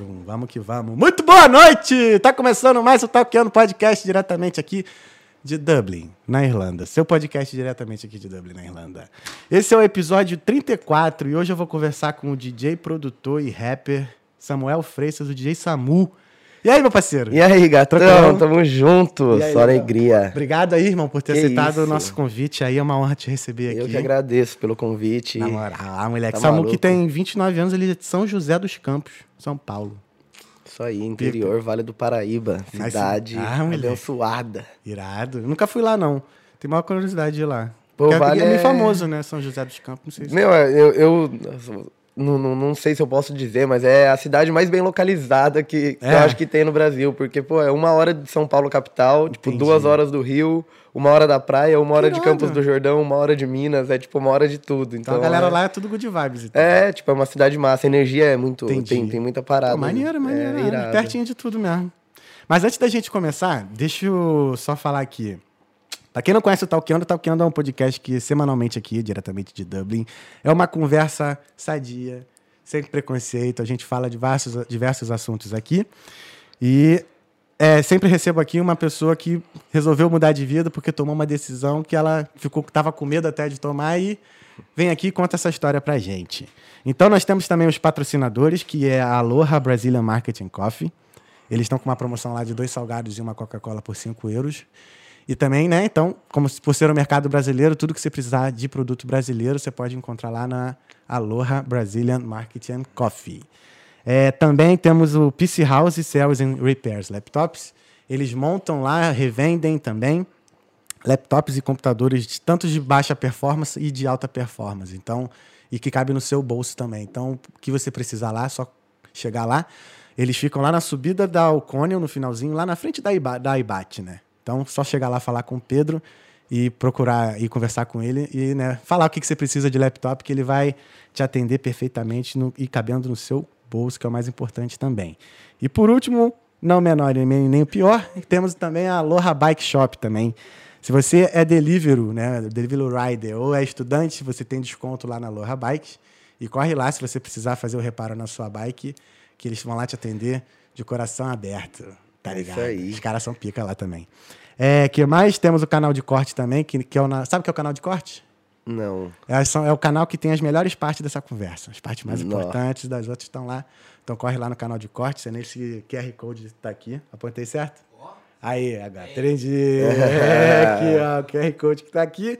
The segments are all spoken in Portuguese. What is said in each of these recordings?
Um, vamos que vamos. Muito boa noite! Tá começando mais o Talkando Podcast diretamente aqui de Dublin, na Irlanda. Seu podcast diretamente aqui de Dublin, na Irlanda. Esse é o episódio 34 e hoje eu vou conversar com o DJ, produtor e rapper Samuel Freitas, o DJ Samu. E aí, meu parceiro? E aí, gatão? Tamo junto. Aí, Só alegria. Obrigado aí, irmão, por ter Que aceitado o isso. nosso convite. Aí é uma honra te receber aqui. Eu que agradeço pelo convite. Na moral, ah, moleque. Tá Samu que tem 29 anos, ele é de São José dos Campos, São Paulo. Isso aí, interior, Vale do Paraíba. Cidade Ah, abençoada. Irado. Eu nunca fui lá, não. Tem maior curiosidade de ir lá. Pô, Porque vale é meio é- famoso, né? São José dos Campos, não sei se... Meu, é, eu, eu não, não, não sei se eu posso dizer, mas é a cidade mais bem localizada que, que É. eu acho que tem no Brasil. Porque, pô, é uma hora de São Paulo capital, tipo, Entendi. duas horas do Rio, uma hora da praia, uma hora de irado. Campos do Jordão, uma hora de Minas. É tipo uma hora de tudo. Então, Então, a galera é, lá é tudo good vibes. Então. É, tipo, é uma cidade massa. A energia é muito. Entendi. Tem, tem muita parada. Pô, maneiro, maneiro. É, É, pertinho de tudo mesmo. Mas antes da gente começar, deixa eu só falar aqui. Pra quem não conhece o Talkando, o Talkando é um podcast que semanalmente aqui, diretamente de Dublin, é uma conversa sadia, sem preconceito. A gente fala de diversos, diversos assuntos aqui. E é, sempre recebo aqui uma pessoa que resolveu mudar de vida porque tomou uma decisão que ela ficou tava com medo até de tomar e vem aqui e conta essa história pra gente. Então nós temos também os patrocinadores, que é a Aloha Brazilian Marketing Coffee. Eles estão com uma promoção lá de dois salgados e uma Coca-Cola por 5 euros. E também, né, então, como por ser o mercado brasileiro, tudo que você precisar de produto brasileiro, você pode encontrar lá na Aloha Brazilian Marketing Coffee. É, também temos o PC House Sales and Repairs Laptops. Eles montam lá, revendem também laptops e computadores de, tanto de baixa performance e de alta performance. Então, e que cabe no seu bolso também. Então, o que você precisar lá, é só chegar lá. Eles ficam lá na subida da Alconium, no finalzinho, lá na frente da, Iba, da Ibate, né? Então, só chegar lá, falar com o Pedro e procurar e conversar com ele e né, falar o que, que você precisa de laptop, que ele vai te atender perfeitamente no- e cabendo no seu bolso, que é o mais importante também. E por último, não menor nem, nem o pior, temos também a Aloha Bike Shop também. Se você é Deliveroo, né, Deliveroo Rider ou é estudante, você tem desconto lá na Aloha Bikes. E corre lá se você precisar fazer o reparo na sua bike, que eles vão lá te atender de coração aberto. Tá É isso ligado? aí. Os caras são pica lá também. É, que mais? Temos o canal de corte também, que, que é o... na- Sabe o que é o canal de corte? Não. É, são- é o canal que tem as melhores partes dessa conversa. As partes mais Nossa. importantes das outras estão lá. Então corre lá no canal de corte, é nesse QR Code tá aqui. Apontei certo? Aí, agora, entendi. É, aqui, ó, o QR Code que tá aqui.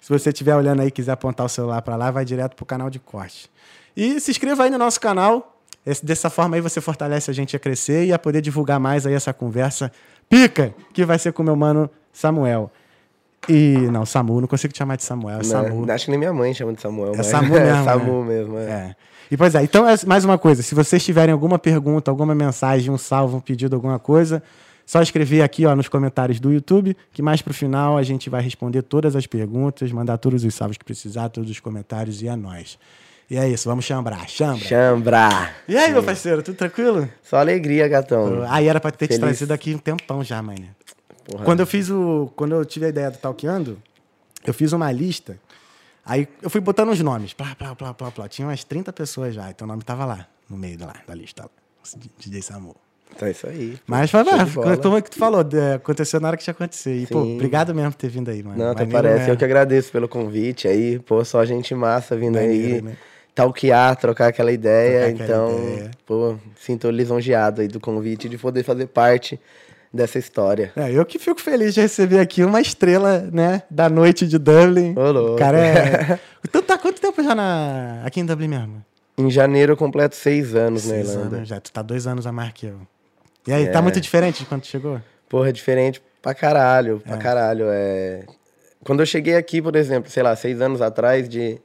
Se você estiver olhando aí e quiser apontar o celular para lá, vai direto pro canal de corte. E se inscreva aí no nosso canal. Esse- dessa forma aí você fortalece a gente a crescer e a poder divulgar mais aí essa conversa pica que vai ser com o meu mano Samuel. E, não, Samu, não consigo te chamar de Samuel, é Samu. Não, acho que nem minha mãe chama de Samuel. É Samu mesmo, Samu né? mesmo, é. É. E pois é, então é mais uma coisa, se vocês tiverem alguma pergunta, alguma mensagem, um salve, um pedido, alguma coisa, só escrever aqui ó, nos comentários do YouTube, que mais pro final a gente vai responder todas as perguntas, mandar todos os salvos que precisar, todos os comentários e é nóis. E é isso, vamos chambrar, chambra. Chambra. E aí, meu parceiro, tudo tranquilo? Só alegria, gatão. Aí era pra ter te Feliz. trazido aqui um tempão já, mano. Porra. Quando eu fiz o. Quando eu tive a ideia do Talkeando, eu fiz uma lista. Aí eu fui botando os nomes. Plá, plá, plá, plá, plá. Tinha umas 30 pessoas já, então o nome tava lá, no meio da, da lista. DJ Samu. Então é isso aí. Mas foi, bola. como é que tu falou, aconteceu na hora que tinha acontecido. E, pô, Sim. obrigado mesmo por ter vindo aí, mano. Não, até Maneiro parece. mesmo. Eu que agradeço pelo convite aí. Pô, só gente massa vindo Maneiro, aí. né? Talquear, trocar aquela ideia. Trocar aquela então, ideia. pô, sinto lisonjeado aí do convite de poder fazer parte dessa história. É, eu que fico feliz de receber aqui uma estrela, né, da noite de Dublin. Ô, cara é... Tu tá quanto tempo já na... aqui em Dublin mesmo? Em janeiro eu completo seis anos na Seis Irlanda. anos já. Tu tá dois anos a mais que eu. E aí, É. tá muito diferente de quando tu chegou? Porra, é diferente pra caralho, pra É. caralho. É... Quando eu cheguei aqui, por exemplo, sei lá, seis anos atrás, de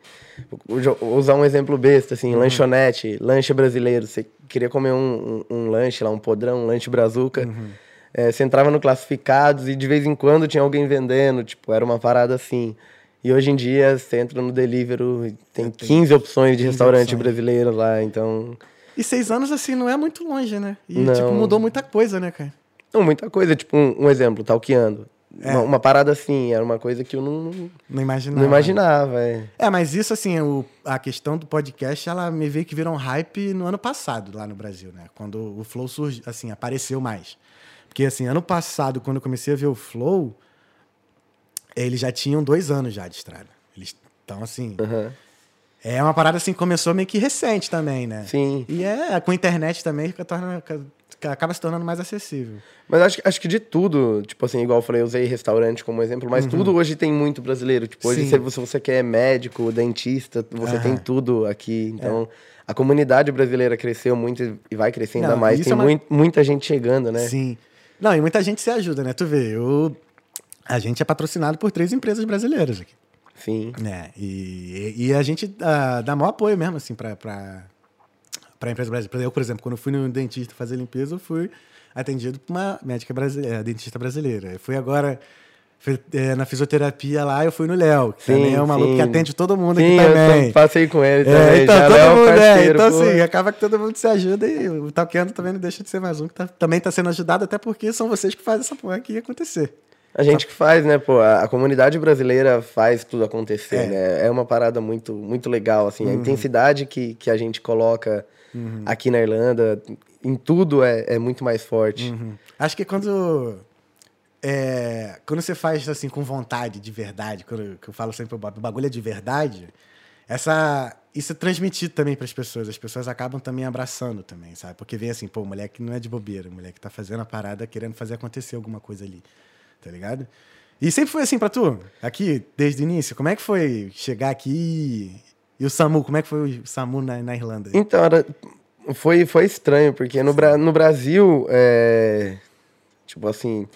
usar um exemplo besta, assim, Uhum. lanchonete, lanche brasileiro. Você queria comer um, um, um lanche lá, um podrão, um lanche brazuca. Uhum. É, você entrava no classificados e de vez em quando tinha alguém vendendo, tipo, era uma parada assim. E hoje em dia você entra no Deliveroo e tem 15 opções de 15 restaurante opções. brasileiro lá, então. E seis anos, assim, não é muito longe, né? E, Não. tipo, mudou muita coisa, né, cara? Não, muita coisa. Tipo, um, um exemplo, talqueando. Uma, uma parada assim, era uma coisa que eu não, Não imaginava. não imaginava. É. É, mas isso, assim, o, a questão do podcast, ela me veio que virou um hype no ano passado, lá no Brasil, né? Quando o Flow surgiu, assim, apareceu mais. Porque, assim, ano passado, quando eu comecei a ver o Flow, eles já tinham dois anos já de estrada. Eles estão, assim... Aham. É uma parada, assim, que começou meio que recente também, né? Sim. E é, com a internet também, fica torna- acaba se tornando mais acessível. Mas acho, acho que de tudo, tipo assim, igual eu falei, eu usei restaurante como exemplo, mas tudo hoje tem muito brasileiro. Tipo, hoje, Uhum. Sim. se você, você quer médico, dentista, você tem Aham. É. tudo aqui. Então, a comunidade brasileira cresceu muito e vai crescer ainda Não, mais. Tem é uma- mui- muita gente chegando, né? Sim. Não, e muita gente se ajuda, né? Tu vê, eu... A gente é patrocinado por três empresas brasileiras aqui. Sim. É, e, e a gente ah, dá maior apoio mesmo, assim, pra, pra, pra empresa brasileira. Eu, por exemplo, quando eu fui no dentista fazer limpeza, eu fui atendido por uma médica brasileira, dentista brasileira. Eu fui agora eh, na fisioterapia lá, eu fui no Léo, que Sim, também é um maluco sim. que atende todo mundo Sim, aqui eu também. só passei com ele É, também. então, já todo é um mundo, é, então pô. assim, acaba que todo mundo se ajuda e o Talkando também não deixa de ser mais um que tá- também está sendo ajudado, até porque são vocês que fazem essa porra aqui acontecer. A gente que faz, né, pô? A, a comunidade brasileira faz tudo acontecer, É. né? É uma parada muito, muito legal, assim. A intensidade que, que a gente coloca aqui na Irlanda, em tudo, é, é muito mais forte. Uhum. Acho que quando. é, quando você faz assim com vontade, de verdade, quando que eu falo sempre, o ba- o bagulho é de verdade, essa. Isso é transmitido também para as pessoas. As pessoas acabam também abraçando também, sabe? Porque vem assim, pô, o moleque não é de bobeira, o moleque tá fazendo a parada querendo fazer acontecer alguma coisa ali. Tá ligado? E sempre foi assim pra tu? Aqui, desde o início? Como é que foi chegar aqui e, o Samu? Como é que foi o Samu na, na Irlanda? Então, era, foi, foi estranho, porque no, Bra- no Brasil, é, tipo assim,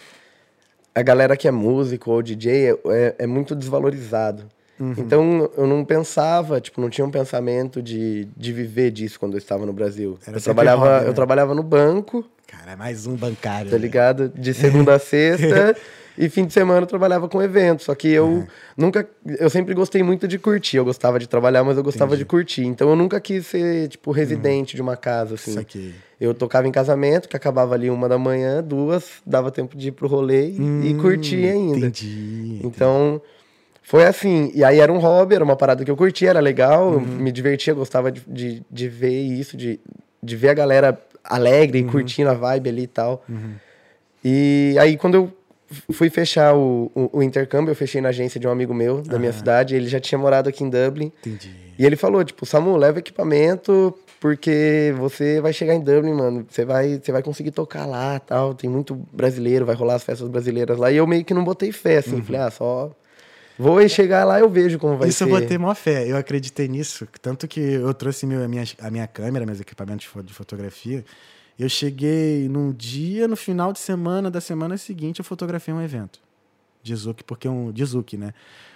a galera que é músico ou DJ é, é, é muito desvalorizado. Uhum. Então, eu não pensava, tipo, não tinha um pensamento de, de viver disso quando eu estava no Brasil. Era eu, trabalhava, né? eu trabalhava no banco, Cara, é mais um bancário. tá né? ligado? De segunda a sexta. E fim de semana eu trabalhava com evento. Só que eu nunca. Eu sempre gostei muito de curtir. Eu gostava de trabalhar, mas eu gostava de curtir. Então eu nunca quis ser, tipo, residente de uma casa, assim. Isso aqui. Eu tocava em casamento, que acabava ali uma da manhã, duas, dava tempo de ir pro rolê e, e curtir ainda. Hum, Entendi. Então, foi assim. E aí era um hobby, era uma parada que eu curtia, era legal, eu me divertia, gostava de, de, de ver isso, de, de ver a galera alegre, curtindo a vibe ali e tal. E aí, quando eu fui fechar o, o, o intercâmbio, eu fechei na agência de um amigo meu, da minha cidade, ele já tinha morado aqui em Dublin. Entendi. E ele falou, tipo, Samu, leva equipamento, porque você vai chegar em Dublin, mano. Você vai, você vai conseguir tocar lá tal. Tem muito brasileiro, vai rolar as festas brasileiras lá. E eu meio que não botei fé, assim. Falei, ah, só. Vou chegar lá eu vejo como vai Isso ser. eu botei maior fé. Eu acreditei nisso. Tanto que eu trouxe meu, a, minha, a minha câmera, meus equipamentos de fotografia. Eu cheguei num dia, no final de semana da semana seguinte, eu fotografei um evento. De Zuki, porque um. De Zuki, né?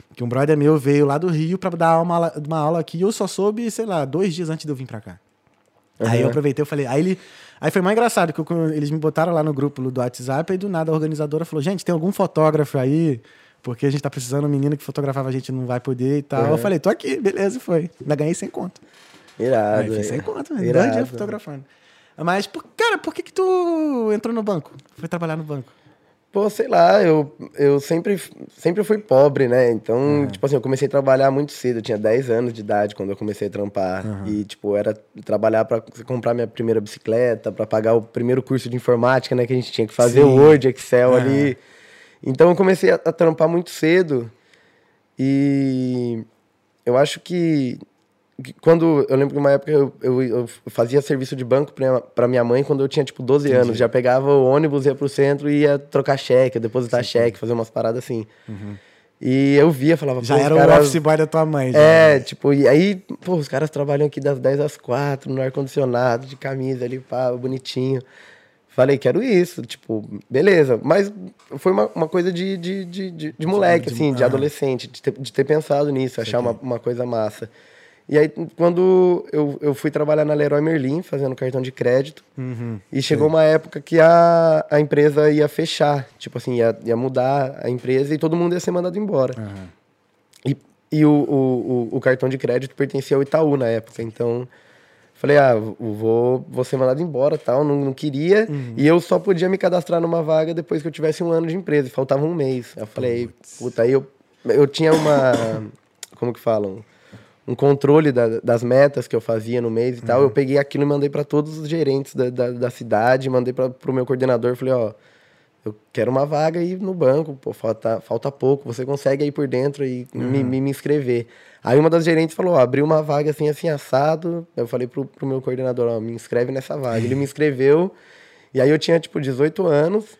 Porque um brother meu veio lá do Rio pra dar uma, aula- uma aula aqui e eu só soube, sei lá, dois dias antes de eu vir pra cá. Aí eu aproveitei, eu falei. Aí ele. Aí foi mais engraçado, que eu- eles me botaram lá no grupo do WhatsApp, aí do nada a organizadora falou: gente, tem algum fotógrafo aí? Porque a gente tá precisando, um menino que fotografava a gente não vai poder e tal. Uhum. Eu falei, tô aqui, beleza, e foi. Ainda ganhei sem conto. Aí Irado. fiz é. sem conto, né? Irado. Dias fotografando. Mas, cara, por que que tu entrou no banco? Foi trabalhar no banco? Pô, sei lá, eu, eu sempre, sempre fui pobre, né? Então, tipo assim, eu comecei a trabalhar muito cedo. Eu tinha 10 anos de idade quando eu comecei a trampar. E, tipo, era trabalhar pra comprar minha primeira bicicleta, pra pagar o primeiro curso de informática, né? Que a gente tinha que fazer Sim. Word, Excel Aham. ali. Então, eu comecei a, a trampar muito cedo. E eu acho que quando... Eu lembro que uma época eu, eu, eu fazia serviço de banco pra, pra minha mãe quando eu tinha, tipo, 12 anos. Já pegava o ônibus, ia pro centro e ia trocar cheque, depositar cheque, fazer umas paradas assim. E eu via, falava... Já era caras- o office boy da tua mãe. já. É, tipo, e aí, pô, os caras trabalham aqui das 10 às 4, no ar-condicionado, de camisa ali, pá, bonitinho. Falei, quero isso, tipo, beleza. Mas foi uma, uma coisa de, de, de, de, de moleque, de- assim, de ah. adolescente, de ter, de ter pensado nisso, achar uma, uma coisa massa. E aí, quando eu, eu fui trabalhar na Leroy Merlin, fazendo cartão de crédito, Uhum. e chegou uma época que a, a empresa ia fechar, tipo assim, ia, ia mudar a empresa e todo mundo ia ser mandado embora. Aham. E, e o, o, o, o cartão de crédito pertencia ao Itaú na época, então Falei, ah, vou, vou ser mandado embora tal, não, não queria. Uhum. E eu só podia me cadastrar numa vaga depois que eu tivesse um ano de empresa. E faltava um mês. Eu falei, puta, aí eu, eu tinha uma. Como que falam? Um controle da- das metas que eu fazia no mês e tal. Uhum. Eu peguei aquilo e mandei para todos os gerentes da, da, da cidade, mandei para pro meu coordenador. Falei, ó, eu quero uma vaga aí no banco, pô, falta, falta pouco, você consegue aí por dentro e me, me, me inscrever. Aí uma das gerentes falou, ó, abriu uma vaga assim, assim, assado. Eu falei pro, pro meu coordenador, ó, me inscreve nessa vaga. Ele me inscreveu, e aí eu tinha, tipo, 18 anos,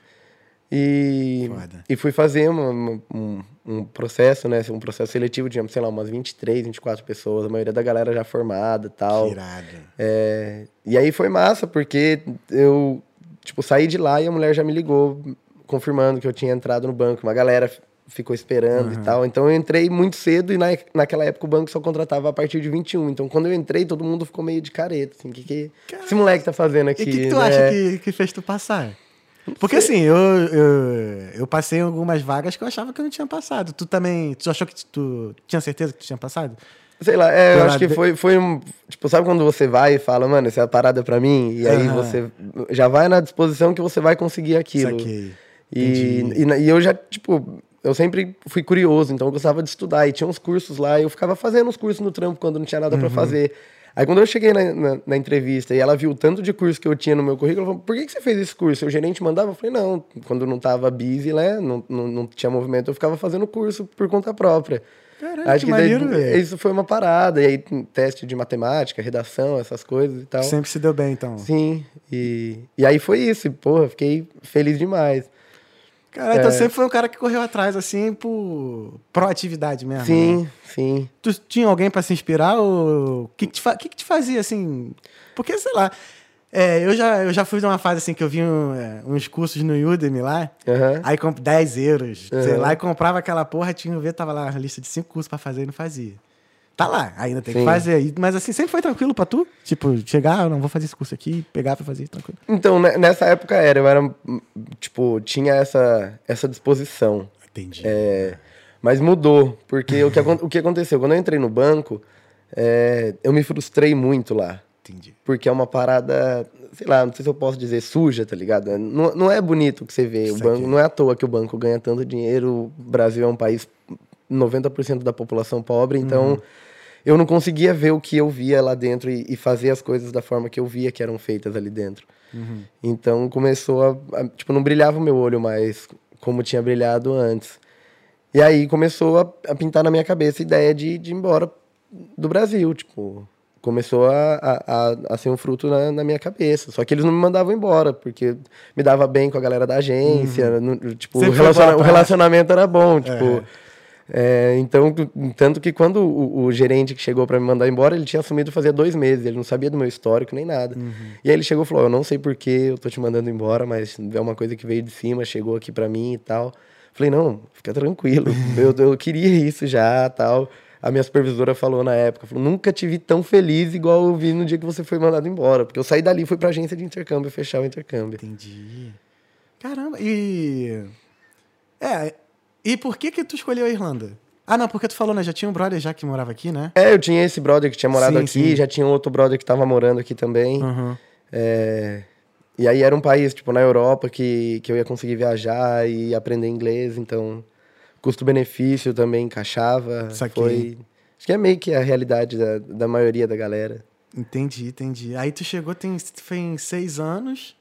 e, Foda. e fui fazer uma- uma- um, um processo, né, um processo seletivo, tinha, sei lá, umas 23, 24 pessoas, a maioria da galera já formada e tal. Irado. É, e aí foi massa, porque eu, tipo, saí de lá e a mulher já me ligou, confirmando que eu tinha entrado no banco. Uma galera ficou esperando e tal. Então eu entrei muito cedo e na, naquela época o banco só contratava a partir de 21. Então quando eu entrei, todo mundo ficou meio de careta, assim, que, que esse moleque tá fazendo E aqui? o que, que tu né? acha que, que fez tu passar? Porque assim, eu, eu, eu passei algumas vagas que eu achava que eu não tinha passado. Tu também. Tu achou que tu tinha certeza que tu tinha passado? Sei lá, é, eu acho que foi, foi um. Tipo, sabe quando você vai e fala, mano, essa é a parada pra mim? E aí você já vai na disposição que você vai conseguir aquilo. Saquei. E, e, e eu já, tipo, eu sempre fui curioso, então eu gostava de estudar. E tinha uns cursos lá, e eu ficava fazendo os cursos no trampo quando não tinha nada pra Uhum. fazer. Aí quando eu cheguei na, na, na entrevista e ela viu o tanto de curso que eu tinha no meu currículo, ela falou, por que, que você fez esse curso? O gerente mandava? Eu falei, não, quando não tava busy, né, não, não, não tinha movimento, eu ficava fazendo curso por conta própria. Caralho, que maneiro, velho. isso foi uma parada. E aí, teste de matemática, redação, essas coisas e tal. Sempre se deu bem, então. Sim, e, e aí foi isso. E, porra, fiquei feliz demais. Cara, então É. sempre foi um cara que correu atrás, assim, por proatividade mesmo. né? Sim, sim. Tu tinha alguém pra se inspirar ou o que que te, fa- que que te fazia assim? Porque sei lá, é, eu já eu já fui numa fase assim que eu vi um, é, uns cursos no Udemy lá. Aham. Aí comp 10 euros, sei Uhum. lá, e comprava aquela porra, tinha ver, tava lá a lista de cinco cursos pra fazer e não fazia. Tá lá, ainda tem que Sim. fazer. aí, Mas assim, sempre foi tranquilo pra tu? Tipo, chegar, ah, não vou fazer esse curso aqui, pegar pra fazer, tranquilo. Então, ne- nessa época era, eu era, tipo, tinha essa, essa disposição. Entendi. É, mas mudou, porque o, que, o que aconteceu? Quando eu entrei no banco, é, eu me frustrei muito lá. Entendi. Porque é uma parada, sei lá, não sei se eu posso dizer suja, tá ligado? Não, não é bonito o que você vê. O banco, não é à toa que o banco ganha tanto dinheiro. O Brasil é um país 90% da população pobre, então eu não conseguia ver o que eu via lá dentro e, e fazer as coisas da forma que eu via que eram feitas ali dentro. Então começou a, a- Tipo, não brilhava o meu olho mais como tinha brilhado antes. E aí começou a, a pintar na minha cabeça a ideia de, de ir embora do Brasil, tipo... Começou a, a, a, ser um fruto na, na minha cabeça. Só que eles não me mandavam embora, porque me dava bem com a galera da agência. no- tipo, o, relaciona- o praça. relacionamento era bom, tipo... é, então, tu- tanto que quando o, o gerente que chegou pra me mandar embora, ele tinha assumido fazia dois meses, ele não sabia do meu histórico nem nada. E aí ele chegou e falou: Eu não sei por que eu tô te mandando embora, mas é uma coisa que veio de cima, chegou aqui pra mim e tal. Falei: Não, fica tranquilo, eu, eu queria isso já tal. A minha supervisora falou na época: falou, Nunca te vi tão feliz igual eu vi no dia que você foi mandado embora. Porque eu saí dali e fui pra agência de intercâmbio fechar o intercâmbio. Entendi. Caramba, e. É, e por que que tu escolheu a Irlanda? Ah, não, porque tu falou, né? Já tinha um brother já que morava aqui, né? É, eu tinha esse brother que tinha morado Sim, aqui, sim. já tinha outro brother que tava morando aqui também. Uhum. É, E aí era um país, tipo, na Europa que, que eu ia conseguir viajar e aprender inglês, então custo-benefício também encaixava. Saquei. Foi... Acho que é meio que a realidade da, da maioria da galera. Entendi, entendi. Aí tu chegou, tem, tem seis anos.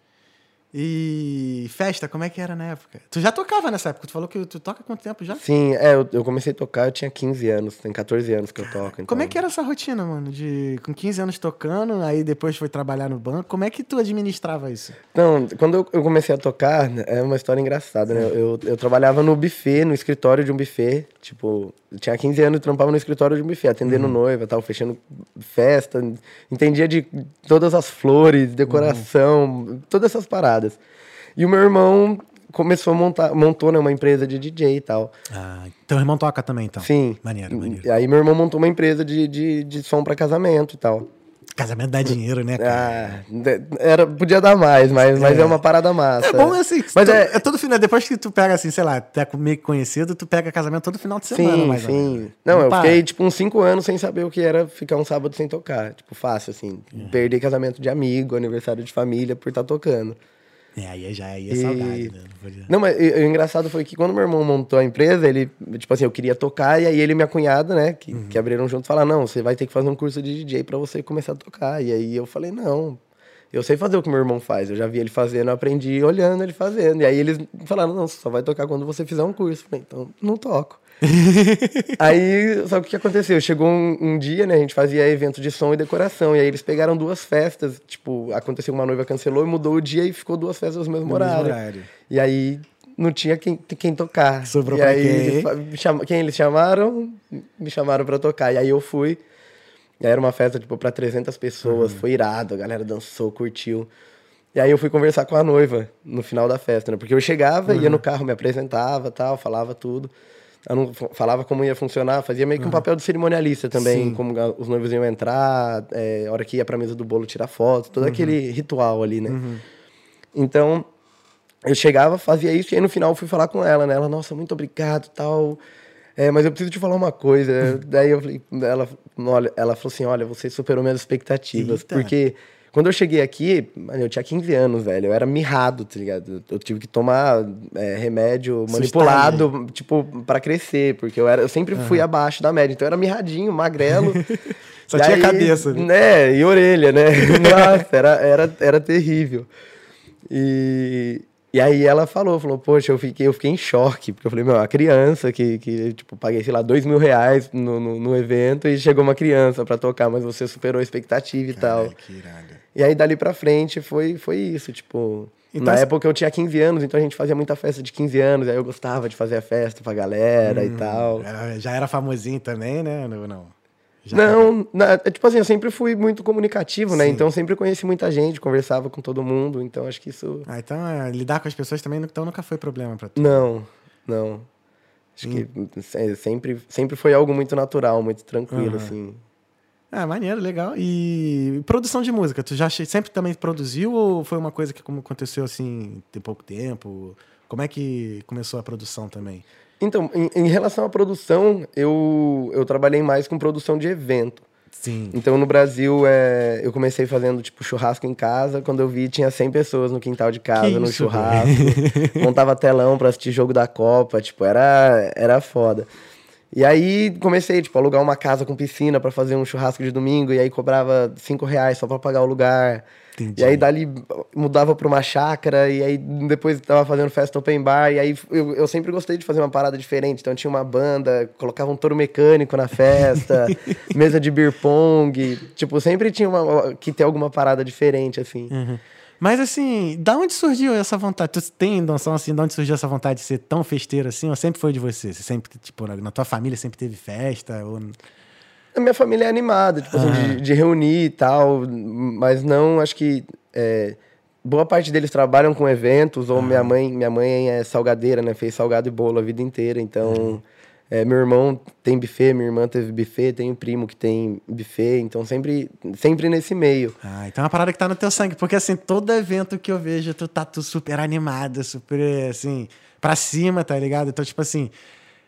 E festa, como é que era na época? Tu já tocava nessa época? Tu falou que tu toca há quanto tempo já? Sim, é, eu, eu comecei a tocar, eu tinha 15 anos, tem 14 anos que eu toco. Então... Como é que era essa rotina, mano? De com 15 anos tocando, aí depois foi trabalhar no banco. Como é que tu administrava isso? Não, quando eu, eu comecei a tocar, é uma história engraçada, né? Eu, eu trabalhava no buffet, no escritório de um buffet. Tipo, eu tinha 15 anos e trampava no escritório de um buffet, atendendo noiva tal, fechando festa. Entendia de todas as flores, decoração, todas essas paradas. E o meu irmão começou a montar, montou né, uma empresa de DJ e tal. Ah, teu irmão toca também, então? Sim. Maneiro, maneiro. E aí meu irmão montou uma empresa de, de, de som para casamento e tal. Casamento dá dinheiro, né, cara? Ah, era, podia dar mais, mas é, mas é uma parada massa. É bom assim. Mas tu, é, é todo final. Depois que tu pega, assim, sei lá, é meio conhecido, tu pega casamento todo final de semana, sim, mais Sim, Não, não eu para. fiquei, tipo, uns cinco anos sem saber o que era ficar um sábado sem tocar. Tipo, fácil, assim. Uhum. Perder casamento de amigo, aniversário de família por estar tá tocando. É, aí já aí é saudade, né? Não, mas o engraçado foi que quando meu irmão montou a empresa, ele, tipo assim, eu queria tocar, e aí ele e minha cunhada, né, que, uhum. que abriram junto, falaram, não, você vai ter que fazer um curso de DJ para você começar a tocar. E aí eu falei, não, eu sei fazer o que meu irmão faz, eu já vi ele fazendo, eu aprendi olhando ele fazendo. E aí eles falaram, não, você só vai tocar quando você fizer um curso. Eu falei, então, não toco. aí, só que o que aconteceu? Chegou um, um, dia, né? A gente fazia evento de som e decoração. E aí eles pegaram duas festas. Tipo, aconteceu uma noiva cancelou e mudou o dia e ficou duas festas no mesmo, no horário. mesmo horário. E aí não tinha quem, quem tocar. Sobrou e aí, quem? quem eles chamaram, me chamaram pra tocar. E aí eu fui. E aí era uma festa, tipo, pra 300 pessoas. Uhum. Foi irado, a galera dançou, curtiu. E aí eu fui conversar com a noiva no final da festa, né? Porque eu chegava, uhum. ia no carro, me apresentava tal, falava tudo. Eu não falava como ia funcionar, fazia meio que um uhum. papel de cerimonialista também, Sim. como os noivos iam entrar, é, a hora que ia pra mesa do bolo tirar foto, todo uhum. aquele ritual ali, né? Uhum. Então, eu chegava, fazia isso, e aí no final fui falar com ela, né? Ela, nossa, muito obrigado tal. É, mas eu preciso te falar uma coisa. Daí eu falei, ela, ela falou assim: olha, você superou minhas expectativas. Eita. Porque quando eu cheguei aqui, eu tinha 15 anos, velho. Eu era mirrado, tá ligado? Eu tive que tomar é, remédio manipulado, tipo, para crescer, porque eu, era, eu sempre uhum. fui abaixo da média. Então eu era mirradinho, magrelo. Só tinha aí, cabeça. Né? E orelha, né? Nossa, era, era, era terrível. E, e aí ela falou, falou, poxa, eu fiquei, eu fiquei em choque, porque eu falei, meu, a criança que, que tipo, paguei, sei lá, dois mil reais no, no, no evento e chegou uma criança para tocar, mas você superou a expectativa e Caralho, tal. Que irado. E aí, dali pra frente, foi, foi isso, tipo... Então, na época eu tinha 15 anos, então a gente fazia muita festa de 15 anos, aí eu gostava de fazer a festa pra galera hum, e tal. Já era famosinho também, né? Não, não. Já não, na, é, tipo assim, eu sempre fui muito comunicativo, né? Sim. né? Então sempre conheci muita gente, conversava com todo mundo, então acho que isso. Ah, então é, lidar com as pessoas também então, nunca foi problema pra tu. Não, não. Acho hum. que sempre, sempre foi algo muito natural, muito tranquilo, uhum. assim. Ah, maneiro, legal. E produção de música, tu já sempre também produziu ou foi uma coisa que como aconteceu assim, tem pouco tempo? Como é que começou a produção também? Então, em, em relação à produção, eu, eu trabalhei mais com produção de evento. Sim. Então, no Brasil, é, eu comecei fazendo, tipo, churrasco em casa. Quando eu vi, tinha 100 pessoas no quintal de casa, que no isso, churrasco. Montava telão pra assistir jogo da Copa. Tipo, era, era foda. E aí comecei, tipo, a alugar uma casa com piscina para fazer um churrasco de domingo, e aí cobrava cinco reais só para pagar o lugar. Entendi. E aí dali mudava pra uma chácara, e aí depois tava fazendo festa open bar, e aí eu, eu sempre gostei de fazer uma parada diferente. Então tinha uma banda, colocava um touro mecânico na festa, mesa de beer pong. Tipo, sempre tinha uma, que ter alguma parada diferente, assim. Uhum. Mas assim, da onde surgiu essa vontade? Tu tem noção assim, da onde surgiu essa vontade de ser tão festeiro assim? Ou sempre foi de você? Você sempre, tipo, na tua família sempre teve festa? Ou... A minha família é animada, tipo assim, de, de, reunir e tal, mas não, acho que é, boa parte deles trabalham com eventos, ou minha mãe, minha mãe é salgadeira, né? Fez salgado e bolo a vida inteira, então é, meu irmão tem buffet, minha irmã teve buffet, tem um primo que tem buffet, então sempre, sempre nesse meio. Ah, então é uma parada que tá no teu sangue, porque assim, todo evento que eu vejo, tu tá tu super animado, super assim, pra cima, tá ligado? Então, tipo assim,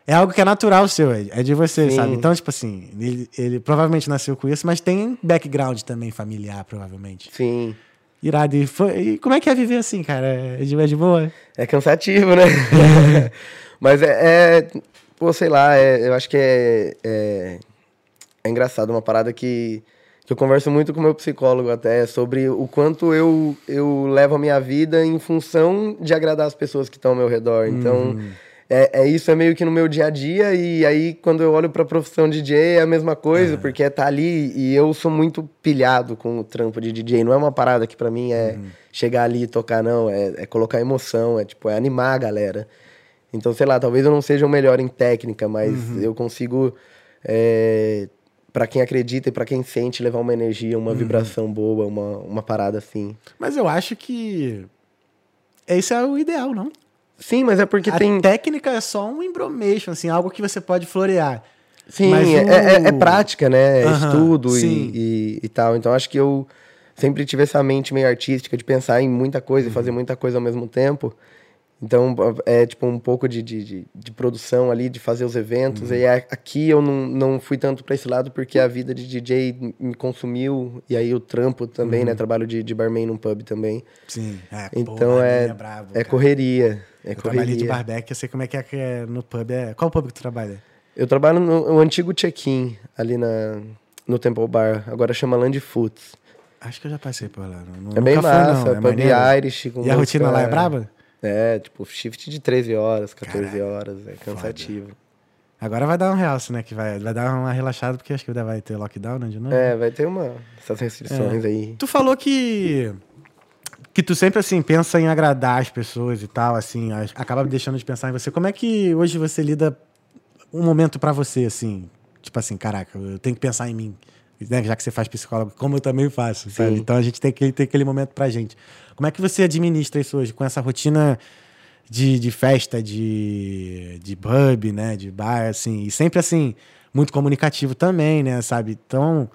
é algo que é natural seu, é de você, Sim. sabe? Então, tipo assim, ele, ele provavelmente nasceu com isso, mas tem background também familiar, provavelmente. Sim. Irado. E, foi, e como é que é viver assim, cara? É de, é de boa? É cansativo, né? mas é, é pô, sei lá, é, eu acho que é, é, é, engraçado, uma parada que, que eu converso muito com o meu psicólogo até, sobre o quanto eu, eu levo a minha vida em função de agradar as pessoas que estão ao meu redor. Então, uhum. é, é isso, é meio que no meu dia a dia, e aí quando eu olho pra profissão de DJ é a mesma coisa, uhum. porque é tá ali e eu sou muito pilhado com o trampo de DJ. Não é uma parada que para mim é uhum. chegar ali e tocar, não, é, é colocar emoção, é tipo, é animar a galera. Então, sei lá, talvez eu não seja o melhor em técnica, mas uhum. eu consigo, é, para quem acredita e para quem sente, levar uma energia, uma uhum. vibração boa, uma, uma parada assim. Mas eu acho que esse é o ideal, não? Sim, mas é porque a tem. Técnica é só um embromation, assim, algo que você pode florear. Sim, Mas é, o- é- é prática, né? É Aham, estudo e, e, e tal. Então acho que eu sempre tive essa mente meio artística de pensar em muita coisa e Uhum. fazer muita coisa ao mesmo tempo. Então é tipo um pouco de, de, de, produção ali, de fazer os eventos. Uhum. E aqui eu não, não fui tanto para esse lado porque a vida de DJ me consumiu. E aí o trampo também, Uhum. né? Trabalho de, de barman num pub também. Sim. É, Então pô, é, Barbeque brabo, é correria. É Eu trabalhei de correria. barbeque, eu sei como é que é, que é no pub. É... Qual pub que tu trabalha? Eu trabalho no, no antigo check-in, ali na, no Temple Bar. Agora chama Land Foods. Acho que eu já passei por lá. Não, É bem nunca fui, massa, não. É pub? Irish. E a rotina lá é braba? É, tipo, shift de 13 horas, 14 Caralho, horas. É cansativo. Agora vai dar um realce, né? Que vai, vai dar uma relaxada, porque acho que vai ter lockdown, né? De novo. É, vai ter uma, essas restrições É. aí. Tu falou que que tu sempre assim pensa em agradar as pessoas e tal, assim, acaba deixando de pensar em você. Como é que hoje você lida um momento pra você assim, tipo assim, caraca, eu tenho que pensar em mim, né? Já que você faz psicólogo, como eu também faço, sabe? Então a gente tem que ter aquele momento pra gente. Como é que você administra isso hoje com essa rotina de, de festa, de, de pub, né, de bar, assim, e sempre assim muito comunicativo também, né, sabe? Então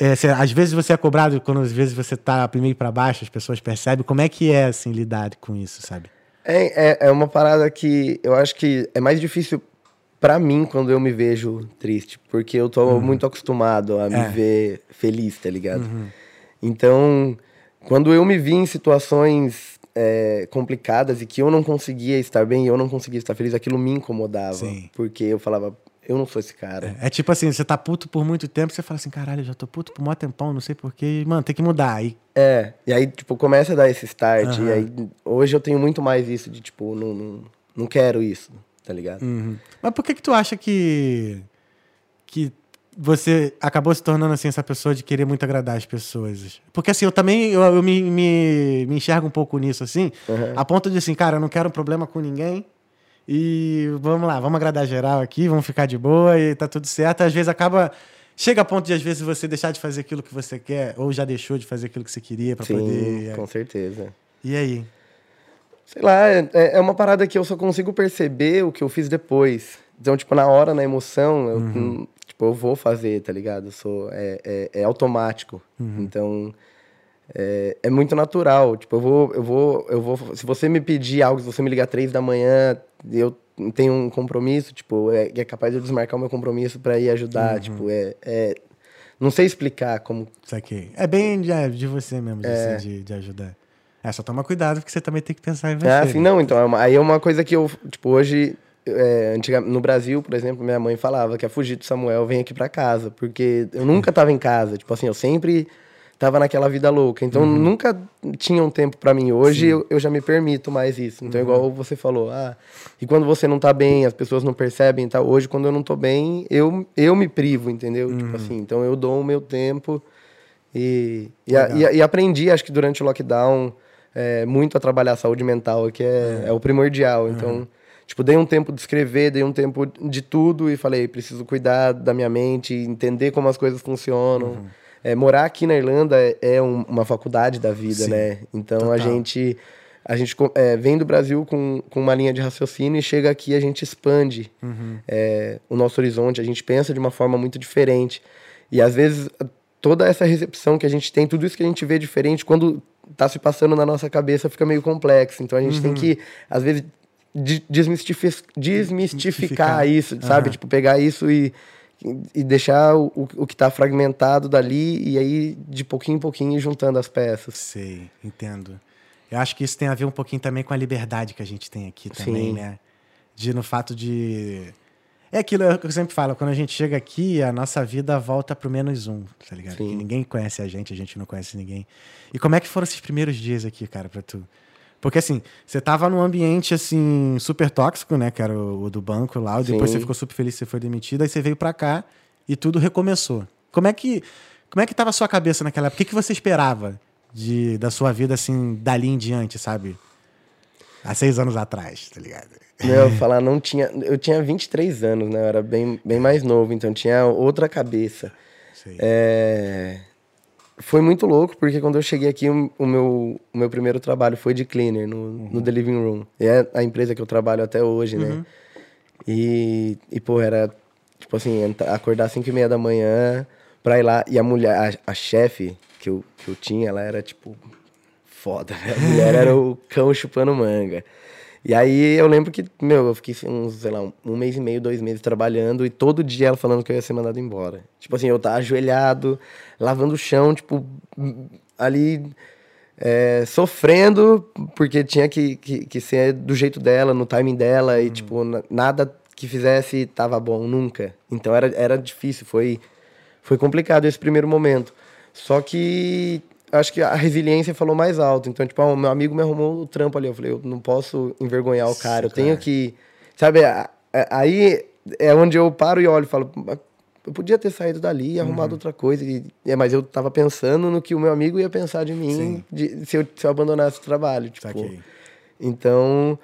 é, cê- às vezes você é cobrado quando às vezes você tá meio para baixo, as pessoas percebem. Como é que é, assim, lidar com isso, sabe? É, é, é uma parada que eu acho que é mais difícil pra mim quando eu me vejo triste, porque eu tô muito acostumado a me Uhum. É. Uhum. ver feliz, tá ligado? Então, quando eu me vi em situações é, complicadas e que eu não conseguia estar bem, eu não conseguia estar feliz, aquilo me incomodava, Sim. porque eu falava, eu não sou esse cara. É, tipo assim, você tá puto por muito tempo, você fala assim, caralho, eu já tô puto por mó tempão, não sei porquê. Mano, tem que mudar. Aí, É, e aí, tipo, começa a dar esse start. Aham. E aí, hoje eu tenho muito mais isso de, tipo, não, não, não quero isso, tá ligado? Uhum. Mas por que que tu acha que que você acabou se tornando assim essa pessoa de querer muito agradar as pessoas? Porque assim, eu também eu, eu me, me, me enxergo um pouco nisso assim, Uhum. a ponto de assim, cara, eu não quero um problema com ninguém. E vamos lá, vamos agradar geral aqui, vamos ficar de boa e tá tudo certo. Às vezes acaba chega a ponto de às vezes você deixar de fazer aquilo que você quer ou já deixou de fazer aquilo que você queria para Sim, poder. com certeza. E aí? Sei lá, é, é uma parada que eu só consigo perceber o que eu fiz depois. Então, tipo, na hora, na emoção, eu, hum, tipo, eu vou fazer, tá ligado? Eu sou, é, é, é automático. Então, é, é muito natural. Tipo, eu vou, eu vou, eu vou. Se você me pedir algo, se você me ligar três da manhã, eu tenho um compromisso, tipo, é, é capaz de eu desmarcar o meu compromisso pra ir ajudar. Tipo, é, é. Não sei explicar como. Isso aqui. É bem de, é, de você mesmo, de, É. assim, de, de ajudar. É, só toma cuidado, porque você também tem que pensar em você. Ah, assim, né? não, então, é uma- aí é uma coisa que eu, tipo, hoje, é, antiga, no Brasil, por exemplo, minha mãe falava que a fugir do Samuel vem aqui pra casa, porque eu nunca tava em casa, tipo assim, eu sempre tava naquela vida louca, então Uhum. nunca tinha um tempo pra mim. Hoje eu, eu já me permito mais isso, Uhum. então igual você falou, ah, e quando você não tá bem, as pessoas não percebem tal, hoje quando eu não tô bem, eu, eu me privo, entendeu? Uhum. Tipo assim, então eu dou o meu tempo e, e, a- e e aprendi, acho que durante o lockdown, é, muito a trabalhar a saúde mental, que é, é o primordial. Então, tipo, dei um tempo de escrever, dei um tempo de tudo e falei, preciso cuidar da minha mente, entender como as coisas funcionam. É, morar aqui na Irlanda é, é um- uma faculdade da vida, Sim, né? Então total. a gente a gente é, vem do Brasil com, com uma linha de raciocínio e chega aqui a gente expande é, o nosso horizonte, a gente pensa de uma forma muito diferente. E às vezes toda essa recepção que a gente tem, tudo isso que a gente vê diferente, quando tá se passando na nossa cabeça, fica meio complexo. Então a gente tem que, às vezes, de- desmistifi- desmistificar isso, sabe? Aham. Tipo, pegar isso e, e deixar o, o que tá fragmentado dali e aí, de pouquinho em pouquinho, ir juntando as peças. Sei, entendo. Eu acho que isso tem a ver um pouquinho também com a liberdade que a gente tem aqui também, Sim. né? De no fato de. É aquilo que eu sempre falo, quando a gente chega aqui, a nossa vida volta pro menos um, tá ligado? Sim. Que ninguém conhece a gente, a gente não conhece ninguém. E como é que foram esses primeiros dias aqui, cara, pra tu? Porque assim, você tava num ambiente assim, super tóxico, né? Que era o, o do banco lá, e depois Sim. você ficou super feliz você foi demitido, aí você veio pra cá e tudo recomeçou. Como é que. Como é que tava a sua cabeça naquela época? O que, que você esperava de, da sua vida, assim, dali em diante, sabe? Há seis anos atrás, tá ligado? Meu, falar, não tinha. Eu tinha 23 anos, né? Eu era bem, bem mais novo, então tinha outra cabeça. É, Foi muito louco, porque quando eu cheguei aqui, o o meu, o meu primeiro trabalho foi de cleaner no, no The Living Room. E é a empresa que eu trabalho até hoje, né? E, e, pô, era Tipo assim, acordar às 5 e meia da manhã pra ir lá. E a mulher, a, a chefe que eu, que eu tinha, ela era tipo foda, né? A mulher era o cão chupando manga. E aí eu lembro que, meu, eu fiquei uns, sei lá, um, mês e meio, dois meses trabalhando e todo dia ela falando que eu ia ser mandado embora. Tipo assim, eu tava ajoelhado, lavando o chão, tipo, ali é, sofrendo, porque tinha que, que, que ser do jeito dela, no timing dela, e tipo, na- nada que fizesse tava bom, nunca. Então era, era difícil, foi, foi complicado esse primeiro momento. Só que acho que a resiliência falou mais alto. Então, tipo, ah, meu amigo me arrumou o trampo ali. Eu falei, eu não posso envergonhar o cara, eu tenho que. Sabe, a- a- aí é onde eu paro e olho e falo. "Mas Eu podia ter saído dali e arrumado outra coisa. E, é, mas eu tava pensando no que o meu amigo ia pensar de mim de- se, eu, se eu abandonasse o trabalho. Tipo, Saquei. então.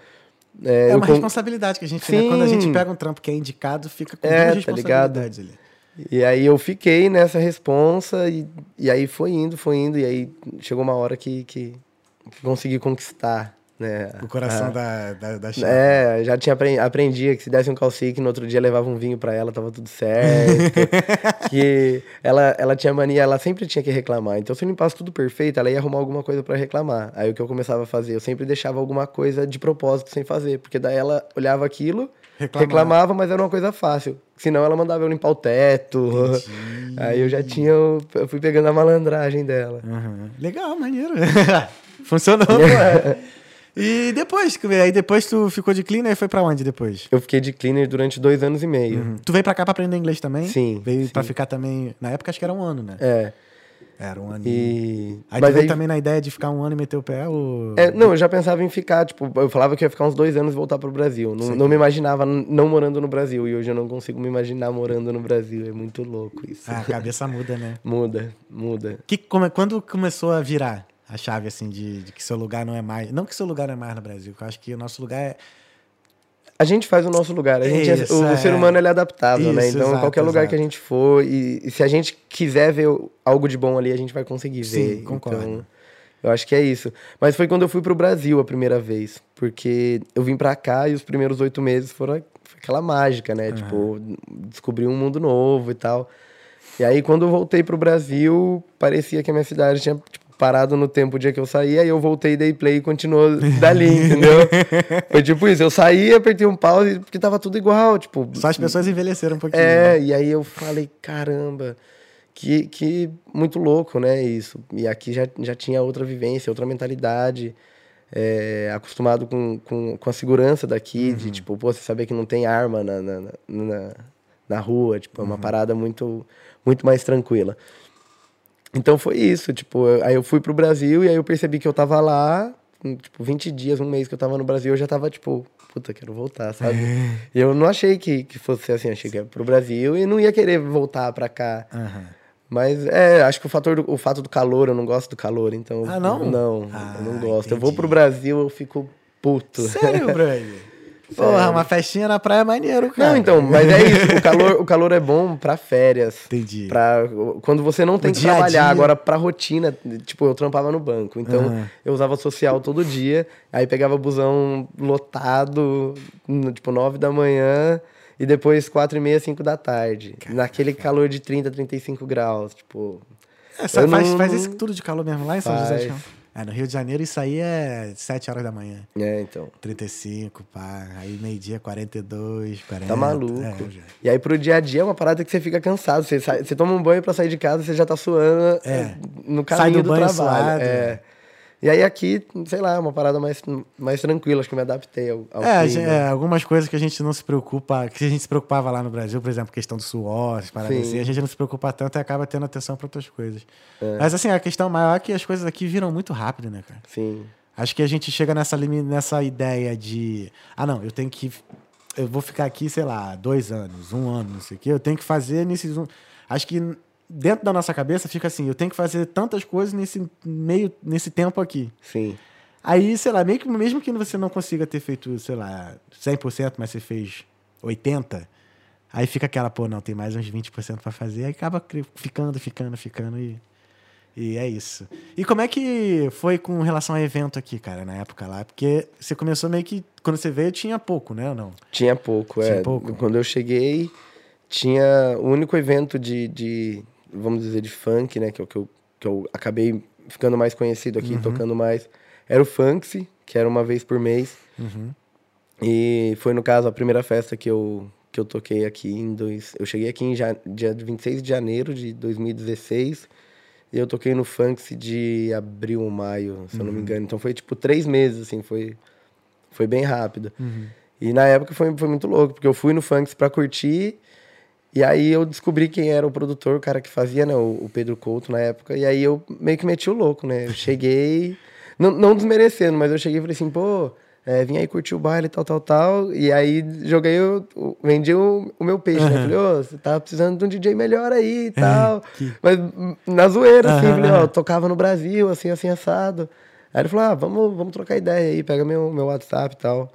É, É uma con- responsabilidade que a gente, né? Quando a gente pega um trampo que é indicado, fica com É, duas tá responsabilidades ali. E aí eu fiquei nessa responsa e, e aí foi indo, foi indo, e aí chegou uma hora que, que, consegui conquistar, né? O coração a- da, da, da. É, já tinha apren- aprendia que se desse um calcique, no outro dia levava um vinho pra ela, tava tudo certo. que ela, ela tinha mania, ela sempre tinha que reclamar. Então, se eu limpasse tudo perfeito, ela ia arrumar alguma coisa pra reclamar. Aí o que eu começava a fazer? Eu sempre deixava alguma coisa de propósito sem fazer, porque daí ela olhava aquilo, Reclamava. reclamava, mas era uma coisa fácil. Senão ela mandava eu limpar o teto. Aí eu já tinha, eu fui pegando a malandragem dela. Uhum. Legal, maneiro. Funcionou, pô. E depois, aí depois tu ficou de cleaner e foi pra onde depois? Eu fiquei de cleaner durante dois anos e meio. Uhum. Tu veio pra cá pra aprender inglês também? Sim, Veio pra sim. ficar também. Na época acho que era um ano, né? É. Era um ano. E. Aí mas veio aí- também na ideia de ficar um ano e meter o pé? Ou... É, não, eu já pensava em ficar, tipo, eu falava que ia ficar uns dois anos e voltar pro Brasil. Não, não me imaginava não morando no Brasil. E hoje eu não consigo me imaginar morando no Brasil. É muito louco isso. Ah, a cabeça muda, né? Muda, muda. Que, como, quando começou a virar a chave, assim, de, de que seu lugar não é mais... Não que seu lugar não é mais no Brasil, que eu acho que o nosso lugar é... A gente faz o nosso lugar. A gente é- Isso, o, é. ser humano ele é adaptável, né? Isso, Então, exato, qualquer lugar exato. que a gente for, e, e se a gente quiser ver o- algo de bom ali, a gente vai conseguir Sim, ver. concordo. Então, eu acho que é isso. Mas foi quando eu fui pro Brasil a primeira vez. Porque eu vim pra cá e os primeiros oito meses foram foi aquela mágica, né? Tipo, descobri um mundo novo e tal. E aí, quando eu voltei pro Brasil, parecia que a minha cidade tinha tipo, parado no tempo o dia que eu saí, aí eu voltei, dei play e continuou dali, entendeu? Foi tipo isso, eu saí, apertei um pause, porque tava tudo igual, tipo... Só as pessoas envelheceram um pouquinho. É, né? e aí eu falei, caramba, que, que muito louco, né, isso. E aqui já, já tinha outra vivência, outra mentalidade, é, acostumado com, com, com a segurança daqui, de tipo, pô, você saber que não tem arma na, na, na, na- rua, tipo, é uma parada muito, muito mais tranquila. Então foi isso, tipo, eu- aí eu fui pro Brasil e aí eu percebi que eu tava lá, em, tipo, 20 dias, um mês que eu tava no Brasil, eu já tava, tipo, puta, quero voltar, sabe? E eu não achei que, que fosse assim, achei que ia pro Brasil e não ia querer voltar pra cá. Aham. Mas é, acho que o fator do, o fato do calor, eu não gosto do calor, então. Ah, não? Não, Ah, eu não gosto. Eu vou entendi. pro Brasil, eu fico puto. Sério, brother? Porra, uma festinha na praia é maneiro, cara. Não, então, mas é isso. O calor, o calor é bom pra férias. Entendi. Pra, quando você não tem que dia trabalhar, dia. agora pra rotina, tipo, eu trampava no banco, então eu usava social todo dia, aí pegava busão lotado, no, tipo, 9 da manhã, e depois 4 e meia, 5 da tarde. Naquele calor de 30, 35 graus, tipo... É, faz, não- faz isso tudo de calor mesmo lá em São José Faz. de Campos? É, no Rio de Janeiro isso aí é 7 horas da manhã. É, então. 35, pá. Aí meio-dia 42, 40. Tá maluco. É. E aí pro dia a dia é uma parada que você fica cansado. Você, sai- você toma um banho pra sair de casa, você já tá suando É. é, no Sai caminho do do, banho trabalho. suado. É. E aí aqui, sei lá, é uma parada mais, mais tranquila. Acho que eu me adaptei ao, ao É, clima. é, algumas coisas que a gente não se preocupa, que a gente se preocupava lá no Brasil, por exemplo, questão do suor, paradas Sim. assim, a gente não se preocupa tanto e acaba tendo atenção para outras coisas. É. Mas assim, a questão maior é que as coisas aqui viram muito rápido, né, cara? Sim. Acho que a gente chega nessa, nessa ideia de, ah, não, eu tenho que, eu vou ficar aqui, sei lá, dois anos, um ano, não sei o quê, eu tenho que fazer nesses um... Acho que dentro da nossa cabeça fica assim, eu tenho que fazer tantas coisas nesse meio, nesse tempo aqui. Sim. Aí, sei lá, meio que, mesmo que você não consiga ter feito, sei lá, 100%, mas você fez 80%, aí fica aquela, pô, não, tem mais uns 20% pra fazer, aí acaba ficando, ficando, ficando e, e é isso. E como é que foi com relação a evento aqui, cara, na época lá? Porque você começou meio que, quando você veio, tinha pouco, né, ou não? Tinha pouco, Tinha é. pouco? Quando eu cheguei, tinha o único evento de, de, vamos dizer, de funk, né? Que, é o que, eu, que eu acabei ficando mais conhecido aqui, Uhum. tocando mais. Era o Funksy, que era uma vez por mês. Uhum. E foi, no caso, a primeira festa que eu, que eu toquei aqui em dois... Eu cheguei aqui em ja, dia 26 de janeiro de 2016 e eu toquei no Funksy de abril ou maio, se eu não me engano. Então foi, tipo, três meses, assim, foi, foi bem rápido. E na época foi, foi muito louco, porque eu fui no Funks pra curtir e aí eu descobri quem era o produtor, o cara que fazia, né? O, o Pedro Couto na época. E aí eu meio que meti o louco, né? Eu cheguei, não, não desmerecendo, mas eu cheguei e falei assim, pô, é, vim aí curtir o baile, tal, tal, tal. E aí joguei, o, o- vendi o, o meu peixe, né? Falei, ô, você tá precisando de um DJ melhor aí e tal. Mas hum, na zoeira, assim, Aham, falei, ó, tocava no Brasil, assim, assim, assado. Aí ele falou, ah, vamos, vamos trocar ideia aí, pega meu, meu WhatsApp e tal.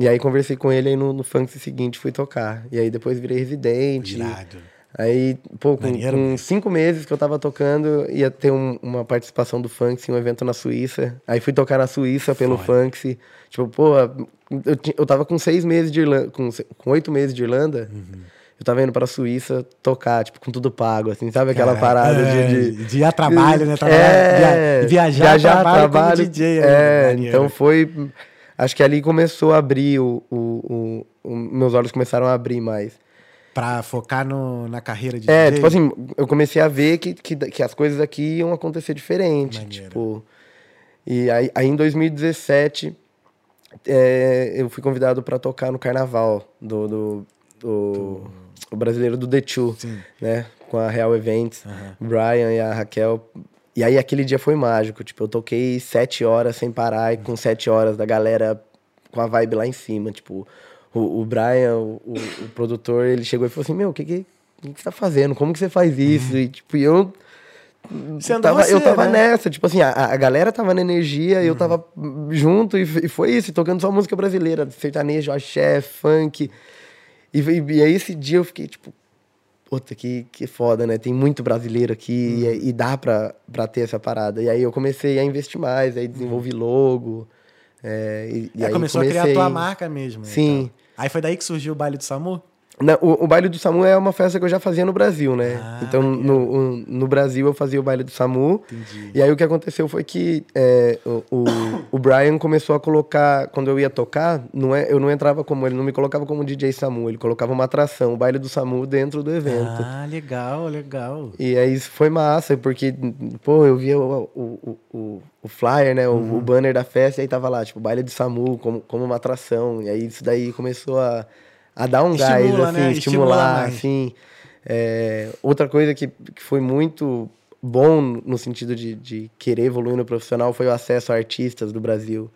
E aí conversei com ele aí no, no funk seguinte, fui tocar. E aí depois virei residente. Irado. Aí, pô, com, Maneiro, com cinco meses que eu tava tocando, ia ter um- uma participação do Funks em um evento na Suíça. Aí fui tocar na Suíça pelo. Funks. Tipo, pô, eu, eu tava com seis meses de Irlanda, com, com oito meses de Irlanda. Uhum. Eu tava indo pra Suíça tocar, tipo, com tudo pago, assim, sabe aquela Cara, parada é, de, de... de ir a trabalho, né? Trabalhar, É, via- viajar, trabalho, como DJ. né? É, Maneiro. então foi. Acho que ali começou a abrir o, o, o- o- meus olhos começaram a abrir mais. Pra focar no, na carreira de É, DJ. tipo assim, eu comecei a ver que, que, que as coisas aqui iam acontecer diferente. Maneiro. Tipo. E aí, aí em 2017, é, eu fui convidado para tocar no carnaval do, do, do, o brasileiro do The Two, Sim. né? Com a Real Events, Brian e a Raquel. E aí aquele dia foi mágico. Tipo, eu toquei sete horas sem parar e com sete horas da galera com a vibe lá em cima. Tipo, o, o Brian, o, o, produtor, ele chegou e falou assim: Meu, o que, que, que que você tá fazendo? Como que você faz isso? E tipo, eu. Sendo tava, você, eu tava né? nessa, tipo assim, a, a galera tava na energia, e eu tava junto, e, e foi isso, tocando só música brasileira, sertanejo, axé, funk. E, e, e aí esse dia eu fiquei, tipo, puta, que, que foda, né? Tem muito brasileiro aqui e, e dá pra, pra ter essa parada. E aí eu comecei a investir mais, aí desenvolvi logo. É, e, e É, aí começou a criar a comecei- tua marca mesmo. né, Sim. então. Aí foi daí que surgiu o baile do Samu? Não, o, o baile do Samu é uma festa que eu já fazia no Brasil, né? Ah, então, no, o- no Brasil eu fazia o baile do Samu. Entendi. E aí o que aconteceu foi que é, o, o, o Brian começou a colocar, quando eu ia tocar, não é, eu não entrava como, ele não me colocava como DJ Samu, ele colocava uma atração, o baile do Samu dentro do evento. Ah, legal, legal. E aí isso foi massa, porque, pô, eu via o, o, o, flyer, né, o, Uhum. o banner da festa, e aí tava lá, tipo, baile do Samu como, como uma atração. E aí isso daí começou a, a dar um gás, Estimula, assim, né? Estimula estimular, assim. É, outra coisa que, que foi muito bom no sentido de, de querer evoluir no profissional foi o acesso a artistas do Brasil.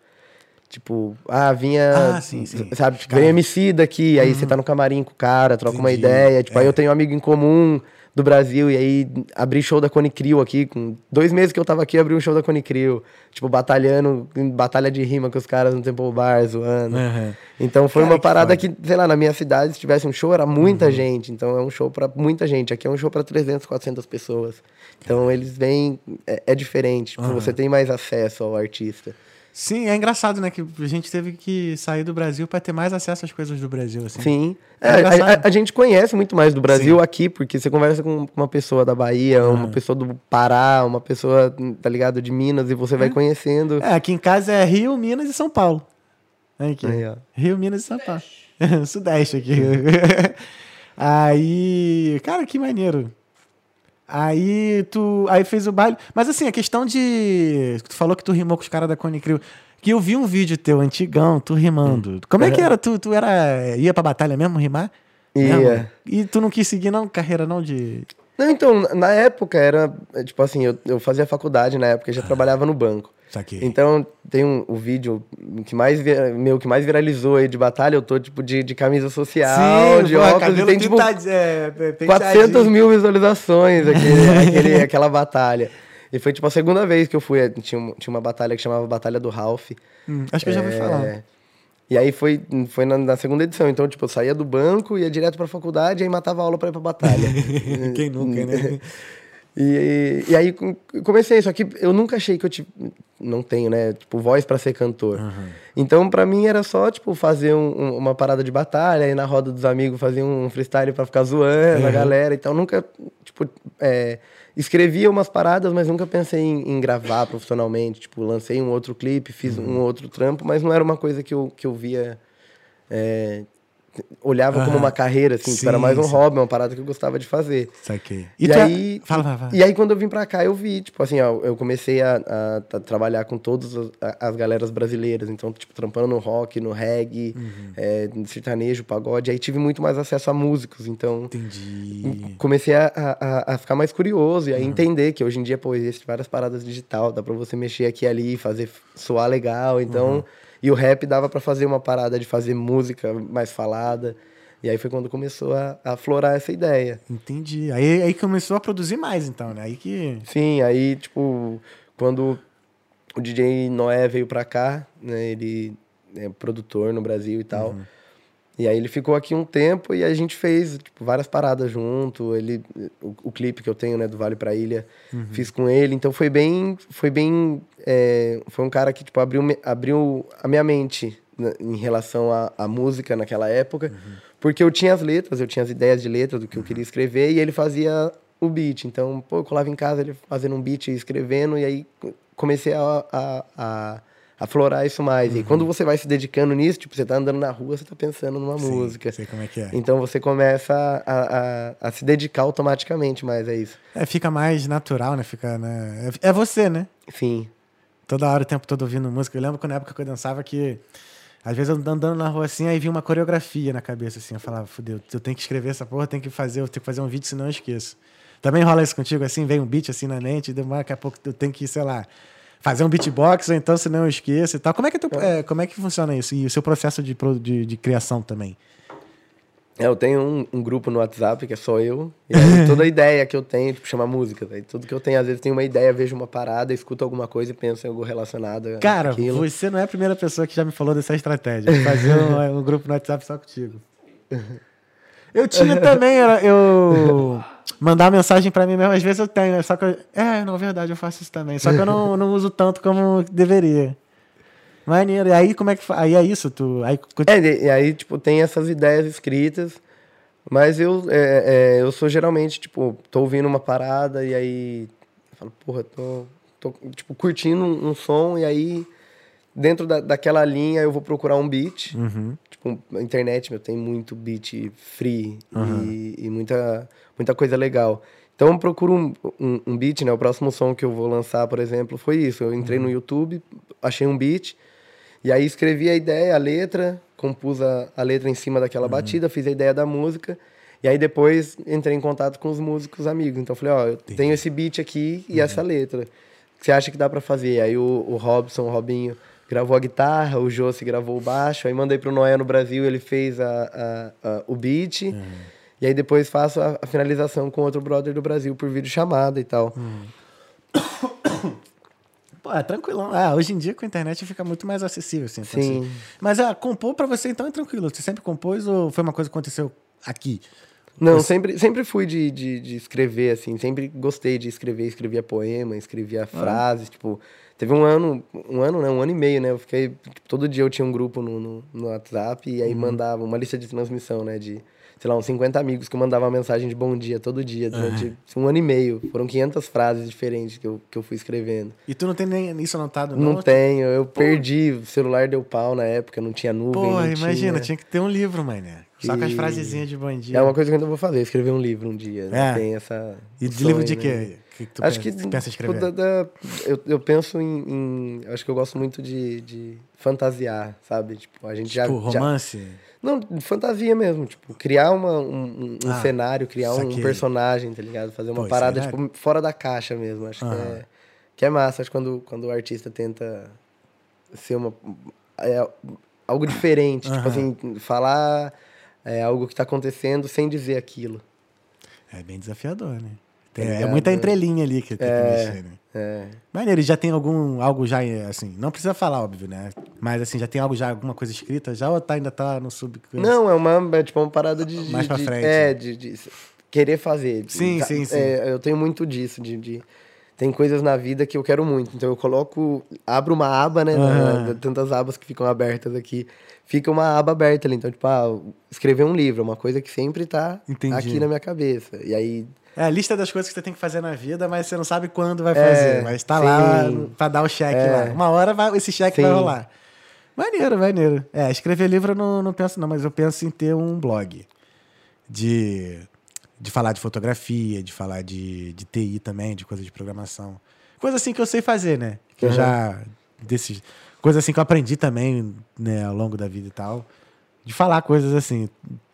Tipo, ah, vinha. Ah, sim, sim. Sabe, caras- vem MC daqui, aí você tá no camarim com o cara, troca uma Entendi. ideia. Tipo, aí É. eu tenho um amigo em comum do Brasil, e aí abri show da Cone Crew aqui. Com dois meses que eu tava aqui, abri um show da Cone Crew. Tipo, batalhando, em batalha de rima com os caras no Temple Bar, zoando. Aham. Então foi Cara, uma que parada foda. que, sei lá, na minha cidade, se tivesse um show, era muita gente. Então é um show pra muita gente. Aqui é um show pra 300, 400 pessoas. Então eles vêm, é, é diferente. Tipo, você tem mais acesso ao artista. Sim, é engraçado, né? Que a gente teve que sair do Brasil pra ter mais acesso às coisas do Brasil, assim. Sim. É É, a- a, a gente conhece muito mais do Brasil Sim. aqui, porque você conversa com uma pessoa da Bahia, uma pessoa do Pará, uma pessoa, tá ligado, de Minas, e você vai conhecendo. É, aqui em casa é Rio, Minas e São Paulo. Aqui. Aí, ó. Rio, Minas e São Paulo. Sudeste aqui. aí, cara, que maneiro. Aí tu, aí fez o baile. Mas assim, a questão de, tu falou que tu rimou com os caras da Cone Crew. Que eu vi um vídeo teu antigão, tu rimando. Como é que era? Tu, tu era ia pra batalha mesmo rimar? Ia. Mesmo? E tu não quis seguir não carreira não de Não, então, na época era, é, tipo assim, eu, eu fazia faculdade na época, já trabalhava no banco. Saquei. Então, tem um, o vídeo que mais, meu, que mais viralizou aí de batalha, eu tô, tipo, de, de camisa social, de pô, óculos, e tem, tipo, pintad- é, pe- 400 penteadinho. mil visualizações aquele, aquele- aquela batalha. E foi, tipo, a segunda vez que eu fui. Tinha, tinha uma batalha que chamava Batalha do Ralph. Hum, acho que eu já ouvi É, falar. E aí foi, foi na, na segunda edição. Então, tipo, eu saía do banco, ia direto pra faculdade, aí matava aula pra ir pra batalha. Quem nunca, né? E, e aí com- comecei, só que eu nunca achei que eu tive. Não tenho, né? Tipo, voz pra ser cantor. Então, pra mim, era só, tipo, fazer um- um- uma parada de batalha, aí na roda dos amigos fazer um freestyle pra ficar zoando a galera. Então, nunca, tipo, é, escrevia umas paradas, mas nunca pensei em, em gravar profissionalmente. Tipo, lancei um outro clipe, fiz um outro trampo, mas não era uma coisa que eu, que eu via. é, olhava como Aham. uma carreira, assim, tipo, era Sim, mais um sim. hobby, uma parada que eu gostava de fazer. Saquei. E, tu é- aí, Fala, fala, fala. e aí, quando eu vim pra cá, eu vi, tipo assim, ó, eu comecei a, a tra- trabalhar com todas as, a- as galeras brasileiras. Então, tipo, trampando no rock, no reggae, Uhum. é, no sertanejo, pagode. Aí tive muito mais acesso a músicos. Então, Entendi. comecei a, a, a ficar mais curioso e Uhum. a entender que hoje em dia, pô, existem várias paradas digital, dá pra você mexer aqui e ali, fazer soar legal. Então, Uhum. E o rap dava pra fazer uma parada de fazer música mais falada. E aí foi quando começou a, a aflorar essa ideia. Entendi. Aí, aí começou a produzir mais, então, né? Aí que. Sim, aí, tipo, quando o DJ Noé veio pra cá, né, ele é produtor no Brasil e tal. E aí ele ficou aqui um tempo e a gente fez, tipo, várias paradas junto. Ele, o, o clipe que eu tenho, né, do Vale pra Ilha, fiz com ele. Então foi bem, foi bem, é, foi um cara que, tipo, abriu, abriu a minha mente né, em relação à, música naquela época. Porque eu tinha as letras, eu tinha as ideias de letras do que eu queria escrever e ele fazia o beat. Então, pô, eu colava em casa ele fazendo um beat e escrevendo, e aí comecei a, a, a aflorar isso mais. E quando você vai se dedicando nisso, tipo, você tá andando na rua, você tá pensando numa Sim, música. Sei como é que é. Então você começa a, a, a se dedicar automaticamente mais a isso. É, fica mais natural, né? Fica, né? É, é você, né? Sim. Toda hora, o tempo todo ouvindo música. Eu lembro que na época que eu dançava que. Às vezes eu andando na rua assim, aí vinha uma coreografia na cabeça, assim. Eu falava, fudeu, eu tenho que escrever essa porra, eu tenho que fazer, eu tenho que fazer um vídeo, senão eu esqueço. Também rola isso contigo, assim, vem um beat assim na mente, demora, daqui a pouco eu tenho que, sei lá, fazer um beatbox, ou então senão eu esqueço e tal. Como é que, tu, é, como é que funciona isso? E o seu processo de, de, de criação também? É, eu tenho um, um grupo no WhatsApp que é só eu. E aí toda ideia que eu tenho, tipo, chama música. Daí tudo que eu tenho, às vezes, tenho uma ideia, vejo uma parada, escuto alguma coisa e penso em algo relacionado Cara, àquilo. você não é a primeira pessoa que já me falou dessa estratégia. Fazer um, um grupo no WhatsApp só contigo. Eu tinha também, era- eu mandar mensagem pra mim mesmo, às vezes eu tenho, só que eu, é, na verdade eu faço isso também, só que eu não, não uso tanto como deveria. Maneiro. E aí como é que aí é isso, tu aí É, e aí, tipo, tem essas ideias escritas, mas eu, é, é, eu sou geralmente, tipo, tô ouvindo uma parada e aí eu falo, porra, tô, tô tipo, curtindo um, um som e aí dentro da, daquela linha eu vou procurar um beat. Uhum. Tipo, a internet, meu, tem muito beat free e, e muita, muita coisa legal. Então eu procuro um, um, um beat, né? O próximo som que eu vou lançar, por exemplo, foi isso. Eu entrei no YouTube, achei um beat, e aí escrevi a ideia, a letra, compus a, a letra em cima daquela batida, fiz a ideia da música, e aí depois entrei em contato com os músicos amigos. Então eu falei, ó, eu tenho esse beat aqui e essa letra. Você acha que dá pra fazer? Aí o, o Robson, o Robinho, gravou a guitarra, o Josi gravou o baixo, aí mandei pro Noé no Brasil, ele fez a, a- a- o beat. E aí depois faço a, a finalização com outro brother do Brasil por vídeo chamada e tal. Pô, é tranquilão. Ah, hoje em dia com a internet fica muito mais acessível, assim. então, Sim. assim. Mas ah, compor pra você então é tranquilo. Você sempre compôs ou foi uma coisa que aconteceu aqui? Não, sempre, sempre fui de, de, de escrever, assim, sempre gostei de escrever, escrevia poema, escrevia frases, tipo, teve um ano, um ano, né, um ano e meio, né, eu fiquei, tipo, todo dia eu tinha um grupo no, no, no WhatsApp e aí mandava uma lista de transmissão, né, de, sei lá, uns 50 amigos que eu mandava uma mensagem de bom dia todo dia, durante um ano e meio, foram 500 frases diferentes que eu, que eu fui escrevendo. E tu não tem nem isso anotado, não? Não tenho, eu perdi, o celular deu pau na época, não tinha nuvem, Pô, imagina, tinha... tinha que ter um livro, mané. Só com as frasezinhas de dia. É uma coisa que eu ainda vou fazer, escrever um livro um dia. né? É. Tem essa. E de livro de né? quê? que tu Acho pensa, que pensa escrever? da- da- eu, eu penso em, em- Acho que eu gosto muito de, de fantasiar, sabe? Tipo, a gente já. Tipo, já- romance? Não, fantasia mesmo. Tipo, criar uma, um, um Ah, cenário, criar um personagem, tá ligado? Fazer uma Pô, parada, é tipo, fora da caixa mesmo. Acho que, é, que é massa. Acho que quando, quando o artista tenta ser uma. é, algo diferente. Tipo assim, falar é, algo que tá acontecendo sem dizer aquilo. É bem desafiador, né? Tem- Tá é ligado? muita entrelinha ali que tem que É. mexer, né? É. Maneiro, e já tem algum, algo já, assim, não precisa falar, óbvio, né? Mas, assim, já tem algo já, alguma coisa escrita já ou tá, ainda tá no sub... Não, é uma, é tipo uma parada de. de- Mais de- frente, É, né? de, de- querer fazer. Sim, Tá- sim, sim. é, eu tenho muito disso, de, de- Tem coisas na vida que eu quero muito. Então eu coloco. Abro uma aba, né? na- Aham. tantas abas que ficam abertas aqui. Fica uma aba aberta ali. Então, tipo, ah, escrever um livro é uma coisa que sempre tá Entendi. aqui na minha cabeça. E aí. É a lista das coisas que você tem que fazer na vida, mas você não sabe quando vai É, fazer. mas tá lá sim. pra dar o cheque É. lá. Uma hora vai, esse cheque Sim. vai rolar. Maneiro, maneiro. É, escrever livro eu não, não penso não, mas eu penso em ter um blog. De, de falar de fotografia, de falar de, de TI também, de coisa de programação. Coisa assim que eu sei fazer, né? Que eu Uhum. já... Desses, coisa assim que eu aprendi também, né, ao longo da vida e tal. De falar coisas assim.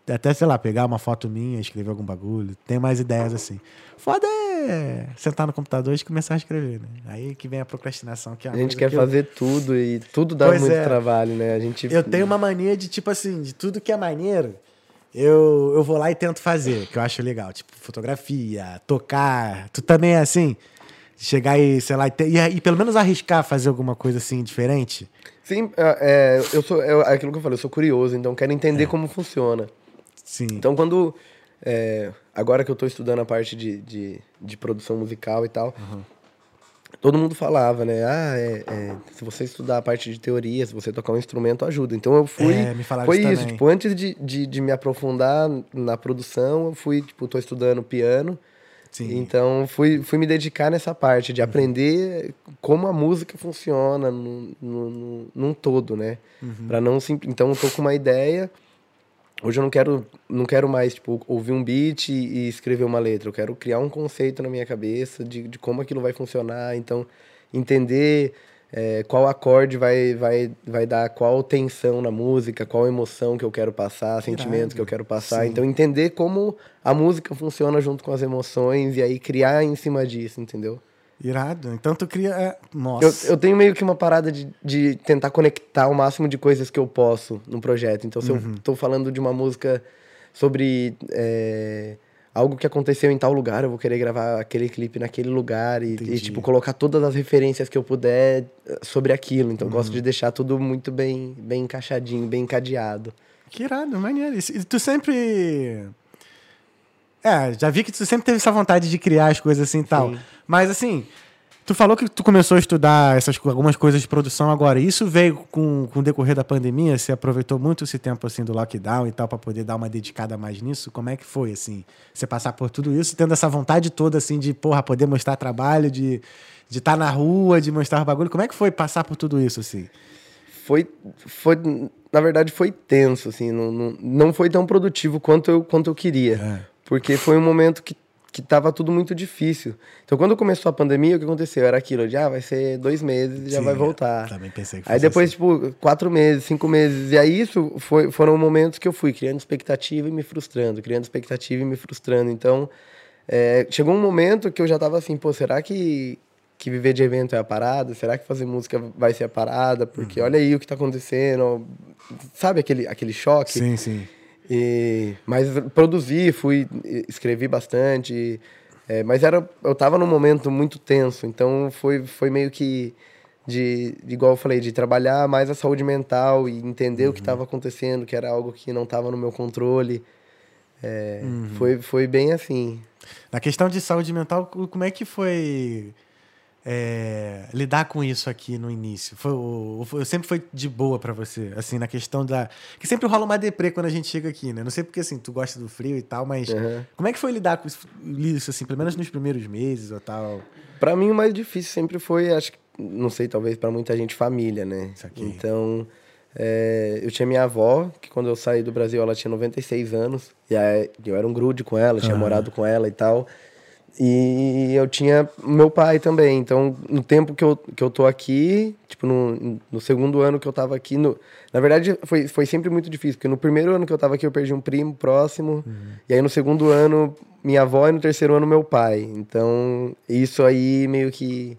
Até, sei lá, pegar uma foto minha, escrever algum bagulho. Tem mais ideias assim. Foda é sentar no computador e começar a escrever, né? Aí que vem a procrastinação. Que é A gente quer que eu- fazer tudo e tudo dá Pois muito é. trabalho, né? A gente. Eu tenho uma mania de, tipo assim, de tudo que é maneiro, eu, eu vou lá e tento fazer, que eu acho legal. Tipo, fotografia, tocar. Tu também é assim? Chegar e, sei lá, e, ter- e, e pelo menos arriscar fazer alguma coisa assim diferente? Sim, é, é, eu sou. É aquilo que eu falei, eu sou curioso, então quero É. entender como funciona. Sim. Então, quando. é, agora que eu tô estudando a parte de, de, de produção musical e tal, todo mundo falava, né? Ah, é, é, se você estudar a parte de teoria, se você tocar um instrumento, ajuda. Então eu fui. É, me falaram foi isso isso, tipo, antes de, de, de me aprofundar na produção, eu fui, tipo, tô estudando piano. Sim. Então, fui, fui me dedicar nessa parte de aprender como a música funciona no, no, no- num todo, né? Pra não sim- Então, eu tô com uma ideia. Hoje eu não quero, não quero mais, tipo, ouvir um beat e, escrever uma letra. Eu quero criar um conceito na minha cabeça de, de como aquilo vai funcionar. Então, entender é, qual acorde vai, vai, vai dar qual tensão na música, qual emoção que eu quero passar, sentimento que eu quero passar. Sim. Então, entender como a música funciona junto com as emoções e aí criar em cima disso, entendeu? Irado. Então tu cria. é, Eu, Nossa. eu tenho meio que uma parada de, de tentar conectar o máximo de coisas que eu posso no projeto. Então, se Uhum. eu tô falando de uma música sobre é, algo que aconteceu em tal lugar, eu vou querer gravar aquele clipe naquele lugar e, e, tipo, colocar todas as referências que eu puder eh, sobre aquilo. Então, eu Uhum. gosto de deixar tudo muito bem, bem encaixadinho, bem encadeado. Que irado, maneiro. E tu sempre. É, já vi que tu sempre teve essa vontade de criar as coisas assim e tal. Sim. Mas assim, tu falou que tu começou a estudar essas, algumas coisas de produção agora. Isso veio com, com o decorrer da pandemia? Você aproveitou muito esse tempo assim do lockdown e tal para poder dar uma dedicada mais nisso? Como é que foi assim? Você passar por tudo isso, tendo essa vontade toda assim de, porra, poder mostrar trabalho, de de estar na rua, de mostrar bagulho. Como é que foi passar por tudo isso assim? Foi, foi na verdade, foi tenso, assim. Não, não, não foi tão produtivo quanto eu, quanto eu queria. É. Porque foi um momento que, que tava tudo muito difícil. Então, quando começou a pandemia, o que aconteceu? Era aquilo de, ah, vai ser dois meses e já vai voltar. Também pensei que Aí depois, assim. tipo, quatro meses, cinco meses. E aí isso foi, foram momentos que eu fui criando expectativa e me frustrando, criando expectativa e me frustrando. Então, é, chegou um momento que eu já tava assim, pô, será que, que viver de evento é a parada? Será que fazer música vai ser a parada? Porque Uhum. olha aí o que tá acontecendo. Sabe aquele, aquele choque? Sim, sim. E, mas produzi, fui, escrevi bastante. é, mas era, eu tava num momento muito tenso, então foi, foi meio que de, igual eu falei, de trabalhar mais a saúde mental e entender o que estava acontecendo, que era algo que não estava no meu controle. É, foi, foi bem assim. Na questão de saúde mental, co- como é que foi é, lidar com isso aqui no início? Foi, o- sempre foi de boa pra você? Assim, na questão da. Que sempre rola uma deprê quando a gente chega aqui, né? Não sei porque assim, tu gosta do frio e tal, mas Uhum. como é que foi lidar com isso, isso, assim, pelo menos nos primeiros meses ou tal? Para mim, o mais difícil sempre foi, acho que, não sei, talvez para muita gente, família, né? Então, é, eu tinha minha avó, que quando eu saí do Brasil, ela tinha 96 anos. E aí, eu era um grude com ela, tinha morado com ela e tal. E eu tinha meu pai também. Então, no tempo que eu, que eu tô aqui, tipo, no, no segundo ano que eu tava aqui, no, na verdade, foi, foi sempre muito difícil, porque no primeiro ano que eu tava aqui, eu perdi um primo próximo. E aí, no segundo ano, minha avó, e no terceiro ano, meu pai. Então, isso aí meio que.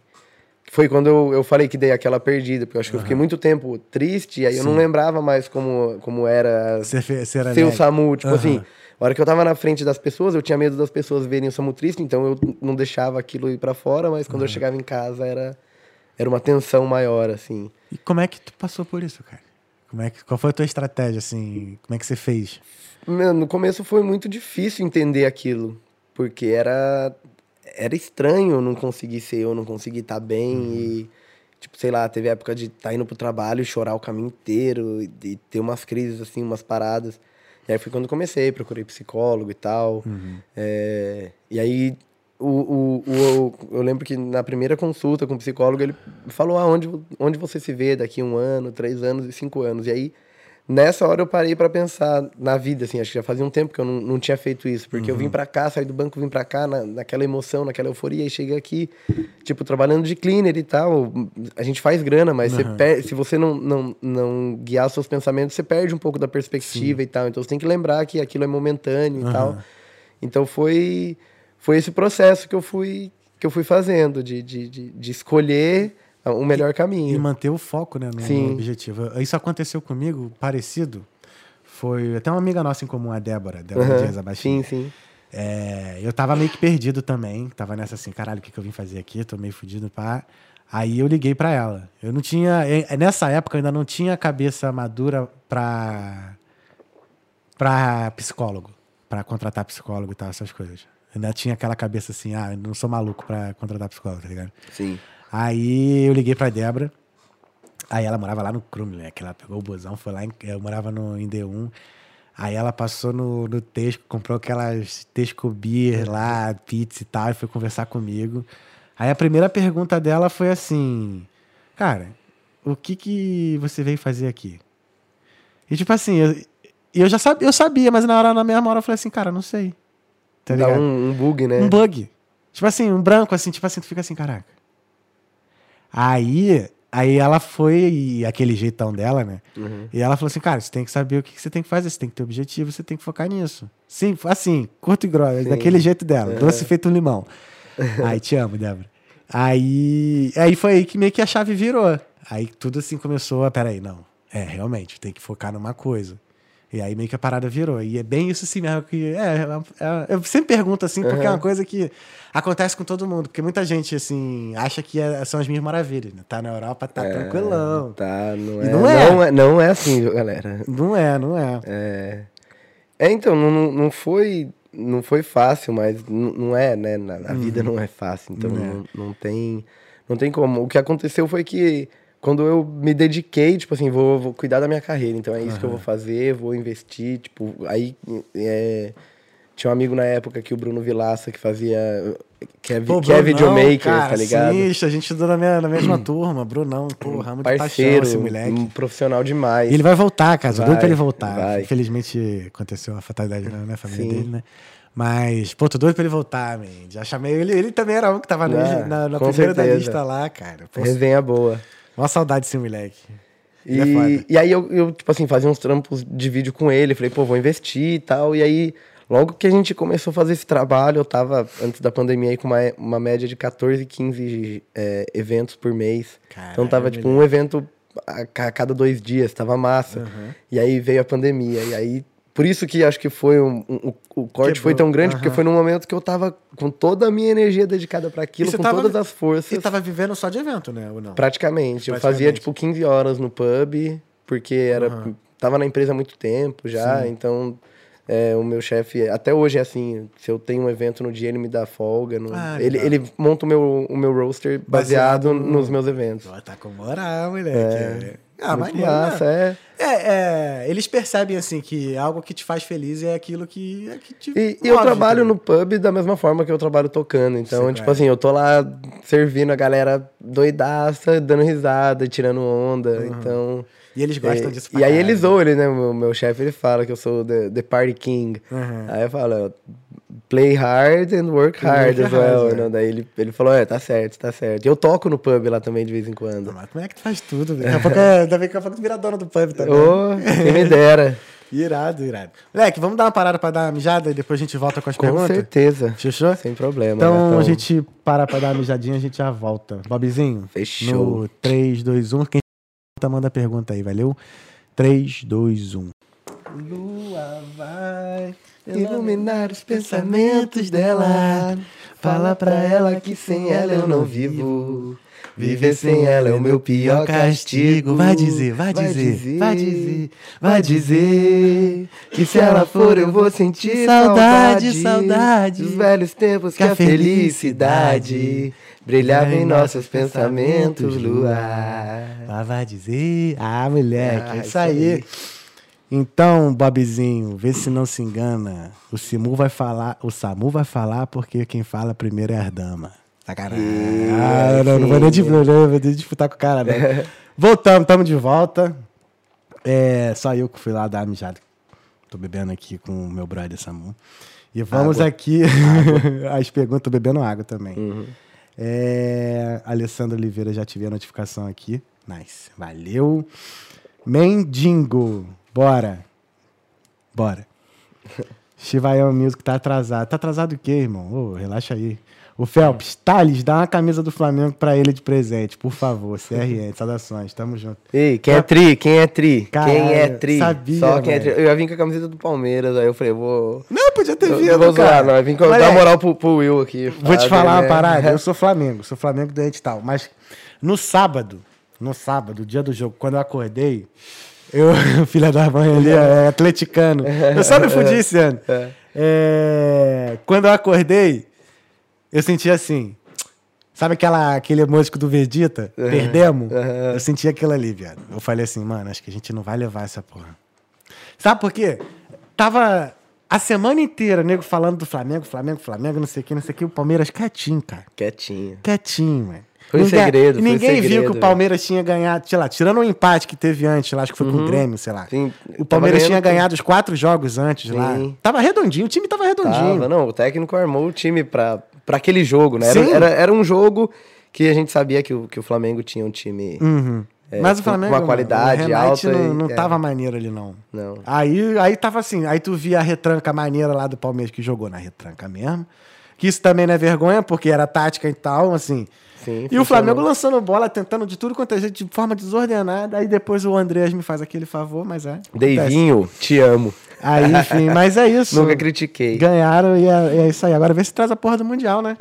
Foi quando eu, eu falei que dei aquela perdida, porque eu acho que eu fiquei muito tempo triste, e aí eu não Sim. lembrava mais como, como era Ser, fe- ser ser o. SAMU. Tipo Aham. assim, a hora que eu tava na frente das pessoas, eu tinha medo das pessoas verem o SAMU triste, então eu não deixava aquilo ir pra fora, mas quando eu chegava em casa era, era uma tensão maior, assim. E como é que tu passou por isso, cara? Como é que, qual foi a tua estratégia, assim? Como é que você fez? Meu, no começo foi muito difícil entender aquilo. porque era era estranho não conseguir ser eu, não conseguir estar bem Uhum. e tipo, sei lá, teve época de estar indo pro trabalho e chorar o caminho inteiro e, e ter umas crises assim, umas paradas. E aí foi quando comecei, procurei psicólogo e tal. Uhum. É, e aí o, o, o- eu lembro que na primeira consulta com o psicólogo ele falou aonde onde você se vê daqui um ano, três anos e cinco anos. E aí nessa hora eu parei pra pensar na vida, assim, acho que já fazia um tempo que eu não, não tinha feito isso, porque eu vim pra cá, saí do banco, vim pra cá na, naquela emoção, naquela euforia e cheguei aqui, tipo, trabalhando de cleaner e tal. A gente faz grana, mas você per- se você não, não, não guiar os seus pensamentos, você perde um pouco da perspectiva e tal. Então você tem que lembrar que aquilo é momentâneo e tal. Então foi foi esse processo que eu fui que eu fui fazendo de, de, de, de escolher o melhor E caminho. manter o foco, né, no, no Sim. objetivo. Isso aconteceu comigo, parecido. Foi até uma amiga nossa em comum, a Débora, Débora Aham. Dias Abaixinho. Sim, sim. É, eu tava meio que perdido também. Tava nessa assim, caralho, o que, que eu vim fazer aqui? Tô meio fudido, pá. Aí eu liguei pra ela. Eu não tinha. Nessa época eu ainda não tinha cabeça madura pra. pra psicólogo. Pra contratar psicólogo e tal, essas coisas. Eu ainda tinha aquela cabeça assim, ah, eu não sou maluco pra contratar psicólogo, tá ligado? Sim. Aí eu liguei pra Débora. Aí ela morava lá no Crume, né? Que ela pegou o busão, foi lá, em, eu morava no, em D1. Aí ela passou no, no Tesco, comprou aquelas Tesco Beer lá, pizza e tal, e foi conversar comigo. Aí a primeira pergunta dela foi assim: Cara, o que que você veio fazer aqui? E tipo assim, eu, eu já sabia, eu sabia, mas na, hora, na mesma hora eu falei assim: Cara, não sei. Tá Dá um, um bug, né? Um bug. Tipo assim, um branco, assim, tipo assim, tu fica assim, caraca. Aí, aí ela foi, e aquele jeitão dela, né? Uhum. E ela falou assim, cara, você tem que saber o que que você tem que fazer, você tem que ter objetivo, você tem que focar nisso. Sim, assim, curto e grosso, Sim. daquele jeito dela, doce feito um limão. Aí, te amo, Débora. Aí, aí foi aí que meio que a chave virou. Aí tudo assim começou a, peraí, não, é, realmente, tem que focar numa coisa. E aí meio que a parada virou. E é bem isso assim mesmo que. É, é- eu sempre pergunto assim, porque é uma coisa que acontece com todo mundo. Porque muita gente, assim, acha que é- são as minhas maravilhas. Né? Tá na Europa, tá tranquilão. Tá, não é, não não é. é. Não é, assim, galera. Não é, não é. É, é então, não, não- foi não foi fácil, mas não é, né? Na vida não é fácil, então é. não, não tem não tem como. O que aconteceu foi que quando eu me dediquei, tipo assim, vou, vou cuidar da minha carreira, então é isso que eu vou fazer, vou investir, tipo, aí é, tinha um amigo na época que o Bruno Vilaça que fazia que é, Pô, que é Brunão, videomaker, cara, tá ligado? Sinistro, a gente estudou na, mesma- na mesma turma, Brunão, porra, muito Parceiro, paixão esse moleque. um profissional demais. E ele vai voltar, cara. Doido pra ele voltar. vai. Infelizmente aconteceu uma fatalidade na, na família Sim. dele, né? Mas, pô, tô doido pra ele voltar, man. Já chamei ele. Ele também era um que tava Ah, na, na primeira da certeza. lista lá, cara. Pô, Resenha boa. Uma saudade desse moleque. E, Ele é e aí eu, eu, tipo assim, fazia uns trampos de vídeo com ele, falei, pô, vou investir e tal. E aí, logo que a gente começou a fazer esse trabalho, eu tava, antes da pandemia, aí com uma, uma média de 14, 15 é, eventos por mês. então tava, tipo, um evento a, ca- cada dois dias, tava massa. E aí veio a pandemia, e aí... Por isso que acho que foi um, um- o, o corte foi Quebrou. tão grande, porque Aham. foi num momento que eu tava com toda a minha energia dedicada para aquilo, com tava- todas as forças. Você tava vivendo só de evento, né? Ou não? Praticamente. Eu fazia, Praticamente. tipo, 15 horas no pub, porque era, Aham. tava na empresa há muito tempo já, Sim. então é, o meu chefe, até hoje é assim, se eu tenho um evento no dia, ele me dá folga. no- Ah, ele, legal. ele monta o meu, o meu roster Baseado baseado, no- nos meus eventos. Pô, tá com moral, moleque. Ah, Muito maneiro, massa, né? é. É, é, eles percebem, assim, que algo que te faz feliz é aquilo que, é que te E, e eu trabalho tá no pub da mesma forma que eu trabalho tocando. Então, Sim, tipo claro. assim, eu tô lá servindo a galera doidaça, dando risada, tirando onda. Então. E eles gostam e, disso pra E aí caralho. eles zoam ele, né? O meu, meu chefe, ele fala que eu sou the, the party king. Uhum. Aí eu falo, play hard and work hard as well. hard, né? é. Daí ele, ele falou, é, tá certo, tá certo. E eu toco no pub lá também de vez em quando. Mas como é que tu faz tudo, velho? Daqui a pouco, é- daqui a pouco tu vira dona do pub também. Ô, quem me dera. Irado, irado. Moleque, vamos dar uma parada pra dar uma mijada e depois a gente volta com as Com perguntas? certeza. Fechou? Sem problema. Então gatão. a gente para pra dar uma mijadinha e a gente já volta. Bobzinho? Fechou. No 3, 2, 1. Quem tá, manda a pergunta aí, valeu? 3, 2, 1. Lua vai Iluminar os pensamentos dela. Fala pra ela que sem ela eu não vivo. Viver sem ela é o meu pior castigo. Vai dizer, vai dizer, vai dizer, vai dizer. Que se ela for eu vou sentir saudade, saudade. Dos velhos tempos que a felicidade brilhava em nossos pensamentos, luar. Ah, vai dizer. Ah, moleque, Ah, é isso aí. aí. Então, Bobzinho, vê se não se engana. O Simu vai falar, o Samu vai falar porque quem fala primeiro é a dama. Sacanagem. Ih, Ah, não, não vou nem, sim. dis- não vou nem disputar com o cara, não. Voltamos, estamos de volta. É, só eu que fui lá dar mijada. Tô bebendo aqui com o meu brother Samu. E vamos Água. aqui. As perguntas, tô bebendo água também. Uhum. É, Alessandro Oliveira já tive a notificação aqui. Nice. Valeu. Mendigo. Bora. Bora. Chivaião Music tá atrasado. Tá atrasado o quê, irmão? Ô, relaxa aí. O Phelps, Thales, dá uma camisa do Flamengo pra ele de presente, por favor. CRN, saudações, tamo junto. Ei, quem é tri? Quem é tri? Caralho, quem é tri? sabia, Só quem é tri. Eu ia vir com a camiseta do Palmeiras, aí eu falei, vou. Não, podia ter Eu vindo, não vou zoar, não. Eu vim com, dar moral pro, pro Will aqui. Vou te falar uma né? parada. Eu sou Flamengo, sou Flamengo doente e tal. Mas no sábado, no sábado, dia do jogo, quando eu acordei, eu, filha da mãe ali, é atleticano. Eu só me fudi esse ano. É, quando eu acordei, eu senti assim. Sabe aquela, aquele músico do Vegeta? Perdemos? Eu senti aquilo ali, viado. Eu falei assim, mano, acho que a gente não vai levar essa porra. Sabe por quê? Tava a semana inteira, nego falando do Flamengo, Flamengo, Flamengo, não sei o que, não sei o que, o Palmeiras quietinho, cara. Quietinho. Quietinho, mano. Foi um Ninguém- segredo, foi um Ninguém viu segredo, que o Palmeiras tinha ganhado, sei lá, tirando o empate que teve antes, lá, acho que foi com o Grêmio, sei lá. Uhum. Sim, o Palmeiras tinha ganhado os quatro jogos antes lá. Sim. Tava redondinho, o time tava redondinho. Tava, não, o técnico armou o time pra, pra aquele jogo, né? Era, era, era um jogo que a gente sabia que o, que o Flamengo tinha um time. Uhum. É, Mas o com Flamengo. uma mano, qualidade o alta Não, e- não é. tava maneiro ali, não. Não. Aí, aí tava assim, aí tu via a retranca maneira lá do Palmeiras que jogou na retranca mesmo. Que isso também não é vergonha, porque era tática e tal, assim. Sim, e o funcionou. Flamengo lançando bola, tentando de tudo quanto é jeito, de forma desordenada. Aí depois o Andreas me faz aquele favor, mas é. acontece. Deivinho, te amo. Aí, enfim, mas é isso. Nunca critiquei. Ganharam e é, é isso aí. Agora vê se traz a porra do Mundial, né?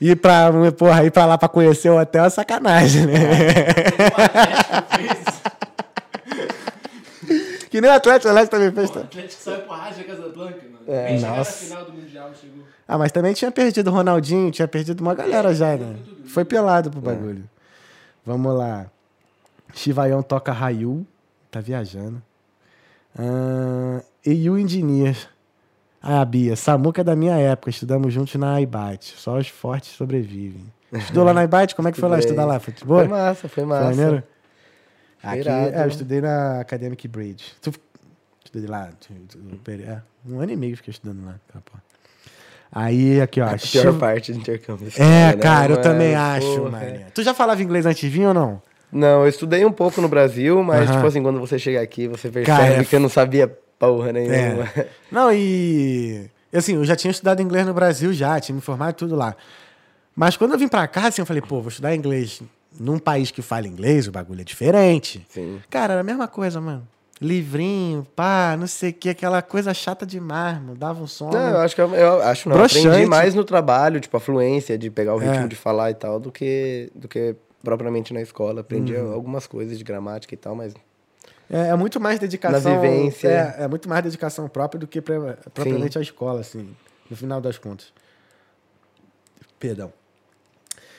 Ir pra, porra, ir pra lá pra conhecer o hotel é sacanagem, né? que nem o Atlético, o Atlético também fez. O Atlético saiu pro Raja Casablanca, mano. É. Na Nossa. final do Mundial, chegou. Ah, mas também tinha perdido o Ronaldinho, tinha perdido uma galera já, né? Foi pelado pro bagulho. Vamos lá. Chivaião toca Rayu, tá viajando. Ah, e o Engineer. Ah, Bia, Samuca é da minha época, estudamos juntos na IBAT. Só os fortes sobrevivem. Estudou lá na IBAT? Como é que foi lá estudar lá? Futebol? Foi massa, foi Foi massa. maneiro? Aqui, Irado. é, eu estudei na Academic Bridge. Tu, estudei lá. é, um ano e meio fiquei estudando lá. porra. Aí, aqui, ó. A pior parte do intercâmbio. É, né, cara, eu mano? também acho, Porra. mano. Tu já falava inglês antes de vir ou não? Não, eu estudei um pouco no Brasil, mas, Aham. tipo assim, quando você chega aqui, você percebe Cara, é que eu não sabia porra nenhuma. É. Não, e. Assim, eu já tinha estudado inglês no Brasil já, tinha me formado tudo lá. Mas quando eu vim pra cá, assim, eu falei, pô, vou estudar inglês num país que fala inglês, o bagulho é diferente. Sim. Cara, era a mesma coisa, mano. Livrinho, pá, não sei o que, aquela coisa chata demais, mano. Dava um som. Não, eu acho que eu, eu acho não. Broxante. Aprendi mais no trabalho, tipo, a fluência de pegar o ritmo É. de falar e tal, do que, do que propriamente na escola. Aprendi Uhum. algumas coisas de gramática e tal, mas É, é muito mais dedicação. Na vivência. É, é muito mais dedicação própria do que pre- propriamente a escola, assim, no final das contas. Perdão.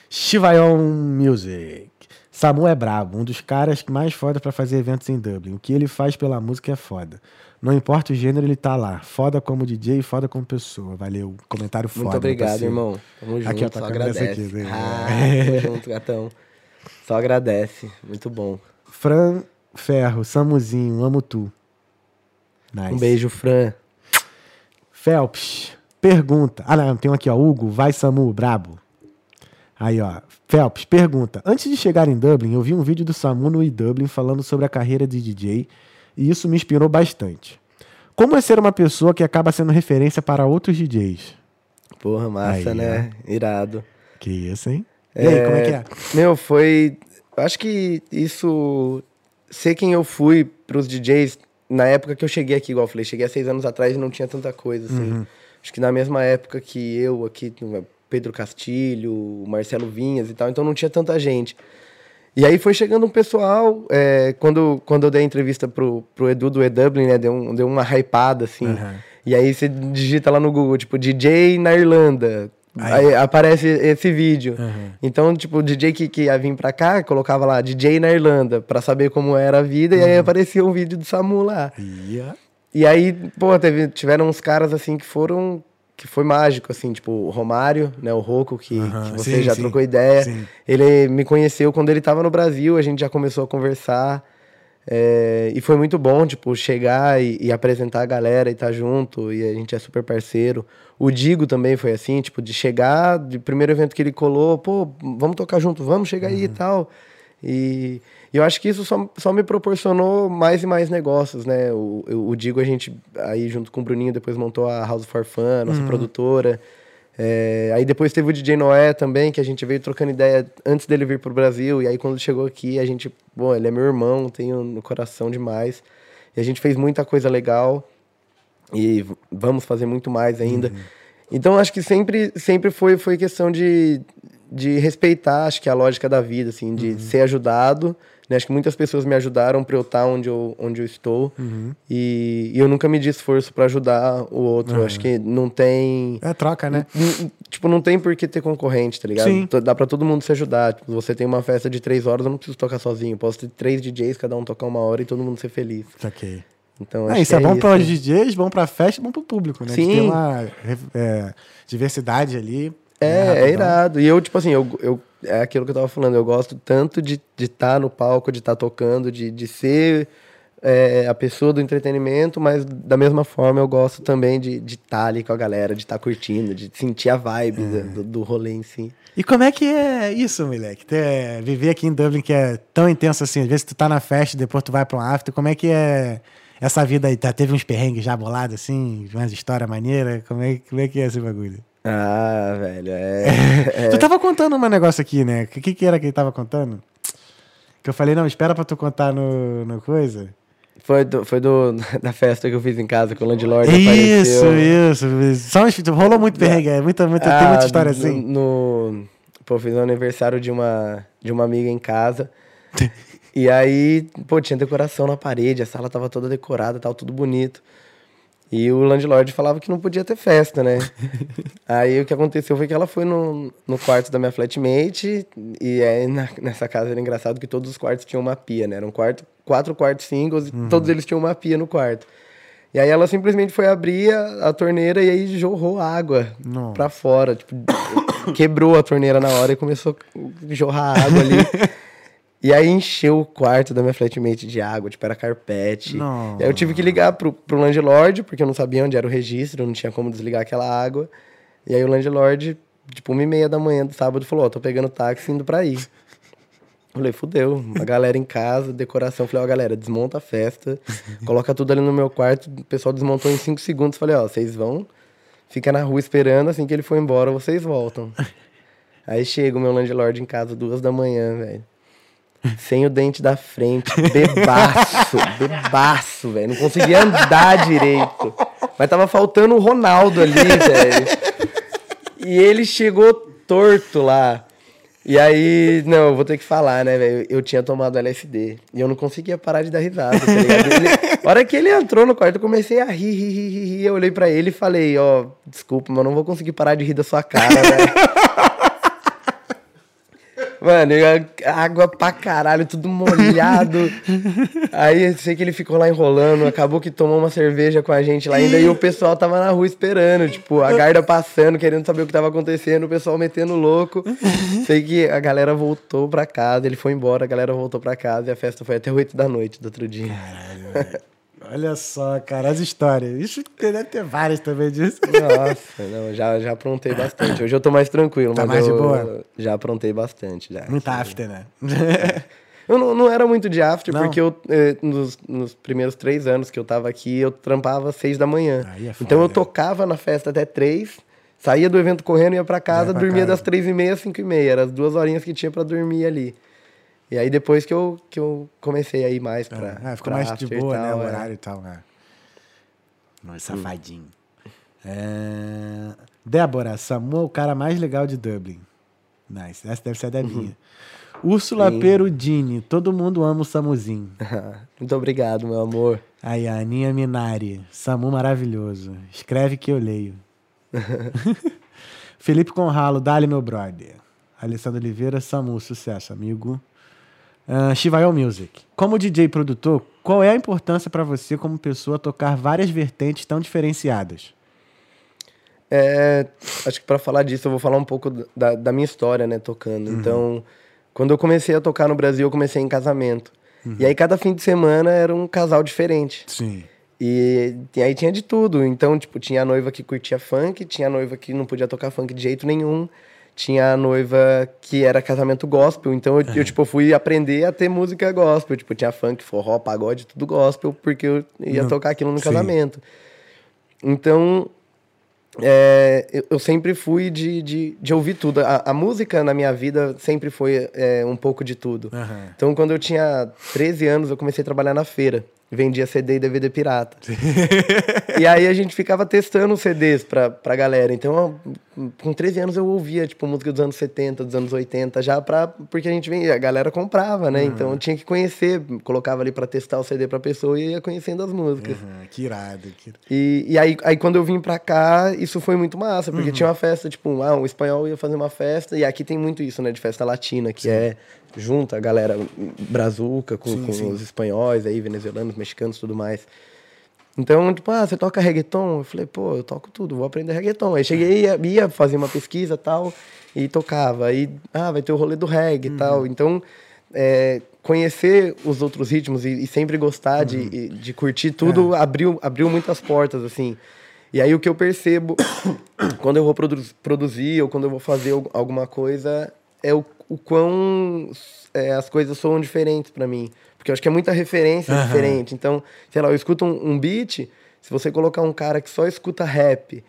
Chivaion Music. Samu é brabo, um dos caras mais foda pra fazer eventos em Dublin. O que ele faz pela música é foda. Não importa o gênero, ele tá lá. Foda como DJ e foda como pessoa. Valeu. Comentário foda. muito obrigado, irmão. Tamo junto, Aqui, ó, só tá câmera agradece. aqui, né? ah, tamo junto, gatão. Só agradece, muito bom. Fran Ferro, Samuzinho, amo tu. Nice. Um beijo, Fran. Phelps, pergunta. Ah, não, tem um aqui, ó. Hugo, vai Samu, brabo. Aí, ó. Phelps, pergunta. Antes de chegar em Dublin, eu vi um vídeo do Samu no eDublin falando sobre a carreira de DJ e isso me inspirou bastante. Como é ser uma pessoa que acaba sendo referência para outros DJs? Porra, massa, Aí, né? Irado. Que isso, hein? E aí, como é que é? Meu, foi. Acho que isso. Ser quem eu fui pros DJs na época que eu cheguei aqui, igual eu falei, cheguei há seis anos atrás e não tinha tanta coisa, assim. Uhum. Acho que na mesma época que eu aqui, Pedro Castilho, Marcelo Vinhas e tal, então não tinha tanta gente. E aí foi chegando um pessoal, é, quando, quando eu dei a entrevista pro, pro Edu do E-Dublin, né, deu, um, deu uma hypada, assim. Aham. E aí você digita lá no Google, tipo, DJ na Irlanda. Aí, aparece esse vídeo. Aham. Então, tipo, o DJ que, que ia vir pra cá, colocava lá, DJ na Irlanda, pra saber como era a vida, e aí aparecia um vídeo do Samu lá. Ia. E aí, pô, teve, tiveram uns caras assim que foram. que foi mágico, assim, tipo, o Romário, né, o Rocco, que, Aham, que você sim, já sim, trocou ideia. sim. Ele me conheceu quando ele tava no Brasil, a gente já começou a conversar. é, e foi muito bom, tipo, chegar e, e apresentar a galera e estar junto, e a gente é super parceiro. O Digo também foi assim, tipo, de chegar, de primeiro evento que ele colou, pô, vamos tocar junto, vamos chegar Uhum. aí e tal. E, e eu acho que isso só, só me proporcionou mais e mais negócios, né? O, o, o Digo, a gente, aí junto com o Bruninho, depois montou a House for Fun, nossa produtora. É, aí depois teve o DJ Noé também, que a gente veio trocando ideia antes dele vir pro Brasil. E aí quando ele chegou aqui, a gente, bom, ele é meu irmão, tenho no coração demais. E a gente fez muita coisa legal e vamos fazer muito mais ainda. Então acho que sempre, sempre foi, foi questão de, de respeitar, acho que a lógica da vida, assim, de ser ajudado. Né? Acho que muitas pessoas me ajudaram para eu estar onde eu, onde eu estou. E, e eu nunca me di esforço para ajudar o outro. Acho que não tem. É troca, né? N- Tipo, não tem por que ter concorrente, tá ligado? Sim. Dá pra todo mundo se ajudar. Tipo, você tem uma festa de três horas, eu não preciso tocar sozinho. Posso ter três DJs, cada um tocar uma hora e todo mundo ser feliz. Ok. Então, Ah, isso que é bom para os DJs, bom pra festa, bom pro público, né? De Sim. ter uma é, diversidade ali. né, É, é rapidão. irado. E eu, tipo assim, eu, eu, é aquilo que eu tava falando. Eu gosto tanto de estar de tá no palco, de estar tocando, de, de ser é, a pessoa do entretenimento, mas da mesma forma eu gosto também de estar ali com a galera, de estar curtindo, de sentir a vibe É. do, do rolê em si. E como é que é isso, moleque? Ter, viver aqui em Dublin que é tão intenso assim. Às vezes tu tá na festa e depois tu vai pra um after. Como é que é essa vida aí? Tá, teve uns perrengues já bolados assim? Umas histórias maneiras? Como é, como é que é esse bagulho? Ah, velho, é. é- Tu tava contando um negócio aqui, né? O que, que, era que ele tava contando? Que eu falei, não, espera pra tu contar no, no coisa. Foi, do, foi do, da festa que eu fiz em casa com o Landlord. Isso, apareceu. isso. Só rolou muito perrengue, é muita, muita, tem Ah, muita história no- assim. No, pô, fiz um aniversário de uma, de uma amiga em casa. e aí, pô, tinha decoração na parede, a sala tava toda decorada, tal, tudo bonito. E o landlord falava que não podia ter festa, né? aí o que aconteceu foi que ela foi no, no quarto da minha flatmate, e aí na- nessa casa era engraçado que todos os quartos tinham uma pia, né? Eram quarto, quatro quartos singles e todos eles tinham uma pia no quarto. E aí ela simplesmente foi abrir a, a torneira e aí jorrou água Nossa. pra fora. Tipo, quebrou a torneira na hora e começou a jorrar água ali. E aí encheu o quarto da minha flatmate de água, tipo, era carpete. Nossa. Aí eu tive que ligar pro, pro landlord, porque eu não sabia onde era o registro, não tinha como desligar aquela água. E aí o landlord, tipo, uma e meia da manhã do sábado, falou, ó, tô pegando táxi indo pra aí. Eu Falei, fudeu, a galera em casa, decoração. Falei, ó, galera, desmonta a festa, coloca tudo ali no meu quarto. O pessoal desmontou em cinco segundos. Falei, ó, vocês vão, fica na rua esperando, assim que ele for embora, vocês voltam. Aí chega o meu landlord em casa, duas da manhã, velho. Sem o dente da frente, bebaço, bebaço, velho. Não conseguia andar direito. Mas tava faltando o Ronaldo ali, velho. E ele chegou torto lá. E aí, não, vou ter que falar, né, velho? Eu tinha tomado LSD. E eu não conseguia parar de dar risada, tá ligado? Ele, hora que ele entrou no quarto, eu comecei a rir, rir, rir, rir. Eu olhei pra ele e falei, ó, desculpa, mas eu não vou conseguir parar de rir da sua cara, velho. Mano, eu- água pra caralho, tudo molhado. Aí eu sei que ele ficou lá enrolando, acabou que tomou uma cerveja com a gente lá ainda e o pessoal tava na rua esperando, tipo, a guarda passando, querendo saber o que tava acontecendo, o pessoal metendo louco. Sei que a galera voltou pra casa, ele foi embora, a galera voltou pra casa e a festa foi até 8 da noite do outro dia. Caralho, velho. Olha só, cara, as histórias. Isso deve ter várias também disso. Nossa, não, já, já aprontei bastante. Hoje eu tô mais tranquilo, Tá mas mais de eu boa? já aprontei bastante. Já. Muito after, né? Eu não, não era muito de after, Não? porque eu, eh, nos, nos primeiros três anos que eu tava aqui, eu trampava às seis da manhã. É então eu tocava na festa até três, saía do evento correndo, ia pra casa, Ia pra dormia casa. das três e meia às cinco e meia. Eram as duas horinhas que tinha pra dormir ali. E aí depois que eu, que eu comecei a ir mais pra. Ah, ficou pra mais de boa, né? tal, O é. horário e tal, né? Nossa, safadinho. É... Débora, Samu é o cara mais legal de Dublin. Nice. Essa deve ser a Debinha. Úrsula Sim. Perudini. Todo mundo ama o Samuzinho. Muito obrigado, meu amor. Aí, a Aninha Minari. Samu maravilhoso. Escreve que eu leio. Felipe Conralo, Dali, meu brother. Alessandro Oliveira, Samu, sucesso, amigo. Uh, Chivael Music. Como DJ produtor, qual é a importância pra você como pessoa tocar várias vertentes tão diferenciadas? É, acho que para falar disso eu vou falar um pouco da, da minha história, né, tocando. Então, quando eu comecei a tocar no Brasil, eu comecei em casamento. E aí cada fim de semana era um casal diferente. Sim. E, e aí tinha de tudo. Então, tipo, tinha a noiva que curtia funk, tinha a noiva que não podia tocar funk de jeito nenhum. Tinha a noiva que era casamento gospel. Então, eu, eu, tipo, fui aprender a ter música gospel. Tipo, tinha funk, forró, pagode, tudo gospel, porque eu ia Não, tocar aquilo no sim. casamento. Então, é, eu, eu sempre fui de, de, de ouvir tudo. A, a música na minha vida sempre foi é, um pouco de tudo. Aham. Então, quando eu tinha 13 anos, eu comecei a trabalhar na feira. Vendia CD e DVD pirata. e aí a gente ficava testando os CDs pra, pra galera. Então, com 13 anos eu ouvia, tipo, música dos anos 70, dos anos 80, já pra... Porque a gente vendia, a galera comprava, né? Então eu tinha que conhecer, colocava ali pra testar o CD pra pessoa e ia conhecendo as músicas. Aham, que irado. Que... E, e aí, aí quando eu vim pra cá, isso foi muito massa, porque tinha uma festa, tipo, ah, um espanhol ia fazer uma festa, e aqui tem muito isso, né, de festa latina, que é junta a galera brazuca com, Sim, com sim. os espanhóis aí, venezuelanos, mexicanos tudo mais. Então, tipo, ah, você toca reggaeton? Eu falei, pô, eu toco tudo, vou aprender reggaeton. Aí cheguei, ia, ia fazer uma pesquisa tal, e tocava. Aí, ah, vai ter o rolê do reggae e tal. Então, é, conhecer os outros ritmos e, e sempre gostar de, e- de curtir tudo abriu, abriu muitas portas, assim. E aí o que eu percebo quando eu vou produ- produzir ou quando eu vou fazer al- alguma coisa é o, o quão é, as coisas soam diferentes pra mim. Porque eu acho que é muita referência Aham. diferente. Então, sei lá, eu escuto um, um beat, se você colocar um cara que só escuta rap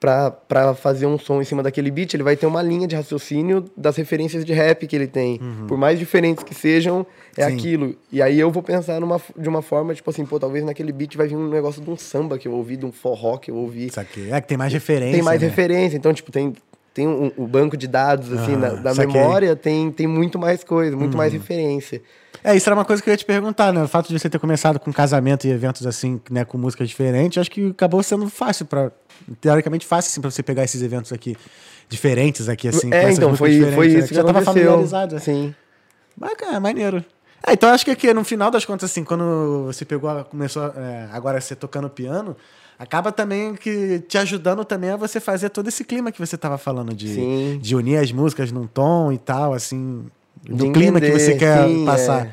pra, pra fazer um som em cima daquele beat, ele vai ter uma linha de raciocínio das referências de rap que ele tem. Por mais diferentes que sejam, é Sim. aquilo. E aí eu vou pensar numa, de uma forma, tipo assim, pô, talvez naquele beat vai vir um negócio de um samba que eu ouvi, de um forró que eu ouvi. Saquei. É que tem mais referência. Tem mais né? referência, então, tipo, tem, tem um, um banco de dados, assim, Aham, da, da memória, tem, tem muito mais coisa, muito mais referência. É, isso era uma coisa que eu ia te perguntar, né? O fato de você ter começado com casamento e eventos assim, né, com músicas diferentes, acho que acabou sendo fácil para teoricamente fácil assim para você pegar esses eventos aqui diferentes aqui assim, é, então, foi, foi né, isso que, já tava aconteceu. familiarizado. assim. Sim. Bacana, maneiro. É, então acho que aqui, no final das contas, assim, quando você pegou, começou é, agora você tocando piano, acaba também que te ajudando também a você fazer todo esse clima que você tava falando de, Sim. de unir as músicas num tom e tal, assim, do De clima que você quer sim, passar. é.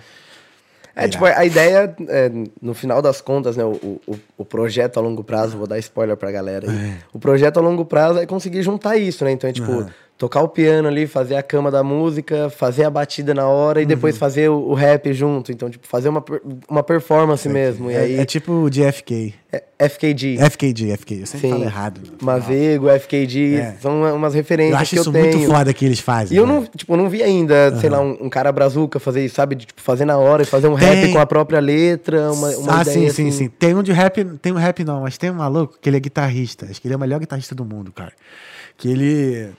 É, tipo, a ideia, é, no final das contas, né, o, o, o projeto a longo prazo, vou dar spoiler pra galera aí. É. O projeto a longo prazo é conseguir juntar isso, né? Então é tipo, tocar o piano ali, fazer a cama da música, fazer a batida na hora e Uhum. depois fazer o, o rap junto. Então, tipo, fazer uma, uma performance mesmo. E É, aí, é tipo de FK. é FKG, FKG, FK. Eu sempre Sim. falo errado. Mavego, FKG, É. são umas referências Eu acho que isso eu tenho. muito foda que eles fazem. E eu né? não, tipo, não vi ainda, sei lá, um, um cara brazuca fazer isso, sabe? De, tipo, fazer na hora e fazer um Tem. rap com a própria letra, uma, uma ah, sim, sim, assim. sim. Tem um de rap, tem um rap não, mas tem um maluco que ele é guitarrista. Acho que ele é o melhor guitarrista do mundo, cara. Que ele.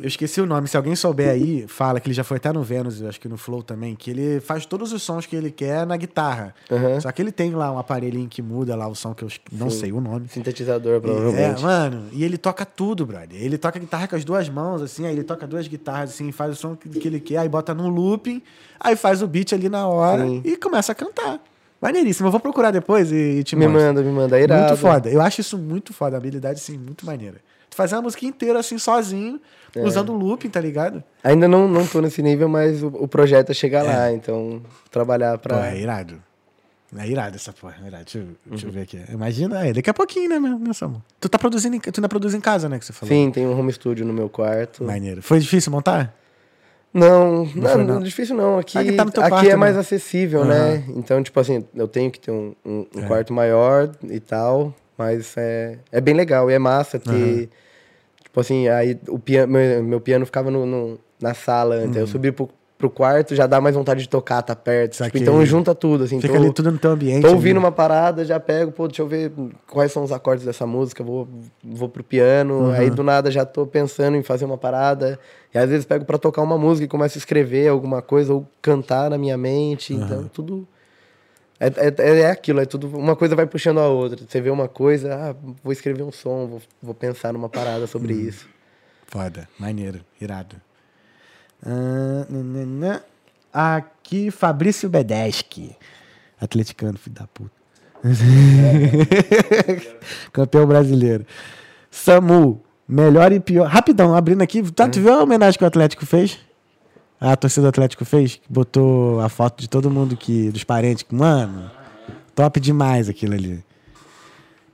Eu esqueci o nome. Se alguém souber aí, fala que ele já foi até no Vênus, eu acho que no Flow também, que ele faz todos os sons que ele quer na guitarra. Aham. Só que ele tem lá um aparelhinho que muda lá o som que eu não sei o nome. Sintetizador, É, provavelmente. mano, e ele toca tudo, brother. Ele toca guitarra com as duas mãos, assim, aí ele toca duas guitarras, assim, faz o som que, ele quer, aí bota num looping, aí faz o beat ali na hora Sim. e começa a cantar. Maneiríssimo. Eu vou procurar depois e, e te me mostro. manda, me manda. É irado. Muito foda. Eu acho isso muito foda. A habilidade, assim, muito maneira. Tu fazer uma música inteira, assim, sozinho, É. usando looping, tá ligado? Ainda não, não tô nesse nível, mas o, o projeto é chegar lá. Então, trabalhar Pô, pra... é irado. É irado essa porra. É irado. Deixa, eu, deixa eu Uhum. ver aqui. Imagina, é, daqui a pouquinho, né, meu, Samu? Tu tá produzindo, tu ainda produz em casa, né, que você falou? Sim, tem um home studio no meu quarto. Maneiro. Foi difícil montar? Não, não, não? não, difícil não. Aqui, que tá aqui quarto, é mais né? acessível, né? Então, tipo assim, eu tenho que ter um, um- um É. quarto maior e tal, mas é, é bem legal e é massa ter. Tipo assim, aí o piano, meu, meu piano ficava no, no- na sala antes. Aí Uhum. eu subi pro, pro quarto, já dá mais vontade de tocar, tá perto. Tipo, então junta tudo, assim. Fica tô- ali tudo no teu ambiente. Tô ali. ouvindo uma parada, já pego, pô, deixa eu ver quais são os acordes dessa música, vou, vou pro piano, aí do nada já tô pensando em fazer uma parada, e às vezes pego pra tocar uma música e começo a escrever alguma coisa, ou cantar na minha mente, então tudo... É, é, é aquilo, é tudo, uma coisa vai puxando a outra, você vê uma coisa, ah, vou escrever um som, vou, vou pensar numa parada sobre isso. Foda, maneiro, irado. Ah. Aqui, Fabrício Bedeschi. Atleticano, filho da puta. Campeão brasileiro. Samu, melhor e pior. Rapidão, abrindo aqui. Tá, tu viu a homenagem que o Atlético fez? A torcida do Atlético fez? Botou a foto de todo mundo que. dos parentes. Mano, top demais aquilo ali.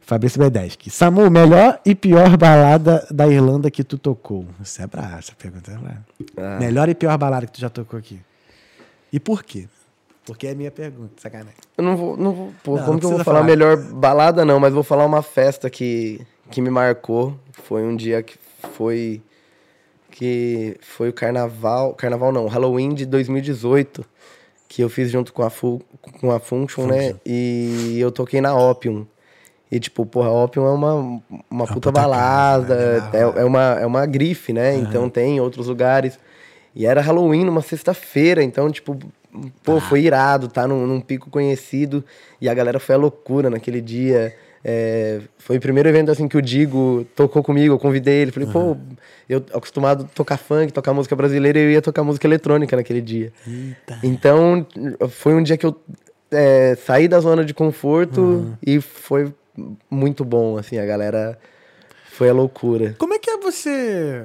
Fabrício Bedeschi. Samu, melhor e pior balada da Irlanda que tu tocou? Isso é brabo, essa pergunta é braba. Ah. Melhor e pior balada que tu já tocou aqui? E por quê? Porque é a minha pergunta, sacanagem. Eu não vou, não vou, pô, Não, como não que eu vou falar falar. melhor balada não, mas vou falar uma festa que, que me marcou. Foi um dia que foi que foi o carnaval, carnaval não, Halloween de 2018, que eu fiz junto com a Fu, com a Function, né? E eu toquei na Opium. E tipo, porra, a Opium é uma, uma puta, puta balada, casa, né? é, é uma é uma grife, né? Então tem em outros lugares. E era Halloween numa sexta-feira, então, tipo, pô, foi irado, tá num, num pico conhecido. E a galera foi à loucura naquele dia. É, foi o primeiro evento, assim, que o Digo tocou comigo, eu convidei ele. Falei, pô, eu acostumado a tocar funk, tocar música brasileira, eu ia tocar música eletrônica naquele dia. Eita. Então, foi um dia que eu é, saí da zona de conforto Uhum. e foi muito bom, assim, a galera foi a loucura. Como é que é você.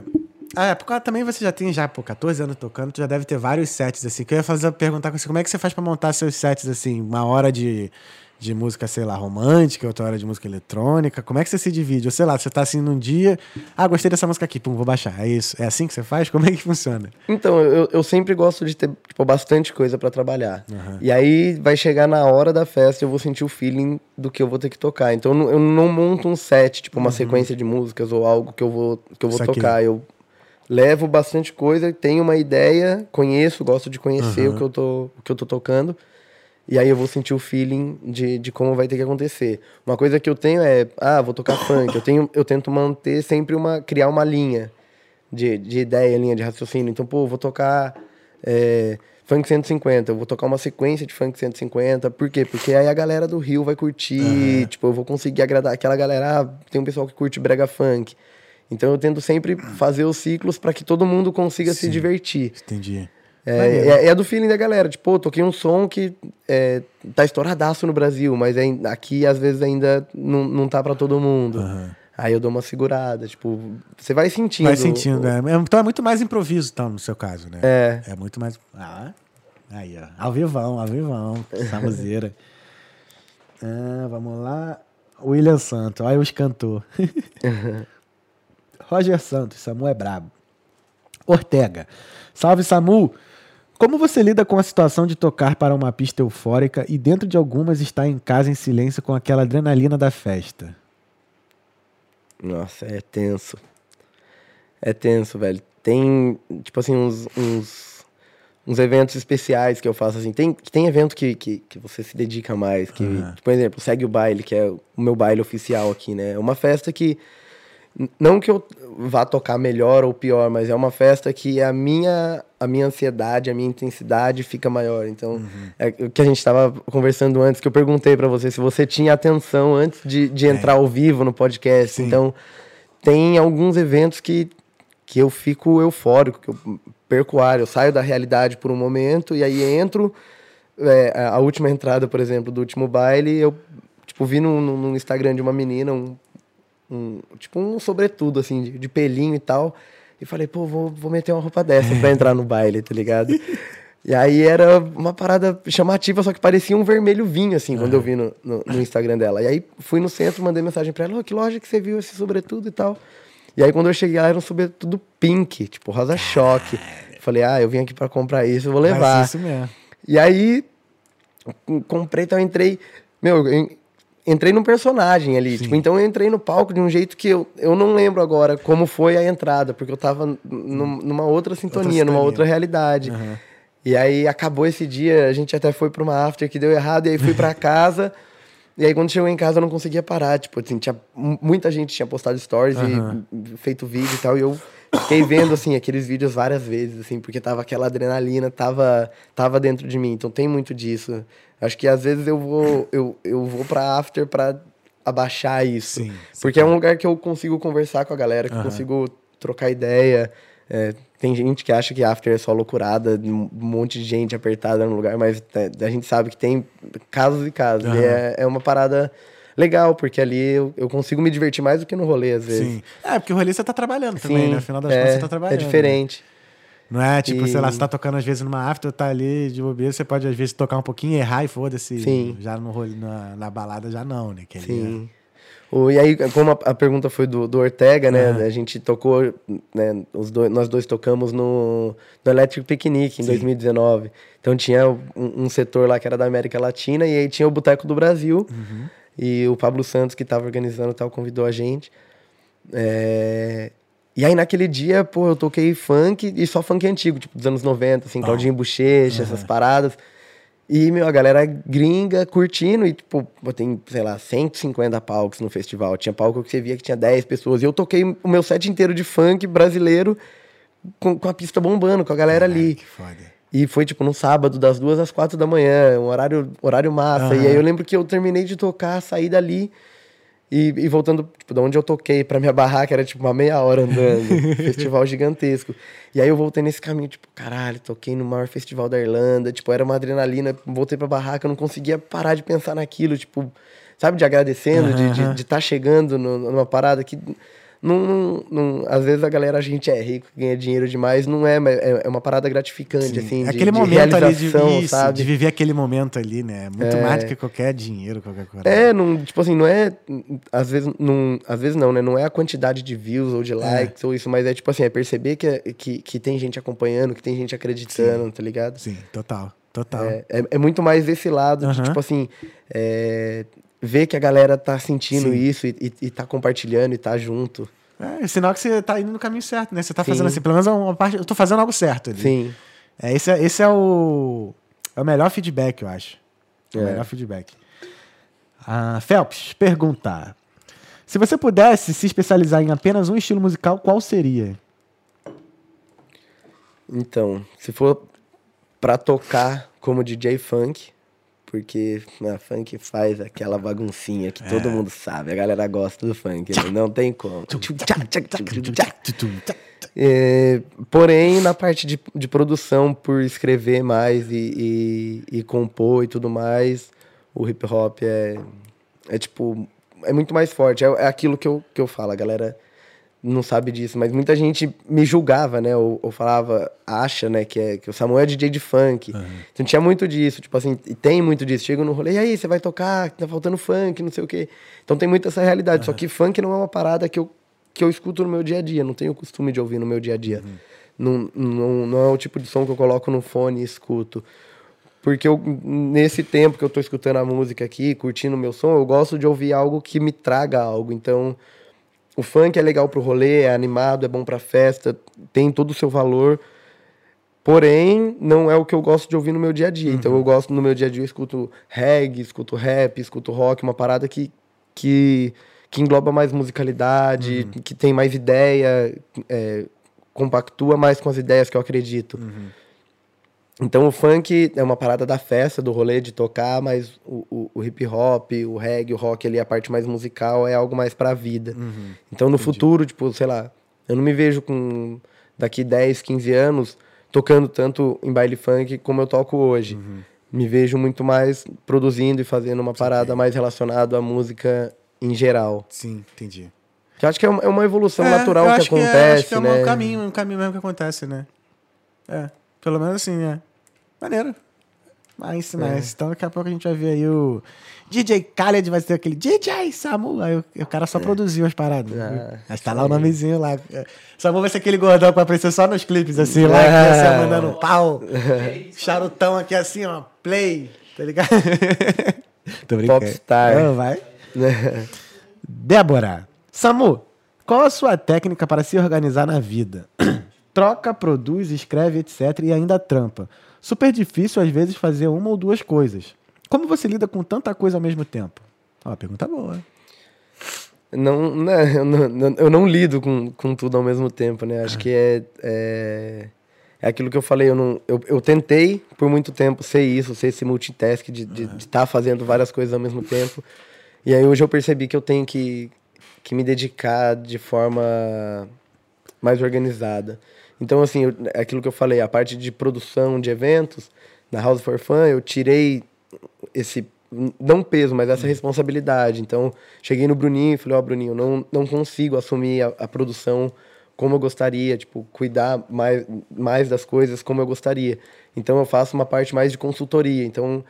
Ah, é, porque também você já tem já, pô, 14 anos tocando, tu já deve ter vários sets, assim. Que eu ia fazer perguntar com você, como é que você faz pra montar seus sets, assim, uma hora de, de música, sei lá, romântica, outra hora de música eletrônica. Como é que você se divide? Ou sei lá, você tá assim num dia, ah, gostei dessa música aqui, pum, vou baixar. É isso. É assim que você faz? Como é que funciona? Então, eu, eu sempre gosto de ter tipo, bastante coisa pra trabalhar. E aí vai chegar na hora da festa eu vou sentir o feeling do que eu vou ter que tocar. Então eu não, eu não monto um set, tipo uma sequência de músicas ou algo que eu vou, que eu vou tocar. Eu levo bastante coisa, tenho uma ideia, conheço, gosto de conhecer o, que eu tô, o que eu tô tocando. E aí eu vou sentir o feeling de, de como vai ter que acontecer. Uma coisa que eu tenho é, ah, vou tocar funk. Eu, tenho, eu tento manter sempre uma. criar uma linha de, de ideia, linha de raciocínio. Então, pô, vou tocar é, funk 150, eu vou tocar uma sequência de funk 150. Por quê? Porque aí a galera do Rio vai curtir, tipo, eu vou conseguir agradar aquela galera. Ah, tem um pessoal que curte brega funk. Então eu tento sempre fazer os ciclos para que todo mundo consiga se divertir. Entendi. É, é, é do feeling da galera. Tipo, pô, toquei um som que é, tá estouradaço no Brasil, mas é- aqui às vezes ainda não, não tá pra todo mundo. Aí eu dou uma segurada, tipo, você vai sentindo. Vai sentindo, é. Então é muito mais improviso, então, no seu caso, né? É. É muito mais. Ah, aí, ó. Ao vivão, ao vivão. Samuzeira. ah, vamos lá. William Santos, olha os cantor. Roger Santos, Samu é brabo. Ortega. Salve, Samu! Como você lida com a situação de tocar para uma pista eufórica e dentro de algumas estar em casa em silêncio com aquela adrenalina da festa? Nossa, é tenso. É tenso, velho. Tem, tipo assim, uns, uns, uns eventos especiais que eu faço, assim. Tem, tem evento que, que, que você se dedica mais, que, Aham. por exemplo, segue o baile, que é o meu baile oficial aqui, né? É uma festa que, não que eu vá tocar melhor ou pior, mas é uma festa que a minha, a minha ansiedade, a minha intensidade fica maior. Então, é o que a gente estava conversando antes, que eu perguntei pra você se você tinha atenção antes de, de entrar ao vivo no podcast. Sim. Então, tem alguns eventos que, que eu fico eufórico, que eu perco o ar, eu saio da realidade por um momento e aí entro. é, a a última entrada, por exemplo, do último baile, eu tipo, vi no, no, no Instagram de uma menina um, um tipo um sobretudo, assim, de, de pelinho e tal. E falei, pô, vou, vou meter uma roupa dessa pra entrar no baile, tá ligado? E aí era uma parada chamativa, só que parecia um vermelho vinho, assim, quando eu vi no, no, no Instagram dela. E aí fui no centro, mandei mensagem pra ela, "Ô, que loja que você viu esse sobretudo e tal. E aí quando eu cheguei lá, era um sobretudo pink, tipo rosa choque. Falei, ah, eu vim aqui pra comprar isso, eu vou levar. Mas isso mesmo. E aí, com- comprei, então entrei. Meu, eu entrei num personagem ali. Tipo, então eu entrei no palco de um jeito que eu, eu não lembro agora como foi a entrada, porque eu tava num- numa outra sintonia, numa sintonia. outra realidade. Aham. E aí acabou esse dia, a gente até foi pra uma after que deu errado, e aí fui pra casa. E aí quando chegou em casa eu não conseguia parar, tipo, assim, tinha, mu- muita gente tinha postado stories Aham. e feito vídeo e tal, e eu fiquei vendo, assim, aqueles vídeos várias vezes, assim, porque tava aquela adrenalina, tava, tava dentro de mim, então tem muito disso. Acho que às vezes eu vou, eu, eu vou pra after pra abaixar isso. Sim, porque é um lugar que eu consigo conversar com a galera, que eu Aham. consigo trocar ideia. É, tem gente que acha que after é só loucurada, um monte de gente apertada no lugar, mas é, a gente sabe que tem casos e casos. Aham. E é, é uma parada legal, porque ali eu, eu consigo me divertir mais do que no rolê, às vezes. Sim. É, porque o rolê você tá trabalhando também, Sim, né? Afinal das é, contas, você tá trabalhando. É diferente. Não é tipo, E- sei lá, você tá tocando às vezes numa after, tá ali de bobeira, você pode às vezes tocar um pouquinho, errar e foda-se. Sim. Já no rolê, na, na balada já não, né? Que Sim. O, e aí, como a, a pergunta foi do, do Ortega, né? Aham. A gente tocou, né? Os dois, nós dois tocamos no, no Electric Picnic em Sim. 2019. Então tinha um, um setor lá que era da América Latina e aí tinha o Boteco do Brasil. Uhum. E o Pablo Santos, que tava organizando tal, convidou a gente. É, E aí naquele dia, pô, eu toquei funk e só funk antigo, tipo dos anos 90, assim, Bom. Claudinho Bochecha, essas paradas. E, meu, a galera gringa curtindo e, tipo, tem, sei lá, 150 palcos no festival. Tinha palco que você via que tinha 10 pessoas. E eu toquei o meu set inteiro de funk brasileiro com, com a pista bombando, com a galera Caralho, ali. Que foda. E foi, tipo, no sábado, das duas às quatro da manhã, um horário, horário massa. Aham. E aí eu lembro que eu terminei de tocar, saí dali e, e voltando, tipo, da onde eu toquei pra minha barraca, era tipo uma meia hora andando. festival gigantesco. E aí eu voltei nesse caminho, tipo, caralho, toquei no maior festival da Irlanda, tipo, era uma adrenalina, voltei pra barraca, eu não conseguia parar de pensar naquilo, tipo, sabe, de agradecendo, de estar Aham. de, estar chegando no- numa parada que. Não, não, não- às vezes a galera, a gente é rico, ganha dinheiro demais, não é, mas é, é uma parada gratificante, Sim. assim, É de, aquele de momento ali de, isso, sabe? de viver aquele momento ali, né? Muito É. mais do que qualquer dinheiro, qualquer coisa. É, não, tipo assim, não é. Às vezes não, às vezes não, né? Não é a quantidade de views ou de likes ou isso, mas é tipo assim, é perceber que, que, que tem gente acompanhando, que tem gente acreditando, tá ligado? Sim, total. Total. É, é, é muito mais desse lado, de, Aham. tipo assim, é, ver que a galera tá sentindo Sim. isso e, e, e tá compartilhando e tá junto. É, sinal que você tá indo no caminho certo, né? Você tá Sim. fazendo assim, pelo menos uma parte. Eu tô fazendo algo certo ali. Sim. É, esse, é, esse é o. É o melhor feedback, eu acho. É o É. melhor feedback. A Phelps pergunta: Se você pudesse se especializar em apenas um estilo musical, qual seria? Então, se for pra tocar como DJ funk, porque a funk faz aquela baguncinha que todo mundo sabe, a galera gosta do funk, né? não tem como. É, porém, na parte de, de produção, por escrever mais e, e, e compor e tudo mais, o hip hop é, é tipo, é muito mais forte. É, é aquilo que eu, que eu falo, a galera não sabe disso, mas muita gente me julgava, né? Ou, ou falava, acha, né, que, é, que o Samuel é DJ de funk. Então tinha muito disso, tipo assim, e tem muito disso. Chega no rolê, e aí, você vai tocar, tá faltando funk, não sei o quê. Então tem muito essa realidade. Só que funk não é uma parada que eu, que eu escuto no meu dia a dia, não tenho o costume de ouvir no meu dia a dia. Não, não, não é o tipo de som que eu coloco no fone e escuto. Porque eu, nesse tempo que eu tô escutando a música aqui, curtindo o meu som, eu gosto de ouvir algo que me traga algo. Então, o funk é legal pro rolê, é animado, é bom pra festa, tem todo o seu valor. Porém, não é o que eu gosto de ouvir no meu dia a dia. Então, eu gosto no meu dia a dia, eu escuto reggae, escuto rap, escuto rock, uma parada que, que, que engloba mais musicalidade, que tem mais ideia, é, compactua mais com as ideias que eu acredito. Então o funk é uma parada da festa, do rolê de tocar, mas o, o, o hip hop, o reggae, o rock ali, a parte mais musical é algo mais pra vida. então no futuro, tipo, sei lá, eu não me vejo com daqui 10, 15 anos tocando tanto em baile funk como eu toco hoje. Me vejo muito mais produzindo e fazendo uma parada mais relacionada à música em geral. Sim, entendi. Que eu acho que é uma, é uma evolução É, natural que acho é, acontece, acho que é né? um caminho, um caminho mesmo que acontece, né? É, pelo menos assim, é. Maneiro. Mas, É. mas, então daqui a pouco a gente vai ver aí o DJ Khaled vai ter aquele DJ Samu, aí o, o cara só produziu as paradas. Ah, Mas tá lá o nomezinho lá. É. Samu vai ser aquele gordão que vai aparecer só nos clipes, assim, lá, É. aqui, assim, ó, mandando um pau. Charutão aqui assim, ó, play, tá ligado? Tô brincando. Popstar. Ah, vai. Débora. Samu, qual a sua técnica para se organizar na vida? troca, produz, escreve, etc. e ainda trampa. Super difícil, às vezes, fazer uma ou duas coisas. Como você lida com tanta coisa ao mesmo tempo? Ó, pergunta boa. Não, né, eu, não, eu não lido com, com tudo ao mesmo tempo, né? Acho que é, é, é aquilo que eu falei. Eu, não, eu, eu tentei por muito tempo ser isso, ser esse multitask de estar tá fazendo várias coisas ao mesmo tempo. E aí hoje eu percebi que eu tenho que, que me dedicar de forma mais organizada. Então, assim, eu, aquilo que eu falei, a parte de produção de eventos, na House for Fun, eu tirei esse não peso, mas essa responsabilidade. Então, cheguei no Bruninho e falei, ó, oh, Bruninho, não, não consigo assumir a, a, produção como eu gostaria, tipo, cuidar mais, mais das coisas como eu gostaria. Então, eu faço uma parte mais de consultoria. Então,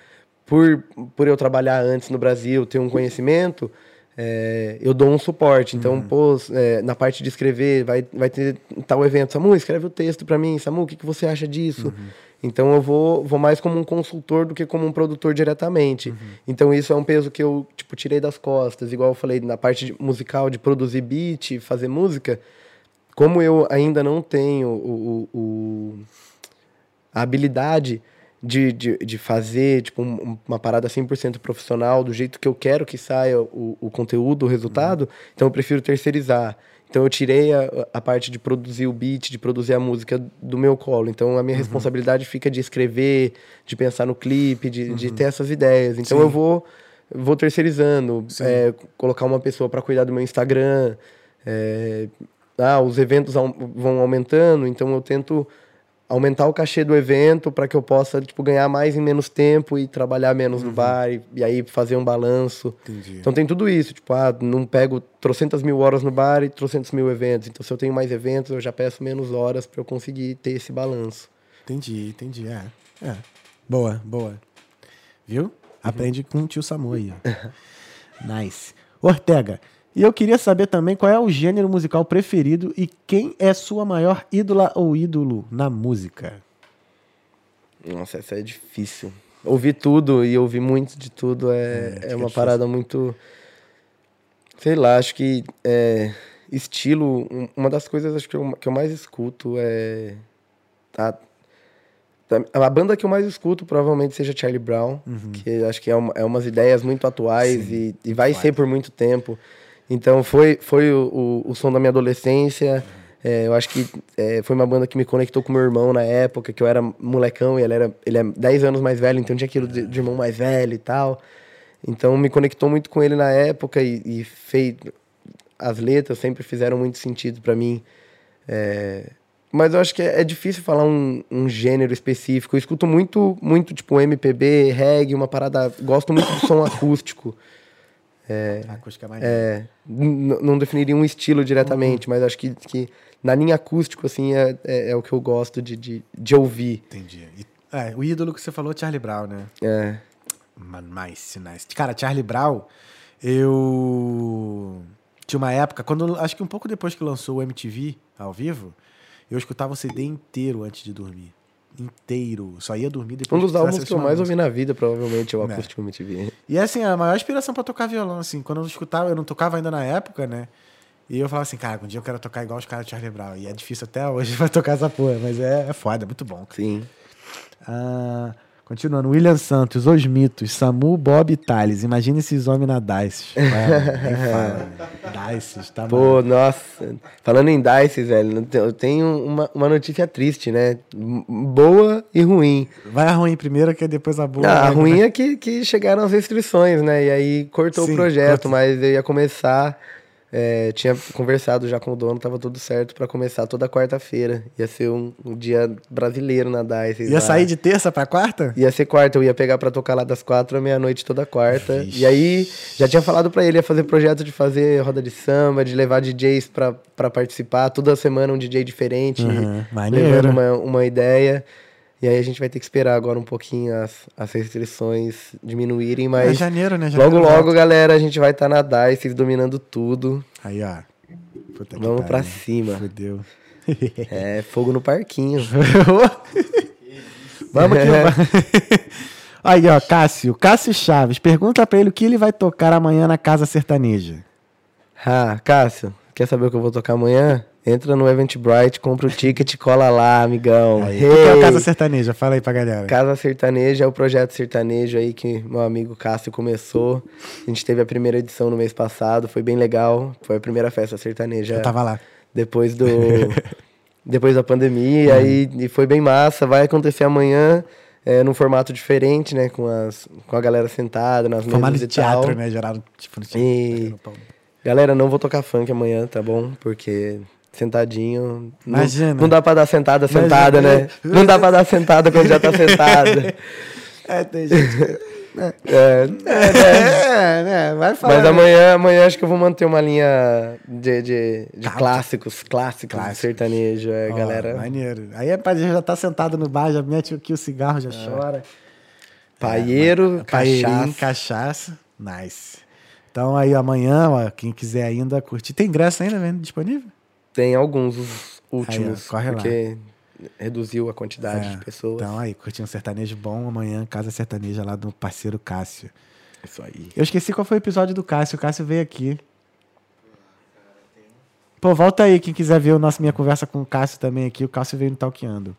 por, por eu trabalhar antes no Brasil, ter um conhecimento, é, eu dou um suporte. Então, uhum. pô, é, na parte de escrever, vai, vai ter tal evento. Samu, escreve o texto para mim. Samu, o que, que você acha disso? Uhum. Então eu vou, vou mais como um consultor do que como um produtor diretamente. Uhum. Então isso é um peso que eu tipo tirei das costas, igual eu falei na parte de, musical de produzir beat, fazer música. Como eu ainda não tenho o, o, o a habilidade de, de, de fazer tipo, um, uma parada 100% profissional, do jeito que eu quero que saia o, o conteúdo, o resultado, uhum. então eu prefiro terceirizar. Então eu tirei a, a, parte de produzir o beat, de produzir a música do meu colo. Então a minha uhum. responsabilidade fica de escrever, de pensar no clipe, de, uhum. de ter essas ideias. Então Sim. eu vou vou terceirizando, é, colocar uma pessoa para cuidar do meu Instagram. É, ah, os eventos vão aumentando, então eu tento aumentar o cachê do evento para que eu possa tipo, ganhar mais em menos tempo e trabalhar menos uhum. no bar e, e, aí fazer um balanço. Entendi. Então tem tudo isso, tipo, ah, não pego trocentas mil horas no bar e trocentos mil eventos. Então se eu tenho mais eventos, eu já peço menos horas para eu conseguir ter esse balanço. Entendi, entendi. É, é. Boa, boa. Viu? Uhum. Aprende com o tio Samu aí. nice. Ortega, e eu queria saber também qual é o gênero musical preferido e quem é sua maior ídola ou ídolo na música. Nossa, essa é difícil. Ouvir tudo e ouvir muito de tudo é, é, é uma é parada muito. Sei lá, acho que é, estilo. Uma das coisas acho que, eu, que eu mais escuto é. A, a banda que eu mais escuto provavelmente seja Charlie Brown, uhum. que acho que é, uma, é umas ideias muito atuais e, e vai ser por muito tempo. Então foi, foi o, o, o som da minha adolescência. É, eu acho que é, foi uma banda que me conectou com meu irmão na época, que eu era molecão e ele, era, ele é 10 anos mais velho, então tinha aquilo de, de irmão mais velho e tal. Então me conectou muito com ele na época e, e fez, as letras sempre fizeram muito sentido para mim. É, mas eu acho que é, é difícil falar um, um, gênero específico. Eu escuto muito, muito tipo MPB, reggae, uma parada. Gosto muito do som acústico. É, acústica mais. É, não definiria um estilo diretamente, uhum. mas acho que, que na linha acústico, assim, é, é, é, o que eu gosto de, de, de ouvir. Entendi. E, é, o ídolo que você falou é Charlie Brown, né? É. Mano, mais nice. Cara, Charlie Brown, eu. Tinha uma época, quando acho que um pouco depois que lançou o MTV ao vivo, eu escutava o CD inteiro antes de dormir inteiro. Só ia dormir depois. Um dos álbuns que eu mais ouvi na vida, provavelmente, é o é. Acústico MTV. E é assim, a maior inspiração para tocar violão, assim, quando eu escutava, eu não tocava ainda na época, né? E eu falava assim, cara, um dia eu quero tocar igual os caras de Charlie Brown. E é difícil até hoje pra tocar essa porra, mas é, é foda, é muito bom. Cara. Sim. Ah, Continuando, William Santos, Os Mitos, Samu, Bob e Thales. Imagina esses homens na Dice. Dice, tá Pô, nossa. Falando em Dice, velho, eu tenho uma, uma notícia triste, né? Boa e ruim. Vai a ruim primeiro, que depois a boa. Ah, a ruim é que, que chegaram as restrições, né? E aí cortou Sim, o projeto, mas eu ia começar é, tinha conversado já com o dono, tava tudo certo para começar toda quarta-feira. Ia ser um, um, dia brasileiro na DICE. Ia lá. sair de terça para quarta? Ia ser quarta, eu ia pegar para tocar lá das quatro à meia-noite toda quarta. Vixe. E aí, já tinha falado para ele, ia fazer projeto de fazer roda de samba, de levar DJs para participar. Toda semana um DJ diferente, uhum, levando uma, uma ideia. E aí a gente vai ter que esperar agora um pouquinho as, as restrições diminuírem, mas. É janeiro, né? Janeiro logo, logo, galera, a gente vai estar tá na DICE dominando tudo. Aí, ó. Puta Vamos pra cima. Fudeu. É, fogo no parquinho. Vamos aqui. Aí, ó, Cássio. Cássio Chaves. Pergunta pra ele o que ele vai tocar amanhã na Casa Sertaneja. Ah, Cássio, quer saber o que eu vou tocar amanhã? Entra no Eventbrite, compra o ticket, cola lá, amigão. Aí, O que é Hey! Casa Sertaneja? Fala aí pra galera. Casa Sertaneja é o projeto sertanejo aí que meu amigo Cássio começou. A gente teve a primeira edição no mês passado, foi bem legal. Foi a primeira festa sertaneja Eu tava lá. depois do depois da pandemia aí e foi bem massa. Vai acontecer amanhã é, num formato diferente, né, com as com a galera sentada nas Formato mesas de e tal. teatro, né? Gerado, tipo, no teatro. E-. Galera, não vou tocar funk amanhã, tá bom? Porque sentadinho. não- Imagina. Não, dá pra dar sentada Imagina. sentada, né? Não dá pra dar sentada quando já tá sentada. É, tem gente. É, É, né? Vai falar. Mas amanhã, amanhã acho que eu vou manter uma linha de, de, de clássicos, clássicos, Clássicos. sertanejo, é, Ó, galera. Maneiro. Aí é pra já tá sentado no bar, já mete aqui o cigarro, já chora. Paieiro, Paeirinho, cachaça. cachaça. Nice. Então aí amanhã, ó, quem quiser ainda curtir. Tem ingresso ainda vendo disponível? Tem alguns, os últimos, Aí, ó, corre lá. porque reduziu a quantidade É, de pessoas. Então aí, curtir um sertanejo bom amanhã, Casa Sertaneja lá do parceiro Cássio. Isso aí. Eu esqueci qual foi o episódio do Cássio. O Cássio veio aqui. Pô, volta aí, quem quiser ver o nosso, minha conversa com o Cássio também aqui. O Cássio veio no Talqueando.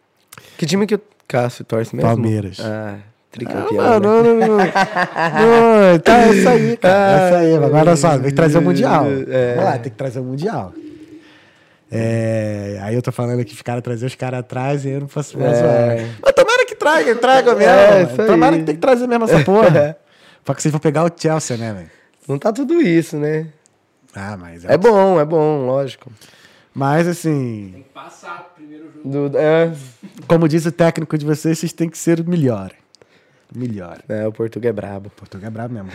Que time que o Cássio torce mesmo? Palmeiras. Ah, Ah, tricampeão. não, não, não, não. Não, tá, é isso aí, cara. É isso aí. Agora só, tem que trazer o Mundial. É. Vamos lá, tem que trazer o Mundial. É, aí eu tô falando aqui, os caras trazer os caras atrás e eu não posso mais É. Mas tomara que traga, traga mesmo. É, isso aí. tomara que tem que trazer mesmo essa porra. Só que vocês vão pegar o Chelsea, né, velho? Não tá tudo isso, né? Ah, mas É bom, é bom, lógico. Mas assim, Tem que passar o primeiro jogo. Do, é, como diz o técnico de vocês, vocês têm que ser o melhor. Melhor. é, o Portugal é brabo. Portugal é brabo mesmo.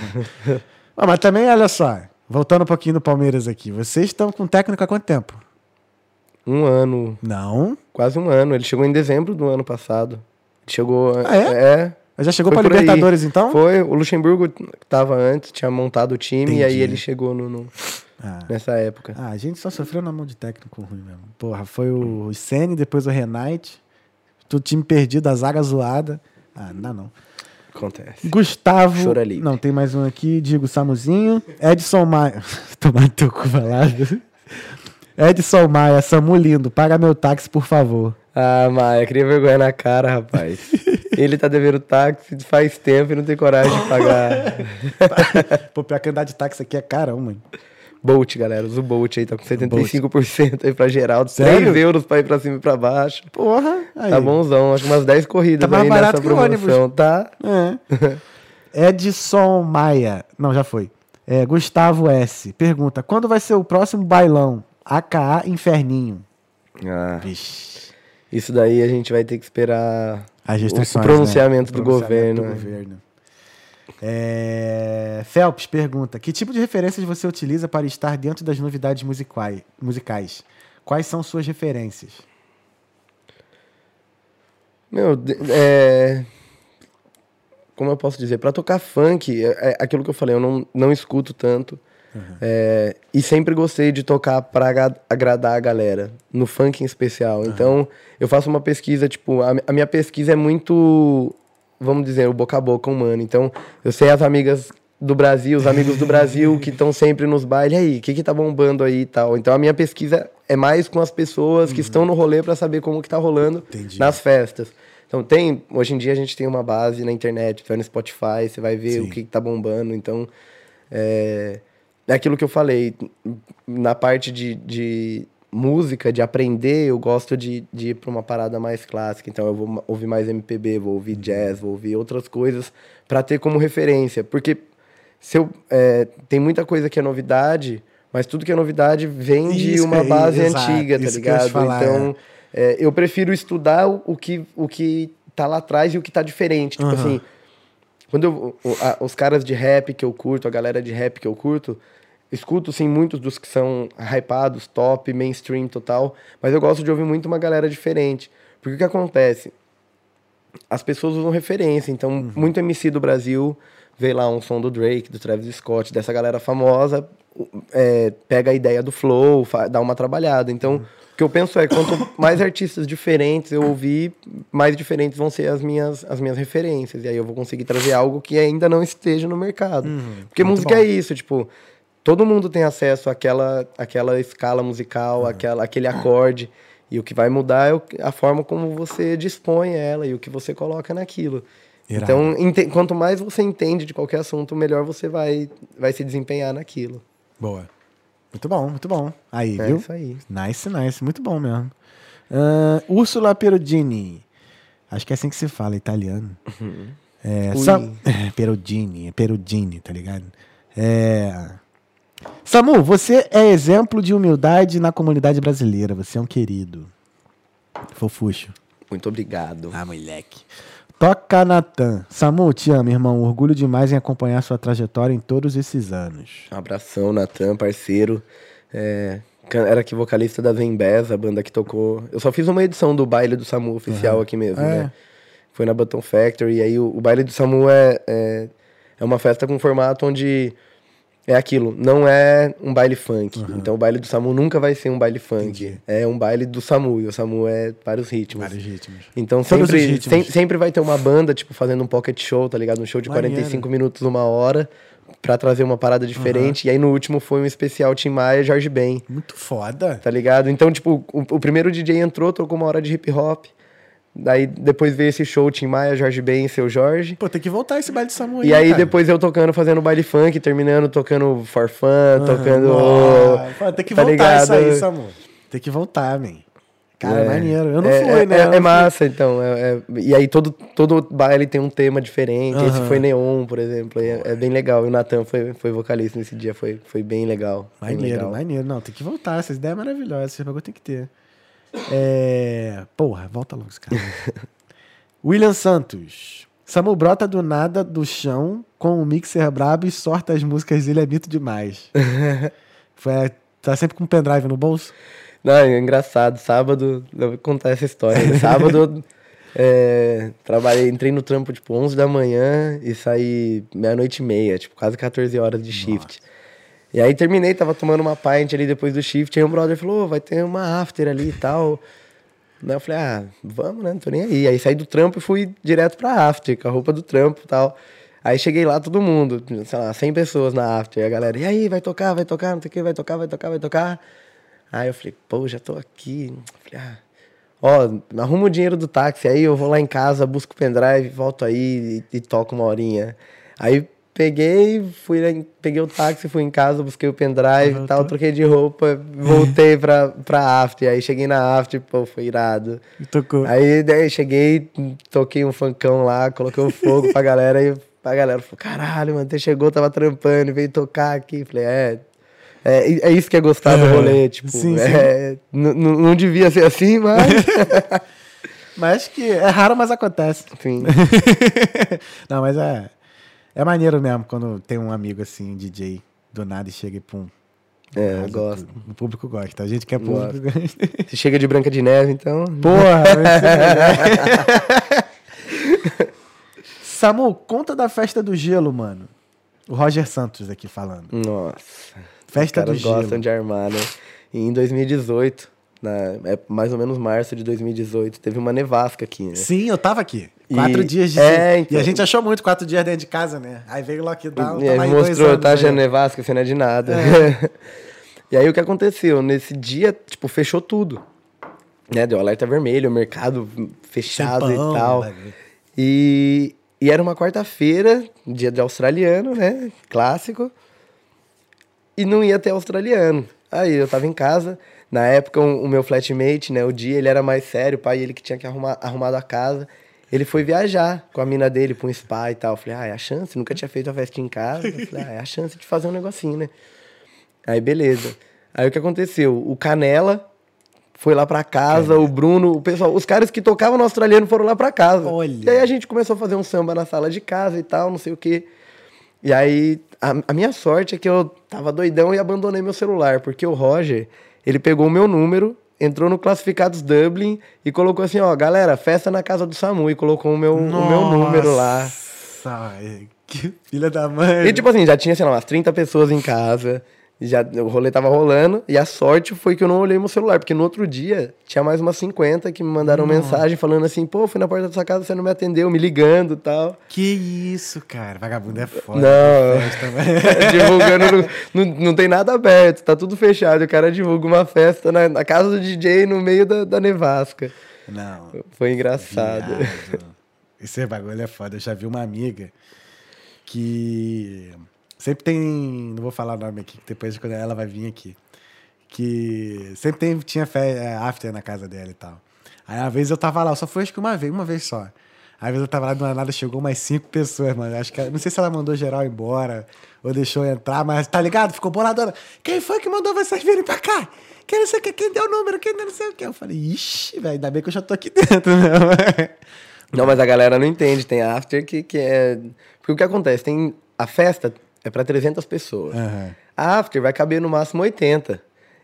né? Mas também, olha só, voltando um pouquinho do Palmeiras aqui. Vocês estão com técnico há quanto tempo? Um ano, Não. quase um ano. Ele chegou em dezembro do ano passado. Ele chegou. Ah, é? É. Já chegou pra por aí. Libertadores, então? Foi. O Luxemburgo tava antes, tinha montado o time e aí Entendi. ele chegou no, no- Ah. nessa época. Ah, a gente só sofreu na mão de técnico ruim mesmo. Porra, foi o Sene, depois o Renate. Tudo time perdido, a zaga zoada. Ah, não dá não. Acontece. Gustavo. Chora livre. Não, tem mais um aqui. Digo Samuzinho. Edson Maia. Tomar teu cu falado. Edson Maia, Samu lindo. Paga meu táxi, por favor. Ah, Maia, cria vergonha na cara, rapaz. ele tá devendo táxi faz tempo e não tem coragem de pagar. Pô, pior que andar de táxi aqui é carão, mano. Bolt, galera, usa o Bolt aí, tá com 75% aí pra Geraldo. Sério? 3 euros pra ir pra cima e pra baixo. Porra. Aí. Tá bonzão, acho que umas 10 corridas Tá mais aí barato nessa que o promoção, tá? É. Edson Maia. Não, já foi. É, Gustavo S. Pergunta: quando vai ser o próximo bailão? AKA Inferninho. Ah, Vixe. isso daí a gente vai ter que esperar As o restrições. pronunciamento né? do Pronunciamento governo. do né? governo. É, Phelps pergunta: que tipo de referências você utiliza para estar dentro das novidades musicai- musicais? Quais são suas referências? Meu, é... Como eu posso dizer? Pra tocar funk, é, é aquilo que eu falei, eu não, não escuto tanto. É, e sempre gostei de tocar pra aga- agradar a galera, no funk em especial. Então, eu faço uma pesquisa, tipo, a, a minha pesquisa é muito, vamos dizer, o boca a boca humano. Então, eu sei as amigas do Brasil, os amigos do Brasil que estão sempre nos bailes, e aí, o que que tá bombando aí e tal. Então, a minha pesquisa é mais com as pessoas que estão no rolê pra saber como que tá rolando Entendi. nas festas. Então tem, hoje em dia a gente tem uma base na internet, você vai no Spotify, você vai ver Sim. o que, que tá bombando. Então, é, é aquilo que eu falei, na parte de, de música, de aprender, eu gosto de, de ir pra uma parada mais clássica. Então eu vou ouvir mais MPB, vou ouvir jazz, vou ouvir outras coisas pra ter como referência. Porque se eu, é, tem muita coisa que é novidade, mas tudo que é novidade vem de Isso, uma é, base exato, antiga, tá eu ligado? falar, então, é, eu prefiro estudar o, que, o que tá lá atrás e o que tá diferente. Tipo Aham. assim, quando eu, os caras de rap que eu curto, a galera de rap que eu curto, escuto sim muitos dos que são hypados, top, mainstream total, mas eu gosto de ouvir muito uma galera diferente. Porque o que acontece? As pessoas usam referência, então Uhum. muito MC do Brasil vê lá um som do Drake, do Travis Scott, dessa galera famosa, é, pega a ideia do flow, dá uma trabalhada. Então, o que eu penso é, quanto mais artistas diferentes eu ouvir, mais diferentes vão ser as minhas, as minhas referências. E aí eu vou conseguir trazer algo que ainda não esteja no mercado. Porque muito música bom. é isso, tipo, todo mundo tem acesso àquela, àquela escala musical, àquela, aquele acorde. E o que vai mudar é a forma como você dispõe ela e o que você coloca naquilo. Irado. Então, ente- quanto mais você entende de qualquer assunto, melhor você vai, vai se desempenhar naquilo. Boa. Muito bom, muito bom. Aí, É viu? isso aí. Nice, nice. Muito bom mesmo. Ah, Ursula Perugini. Acho que é assim que se fala, italiano. É. Sam... é, Perugini, é Perugini, tá ligado? É... Samu, você é exemplo de humildade na comunidade brasileira. Você é um querido. Fofuxo. Muito obrigado. Ah, moleque. Toca Natan. Samu, te amo, irmão. Orgulho demais em acompanhar sua trajetória em todos esses anos. Um abração, Natan, parceiro. É, era aqui vocalista da Zembez, a banda que tocou. Eu só fiz uma edição do baile do Samu oficial aqui mesmo, É. né? Foi na Button Factory. E aí o, o baile do Samu é, é, é uma festa com formato onde é aquilo, não é um baile funk. Então o baile do Samu nunca vai ser um baile funk. Entendi. É um baile do Samu, e o Samu é vários ritmos. Vários ritmos. Então sempre, ritmos. sem- sempre vai ter uma banda, tipo, fazendo um pocket show, tá ligado? Um show de Maneiro. 45 minutos, uma hora, pra trazer uma parada diferente. E aí no último foi um especial Tim Maia e Jorge Ben, Muito foda. tá ligado? Então, tipo, o, o primeiro DJ entrou, tocou uma hora de hip hop. Daí depois veio esse show Tim Maia, Jorge Ben e seu Jorge. Pô, tem que voltar esse baile de Samu E aí cara. depois eu tocando, fazendo baile funk, terminando tocando for fun, tocando. Nossa, pô, tem que tá voltar isso aí, ligado? Samu. Tem que voltar, man. Cara, É. maneiro. Eu não é, fui, é- né? É, é massa, então. é- é- e aí todo, todo baile tem um tema diferente. Esse Aham. foi Neon, por exemplo. É, é bem legal. E o Natan foi, foi vocalista nesse dia. Foi, foi bem legal. bem Maneiro, legal. maneiro. Não, tem que voltar. Essas ideias maravilhosas. Esse bagulho tem que ter. É... Porra, volta logo esse cara. William Santos. Samu brota do nada do chão com um mixer brabo e sorta as músicas dele é mito demais. Foi, tá sempre com um pendrive no bolso? Não, é engraçado. Sábado, eu vou contar essa história. né? Sábado, é, trabalhei, entrei no trampo tipo 11 da manhã e saí meia-noite e meia, tipo quase 14 horas de shift. E aí terminei, tava tomando uma pint ali depois do shift, aí um brother falou, "Ô, vai ter uma after ali e tal. Daí eu falei, ah, vamos, né? Não tô nem aí. Aí saí do trampo e fui direto pra after, com a roupa do trampo e tal. Aí cheguei lá, todo mundo, sei lá, 100 pessoas na after. E a galera, e aí, vai tocar, vai tocar, não sei o que, vai tocar, vai tocar, vai tocar. Aí eu falei, pô, já tô aqui. Falei, ah, ó, arruma o dinheiro do táxi aí, eu vou lá em casa, busco o pendrive, volto aí e, e toco uma horinha. Aí peguei, fui, lá peguei o táxi, fui em casa, busquei o pendrive e tal, troquei de roupa, voltei pra, pra after. Aí cheguei na after, pô, foi irado. Tocou. Aí daí cheguei, toquei um funkão lá, coloquei o fogo pra galera e a galera falou: caralho, mano, você chegou, tava trampando, veio tocar aqui. Falei, é. É, é isso que é gostar do rolê, tipo, sim, sim. é, n- não devia ser assim, mas. Mas acho que é raro, mas acontece. Enfim. não, mas é. É maneiro mesmo quando tem um amigo assim, um DJ, do nada e chega e pum. É, eu gosto. O público gosta. A gente que é público gosta. Se chega de Branca de Neve, então. Porra. Samu, conta da festa do gelo, mano. O Roger Santos aqui falando. Nossa. Festa do caras gostam gelo. de armar, né? E em 2018, na, é mais ou menos março de 2018, teve uma nevasca aqui, né? Sim, eu tava aqui. E- Quatro dias de. é, E então. a gente achou muito quatro dias dentro de casa, né? Aí veio o lockdown. E aí mostrou, anos tá achando nevasca, você não é de nada. e aí o que aconteceu? Nesse dia, tipo, fechou tudo. Né? Deu alerta vermelho, o mercado fechado e tal. bagulho. E, e era uma quarta-feira, dia de australiano, né? Clássico. E não ia ter australiano. Aí eu tava em casa. Na época, um- o meu flatmate, né? O dia, ele era mais sério, o pai ele que tinha que arrumar arrumado a casa. Ele foi viajar com a mina dele pra um spa e tal. Eu falei, ah, é a chance. Nunca tinha feito a festa em casa. Eu falei, ah, é a chance de fazer um negocinho, né? Aí, beleza. Aí o que aconteceu? O Canela foi lá pra casa, o Bruno, o pessoal, os caras que tocavam no australiano foram lá pra casa. Olha. E aí a gente começou a fazer um samba na sala de casa e tal, não sei o quê. E aí, a, a minha sorte é que eu tava doidão e abandonei meu celular, porque o Roger, ele pegou o meu número, entrou no Classificados Dublin e colocou assim, ó, galera, festa na casa do Samu, e colocou o meu, o meu número lá. Nossa, que filha da mãe. E tipo assim, já tinha, sei lá, umas 30 pessoas em casa. Já, o rolê tava rolando e a sorte foi que eu não olhei meu celular, porque no outro dia tinha mais umas 50 que me mandaram mensagem falando assim: pô, fui na porta da sua casa, você não me atendeu, me ligando e tal. Que isso, cara. Vagabundo é foda. Não. Festa, mas- Divulgando, no- não, não tem nada aberto, tá tudo fechado. O cara divulga uma festa na, na casa do DJ no meio da, da nevasca. Não. Foi engraçado. Viado. Esse bagulho é foda. Eu já vi uma amiga que sempre tem. Não vou falar o nome aqui, depois quando ela vai vir aqui. Que sempre tem, tinha fé, é, after na casa dela e tal. Aí uma vez eu tava lá, só fui acho que uma vez, uma vez só. Aí uma vez eu tava lá, do nada chegou umas cinco pessoas, mano. Acho que, não sei se ela mandou geral embora ou deixou entrar, mas tá ligado? Ficou boladona. Quem foi que mandou vocês virem pra cá? Quem não sei o que, quem deu o número, quem não sei o que. Eu falei, ixi, velho, ainda bem que eu já tô aqui dentro, né? Não, mas a galera não entende. Tem after que, que é. Porque o que acontece? Tem. A festa é pra 300 pessoas. Aham. A after vai caber no máximo 80.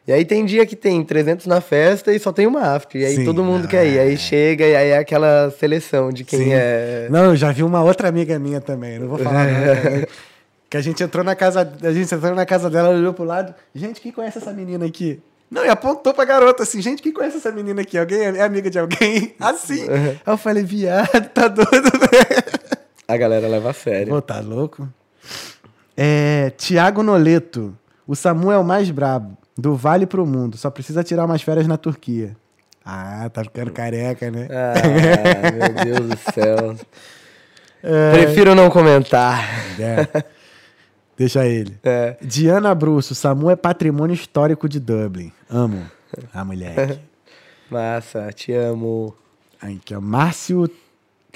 E aí tem dia que tem 300 na festa e só tem uma after. E aí Sim, todo mundo não, quer ir. é. Aí chega e aí é aquela seleção de quem Sim. é. Não, eu já vi uma outra amiga minha também, não vou falar não, Que a gente entrou na casa, a gente entrou na casa dela, olhou pro lado, gente, quem conhece essa menina aqui? Não, e apontou pra garota assim, gente, quem conhece essa menina aqui? Alguém é amiga de alguém? Assim. Aí eu falei, viado, tá doido, velho. A galera leva a sério. Pô, tá louco? É, Tiago Noleto, o Samu é o mais brabo, do Vale pro Mundo, só precisa tirar umas férias na Turquia. Ah, tá ficando careca, né? Ah, meu Deus do céu. Prefiro não comentar. É. Deixa ele. É. Diana Brusso, Samu é patrimônio histórico de Dublin. Amo. A moleque. Massa, te amo. Aqui, ó. Márcio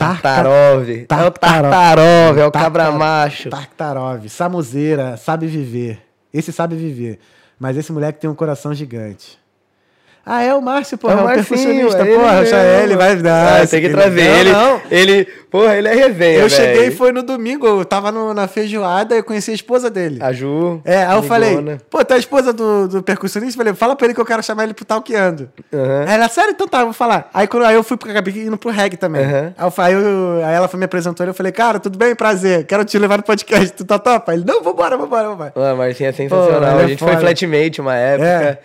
Tarka- Tartarov. É o Tartarov. Tartarov, é o cabra macho. Tartarov. Samuzeira, sabe viver. Esse sabe viver. Mas esse moleque tem um coração gigante. Ah, é o Márcio, porra. É o Marcinho, percussionista. é porra, já é, ele vai dar. Ah, tem que trazer não, ele. Não, Ele, porra, ele é resenha, Eu cheguei velho. e foi no domingo, eu tava no- na feijoada e eu conheci a esposa dele. A Ju. É, aí eu ligona. falei, pô, tá a esposa do, do percussionista? Eu falei, fala pra ele que eu quero chamar ele pro talqueando. Aham. Aí ela, sério? Então tá, eu vou falar. Aí, quando, aí eu fui pro acabei indo pro reggae também. Aham. Aí, eu, aí, eu- aí ela foi me apresentou e eu falei, cara, tudo bem? Prazer. Quero te levar no podcast. Tu tá top? Aí ele, não, vambora, vambora, vambora. Ah, Marcinho é sensacional. Pô, ele é a gente foda. foi flatmate uma época. É.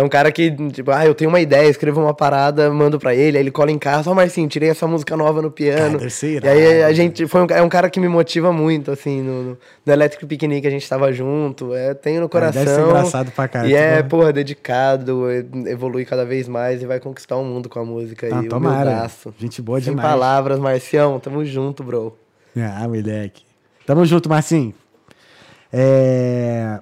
um cara que, tipo, ah, eu tenho uma ideia, escrevo uma parada, mando pra ele, aí ele cola em casa, ó, Marcinho, tirei essa música nova no piano. Cara, e aí a gente foi um, é um cara que me motiva muito, assim, no, no, no Electric Picnic a gente tava junto, é, tenho no coração. deve ser engraçado pra caralho, E é, tipo- porra, dedicado, é, evolui cada vez mais e vai conquistar o mundo com a música. Ah, e tomara. humildaço. Gente boa Sem demais. palavras, Marcião, tamo junto, bro. Ah, moleque. Tamo junto, Marcinho. É...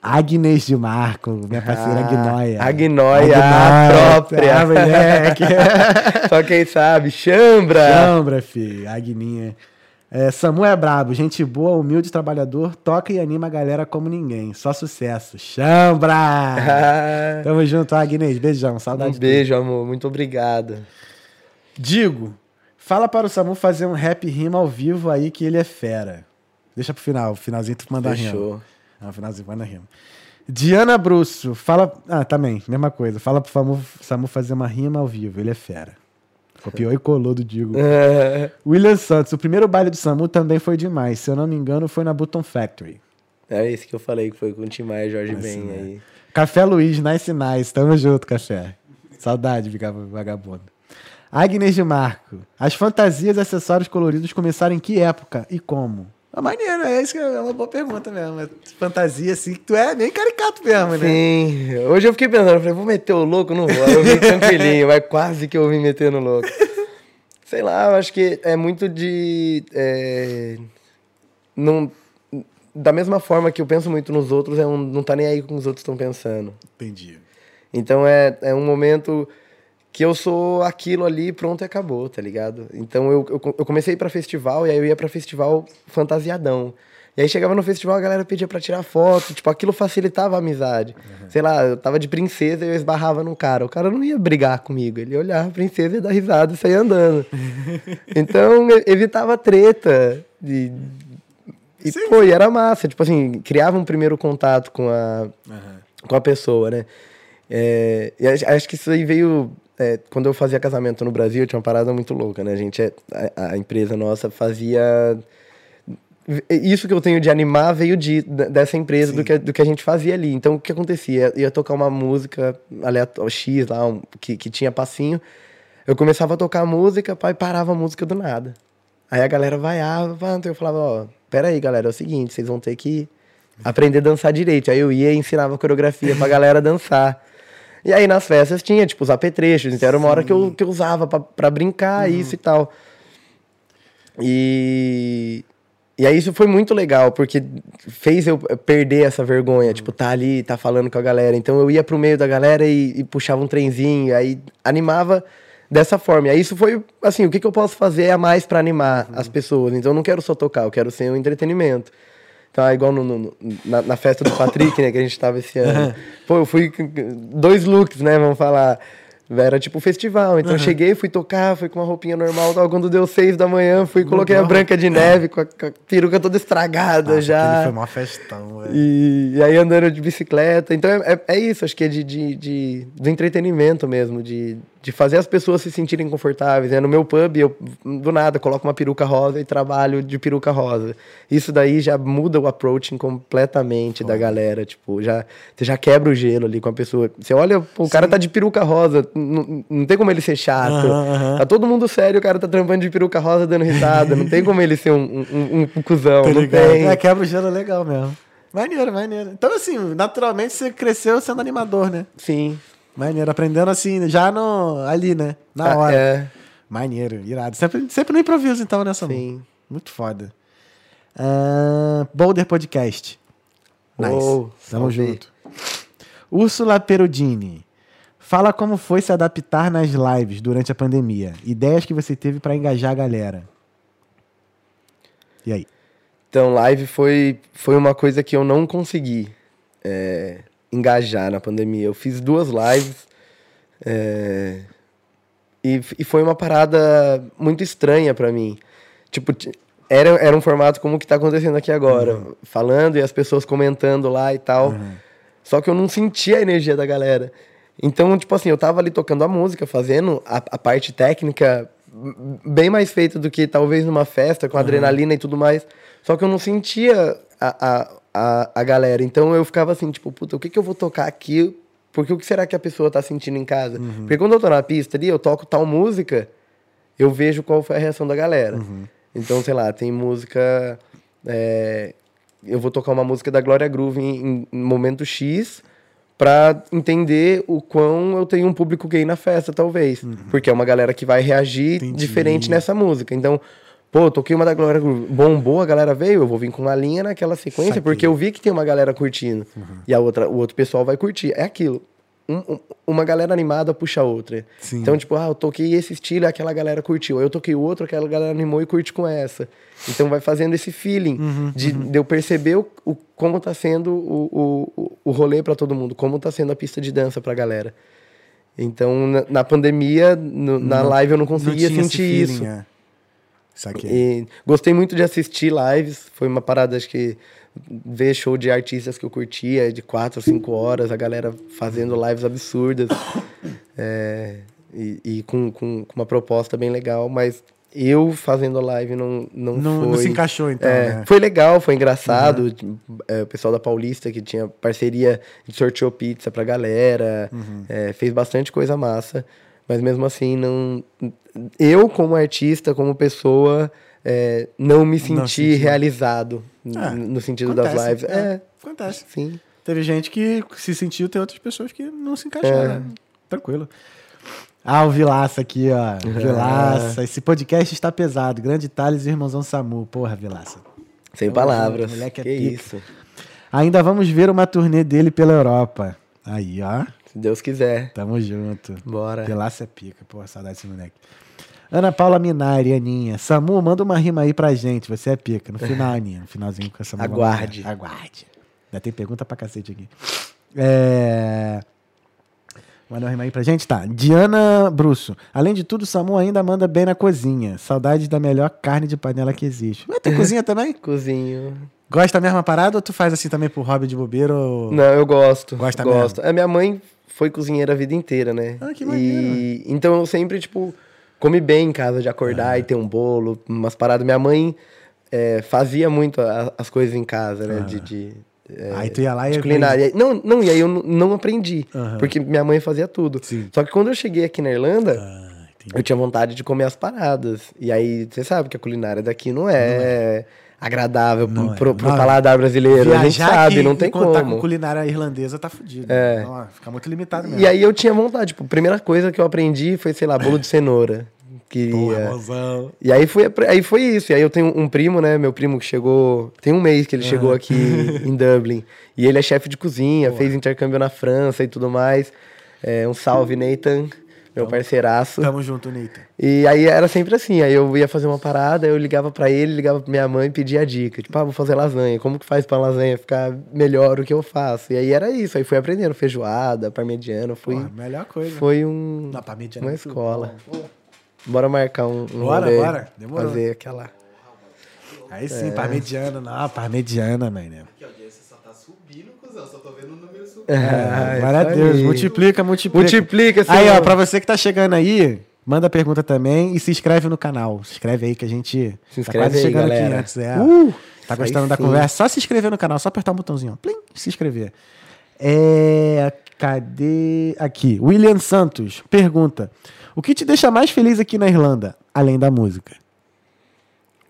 Agnes de Marco, minha parceira Ah, Agnóia. Agnóia, a própria. Moleque. Só quem sabe, chambra. Chambra, filho. Agninha. É, Samu é brabo, gente boa, humilde, trabalhador, toca e anima a galera como ninguém. Só sucesso. Chambra! Ah, Tamo junto, Agnes. Beijão, saudade. um beijo, amor. Muito obrigado. Digo, fala para o Samu fazer um rap rima ao vivo aí que ele é fera. Deixa pro final, finalzinho tu manda rima. Fechou. Não, finalzinho manda rima. Diana Brusso, fala. Ah, também, mesma coisa. Fala pro Samu, Samu fazer uma rima ao vivo, ele é fera. Copiou e colou do Digo. William Santos, o primeiro baile do Samu também foi demais. Se eu não me engano, foi na Button Factory. É esse que eu falei, que foi com o Tim Maia e Jorge Nice, Ben né? aí. Café Luiz, nice, nice. Tamo junto, café. Saudade, vagabundo. Agnes de Marco. As fantasias e acessórios coloridos começaram em que época e como? É maneiro, é isso que é uma boa pergunta mesmo. É Fantasia, assim, que tu é bem caricato mesmo, né? Sim, hoje eu fiquei pensando, eu falei, vou meter o louco, não vou. Aí eu vim tranquilinho, mas quase que eu vim meter no louco. Sei lá, eu acho que é muito de. é, não, da mesma forma que eu penso muito nos outros, é um, não tá nem aí com os outros estão pensando. Entendi. Então é, é um momento que eu sou aquilo ali, pronto e acabou, tá ligado? Então eu, eu, eu comecei a ir pra festival e aí eu ia pra festival fantasiadão. E aí chegava no festival, a galera pedia pra tirar foto, tipo, aquilo facilitava a amizade. Sei lá, eu tava de princesa e eu esbarrava num cara. O cara não ia brigar comigo, ele ia olhar a princesa e dar risada e sair andando. então evitava treta. E, e pô, e era massa. Tipo assim, criava um primeiro contato com a, com a pessoa, né? É, e acho que isso aí veio. É, quando eu fazia casamento no Brasil, tinha uma parada muito louca, né? A gente, é- a, a empresa nossa fazia isso que eu tenho de animar veio de, dessa empresa, do que, do que a gente fazia ali. Então, o que acontecia? Eu ia tocar uma música aleatória, X lá, um, que, que tinha passinho. Eu começava a tocar a música, pai parava a música do nada. Aí a galera vaiava, eu falava, ó, pera aí, galera, é o seguinte, vocês vão ter que aprender a dançar direito. Aí eu ia e ensinava coreografia pra galera dançar. E aí nas festas tinha, tipo, os apetrechos, então era uma Sim. hora que eu, que eu usava pra, pra brincar, uhum. isso e tal. E e aí isso foi muito legal, porque fez eu perder essa vergonha, tipo, tá ali, tá falando com a galera. Então eu ia pro meio da galera e, e puxava um trenzinho, aí animava dessa forma. E aí isso foi, assim, o que, que eu posso fazer a mais para animar uhum. as pessoas? Então eu não quero só tocar, eu quero ser um entretenimento. É igual no, no, na, na, festa do Patrick, né, que a gente tava esse ano. Pô, eu fui dois looks, né, vamos falar. Era tipo festival. Então uhum. eu cheguei, fui tocar, fui com uma roupinha normal. Tal. Quando deu seis da manhã, fui coloquei a Branca de Neve com a, com a peruca toda estragada Nossa, já. Foi uma festão, velho. E, e, aí andando de bicicleta. Então é, é, é isso, acho que é de, de, de, do entretenimento mesmo, de, de fazer as pessoas se sentirem confortáveis. Né? No meu pub, eu do nada coloco uma peruca rosa e trabalho de peruca rosa. Isso daí já muda o approaching completamente oh. da galera. Tipo, já, você já quebra o gelo ali com a pessoa. Você olha, pô, o cara tá de peruca rosa, não, não tem como ele ser chato. Uh -huh, Tá todo mundo sério, o cara tá trampando de peruca rosa dando risada. não tem como ele ser um, um, um, um cuzão. Tá não tem. É, quebra o gelo legal mesmo. Maneiro, maneiro. Então, assim, naturalmente você cresceu sendo animador, né? Sim. Maneiro, aprendendo assim, já no, ali, né? Na ah, hora. É. Maneiro, irado. Sempre, sempre no improviso, então, nessa né, Sim. Muito foda. Uh, Boulder Podcast. Nice. Oh, Tamo junto. Úrsula Perudini. Fala como foi se adaptar nas lives durante a pandemia. Ideias que você teve para engajar a galera. E aí? Então, live foi, foi uma coisa que eu não consegui. É, engajar na pandemia. Eu fiz duas lives é, e, e foi uma parada muito estranha para mim. Tipo, era, era um formato como o que tá acontecendo aqui agora, uhum. falando e as pessoas comentando lá e tal. Uhum. Só que eu não sentia a energia da galera. Então, tipo assim, eu tava ali tocando a música, fazendo a, a parte técnica bem mais feita do que talvez numa festa, com uhum. adrenalina e tudo mais. Só que eu não sentia a, a, a, a galera. Então eu ficava assim, tipo, puta, o que, que eu vou tocar aqui? Porque o que será que a pessoa tá sentindo em casa? Uhum. Porque quando eu tô na pista ali, eu toco tal música, eu vejo qual foi a reação da galera. Uhum. Então, sei lá, tem música. É, eu vou tocar uma música da Glória Groove em, em momento X para entender o quão eu tenho um público gay na festa, talvez. Uhum. Porque é uma galera que vai reagir Entendi. diferente nessa música. Então, Pô, toquei uma da Glória bombou, a galera veio, eu vou vir com uma linha naquela sequência, Saquei. porque eu vi que tem uma galera curtindo. Uhum. E a outra, o outro pessoal vai curtir. É aquilo. Um, um, uma galera animada puxa a outra. Sim. Então, tipo, ah, eu toquei esse estilo aquela galera curtiu. Aí eu toquei o outro, aquela galera animou e curte com essa. Então vai fazendo esse feeling uhum, de, uhum. de, eu perceber o, o, como tá sendo o, o, o rolê para todo mundo, como tá sendo a pista de dança pra galera. Então, na, na pandemia, no, na live eu não conseguia não sentir feeling, isso. É. E gostei muito de assistir lives. Foi uma parada, acho que ver show de artistas que eu curtia, de quatro, cinco horas, a galera fazendo lives absurdas. É, e, e com, com, com, uma proposta bem legal, mas eu fazendo live não, não, não foi. Não se encaixou, então. É, né? Foi legal, foi engraçado. Uhum. É, o pessoal da Paulista que tinha parceria sorteou pizza pra galera, uhum. É, fez bastante coisa massa. Mas mesmo assim, não. Eu, como artista, como pessoa, é, não me senti, não senti. realizado ah, no sentido acontece, das lives. É, é, acontece. Sim. Teve gente que se sentiu, tem outras pessoas que não se encaixaram. É. Tranquilo. Ah, o Vilaça aqui, ó. É. Vilaça. Esse podcast está pesado. Grande Thales e irmãozão Samu. Porra, Vilaça. Sem palavras. Moleque é que pica. isso. Ainda vamos ver uma turnê dele pela Europa. Aí, ó. Se Deus quiser. Tamo junto. Bora. Pelácia é pica. Pô, saudade desse moleque. Ana Paula Minari, Aninha. Samu, manda uma rima aí pra gente. Você é pica. No final, Aninha. No finalzinho com essa Aguarde. Aguarde. Ainda tem pergunta pra cacete aqui. É... Manda uma rima aí pra gente? Tá. Diana Brusso. Além de tudo, Samu ainda manda bem na cozinha. Saudade da melhor carne de panela que existe. Mas tu cozinha também? Cozinho. Gosta da mesma parada ou tu faz assim também por hobby de bobeiro? Ou... Não, eu gosto. Gosta gosto. Mesmo? A minha mãe foi cozinheira a vida inteira, né? Ah, que maneiro. E, então eu sempre, tipo, come bem em casa de acordar ah. e ter um bolo, umas paradas. Minha mãe é, fazia muito a- as coisas em casa, né? De, de, é, Aí tu ia lá e culinária. Não, não, e aí eu não aprendi, porque minha mãe fazia tudo. Sim. Só que quando eu cheguei aqui na Irlanda, Ah, eu tinha vontade de comer as paradas. E aí, você sabe que a culinária daqui não é, agradável Não pro, é. pro, Não, paladar brasileiro. A gente sabe, não tem como. com culinária irlandesa tá fudido. É. Ó, fica muito limitado mesmo. E aí eu tinha vontade. Tipo, a primeira coisa que eu aprendi foi, sei lá, bolo de cenoura. Queria. Porra, mozão. E aí foi, aí foi isso. E aí eu tenho um primo, né? Meu primo que chegou. Tem um mês que ele chegou aqui em Dublin. E ele é chefe de cozinha, fez intercâmbio na França e tudo mais. É, um salve, Nathan, meu parceiraço. Tamo junto, Neita. E aí era sempre assim, aí eu ia fazer uma parada, eu ligava pra ele, ligava pra minha mãe e pedia dica. Tipo, ah, vou fazer lasanha. Como que faz pra lasanha ficar melhor o que eu faço? E aí era isso, aí fui aprendendo feijoada, parmegiana, fui... Porra, melhor coisa. Foi um, Não, parmegiana uma é escola. bom. Bora marcar um, um Bora, rolê, bora. Demorou. Fazer aquela... Aí É. sim, parmegiana. Não, parmegiana, man, né? Que a audiência só tá subindo, cuzão. Só tô vendo o número Ah, Glória a isso Deus. Multiplica, multiplica. Multiplica, Aí, ó, Senhor. pra você que tá chegando aí, manda pergunta também e se inscreve no canal. Se inscreve aí que a gente Se tá inscreve quase aí, chegando galera. aqui antes. É. Uh, tá gostando da sim. conversa? Só se inscrever no canal, só apertar o botãozinho. ó. Plim, se inscrever. É. Cadê? Aqui. William Santos pergunta: O que te deixa mais feliz aqui na Irlanda, além da música?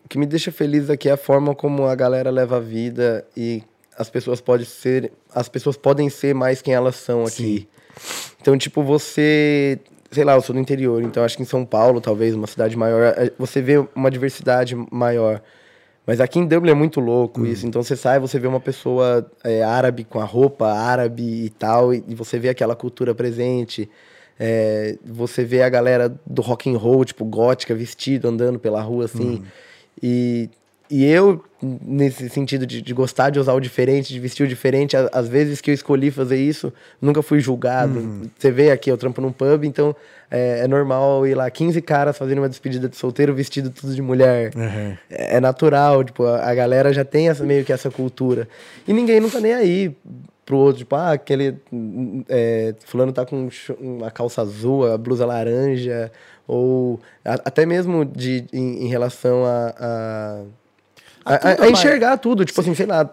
O que me deixa feliz aqui é a forma como a galera leva a vida e as pessoas podem ser, as pessoas podem ser mais quem elas são aqui. Então, tipo, você, sei lá, eu sou do interior, então acho que em São Paulo, talvez, uma cidade maior, eh, você vê uma diversidade maior. Mas aqui em Dublin é muito louco isso. Então você sai, você vê uma pessoa eh, árabe com a roupa árabe e tal, e, e você vê aquela cultura presente. É, você vê a galera do rock and roll, tipo, gótica, vestido, andando pela rua, assim. E, e eu, nesse sentido de, de gostar de usar o diferente, de vestir o diferente, a- às vezes que eu escolhi fazer isso, nunca fui julgado. Você vê aqui, eu trampo num pub, então é, é normal ir lá 15 caras fazendo uma despedida de solteiro vestido tudo de mulher. É, é natural, tipo, a, a galera já tem essa, meio que essa cultura. E ninguém não tá nem aí pro outro, tipo, ah, aquele é, fulano tá com um uma calça azul, a blusa laranja, ou a- até mesmo de, em, em relação a, a, A a- enxergar tudo, tipo assim, sei lá,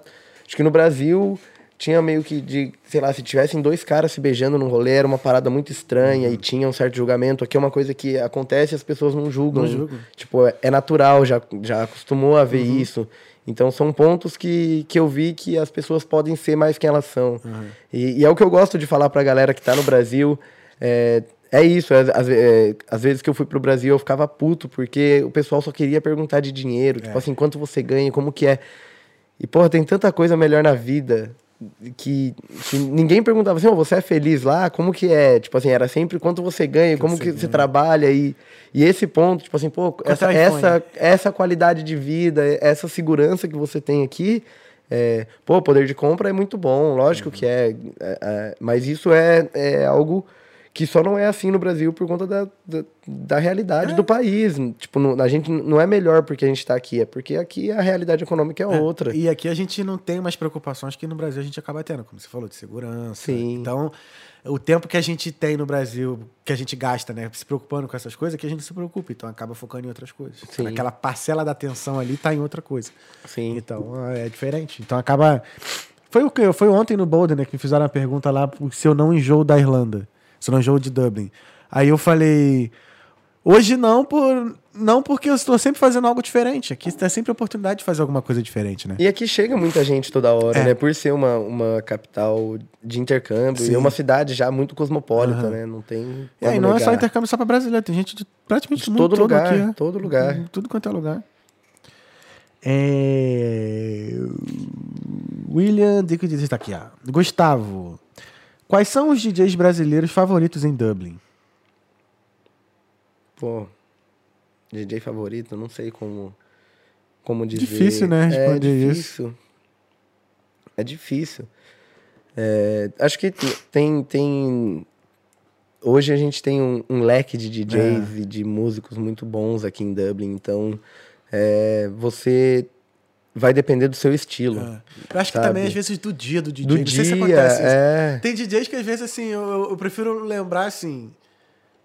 acho que no Brasil tinha meio que de, sei lá, se tivessem dois caras se beijando num rolê, era uma parada muito estranha Uhum. e tinha um certo julgamento. Aqui é uma coisa que acontece e as pessoas não julgam. Não julgam. Tipo, é, é natural, já, já acostumou a ver Uhum. isso. Então são pontos que, que eu vi que as pessoas podem ser mais quem elas são. Uhum. E, e é o que eu gosto de falar pra galera que tá no Brasil. É, é isso, é, às, é, às vezes que eu fui pro Brasil eu ficava puto, porque o pessoal só queria perguntar de dinheiro, É. tipo assim, quanto você ganha, como que é. E, porra, tem tanta coisa melhor na vida que, que ninguém perguntava assim, "Ô, você é feliz lá? Como que é? Tipo assim, era sempre quanto você ganha, como que você trabalha e, e esse ponto, tipo assim, pô, essa, iPhone? essa, essa qualidade de vida, essa segurança que você tem aqui, é, pô, poder de compra é muito bom, lógico que é, é, é, mas isso é, é algo que só não é assim no Brasil por conta da, da, da realidade do país. Tipo, não- a gente não é melhor porque a gente está aqui, é porque aqui a realidade econômica é, outra. E aqui a gente não tem mais preocupações que no Brasil a gente acaba tendo, como você falou, de segurança. Sim. Então, o tempo que a gente tem no Brasil, que a gente gasta, né, se preocupando com essas coisas, que a gente se preocupa. Então, acaba focando em outras coisas. Sim. Aquela parcela da atenção ali tá em outra coisa. Sim. Então, é diferente. Então, acaba... Foi o que Foi ontem no Boulder, né, que me fizeram a pergunta lá se eu não enjoo da Irlanda. Enjoo de Dublin. Aí eu falei... Hoje não, por, não porque eu estou sempre fazendo algo diferente. Aqui tem sempre a oportunidade de fazer alguma coisa diferente, né? E aqui chega muita gente toda hora, É. né? Por ser uma, uma capital de intercâmbio Sim. e uma cidade já muito cosmopolita, Aham. né? Não tem. E aí, como não é só negar. intercâmbio só para brasileiro, tem gente de praticamente De do mundo todo lugar, aqui, é. todo lugar. Tudo quanto é lugar. É... William Dick diz está aqui, ó. Gustavo, quais são os DJs brasileiros favoritos em Dublin? Pô, DJ favorito, não sei como, como dizer. Difícil, né, É responder isso. difícil. É difícil. É, acho que tem, tem... Hoje a gente tem um, um leque de DJs É. e de músicos muito bons aqui em Dublin, então é, você vai depender do seu estilo. Eu acho que Sabe? também, às vezes, do dia do DJ. Do não dia, sei se acontece isso. é. Tem DJs que, às vezes, assim, eu, eu- prefiro lembrar, assim...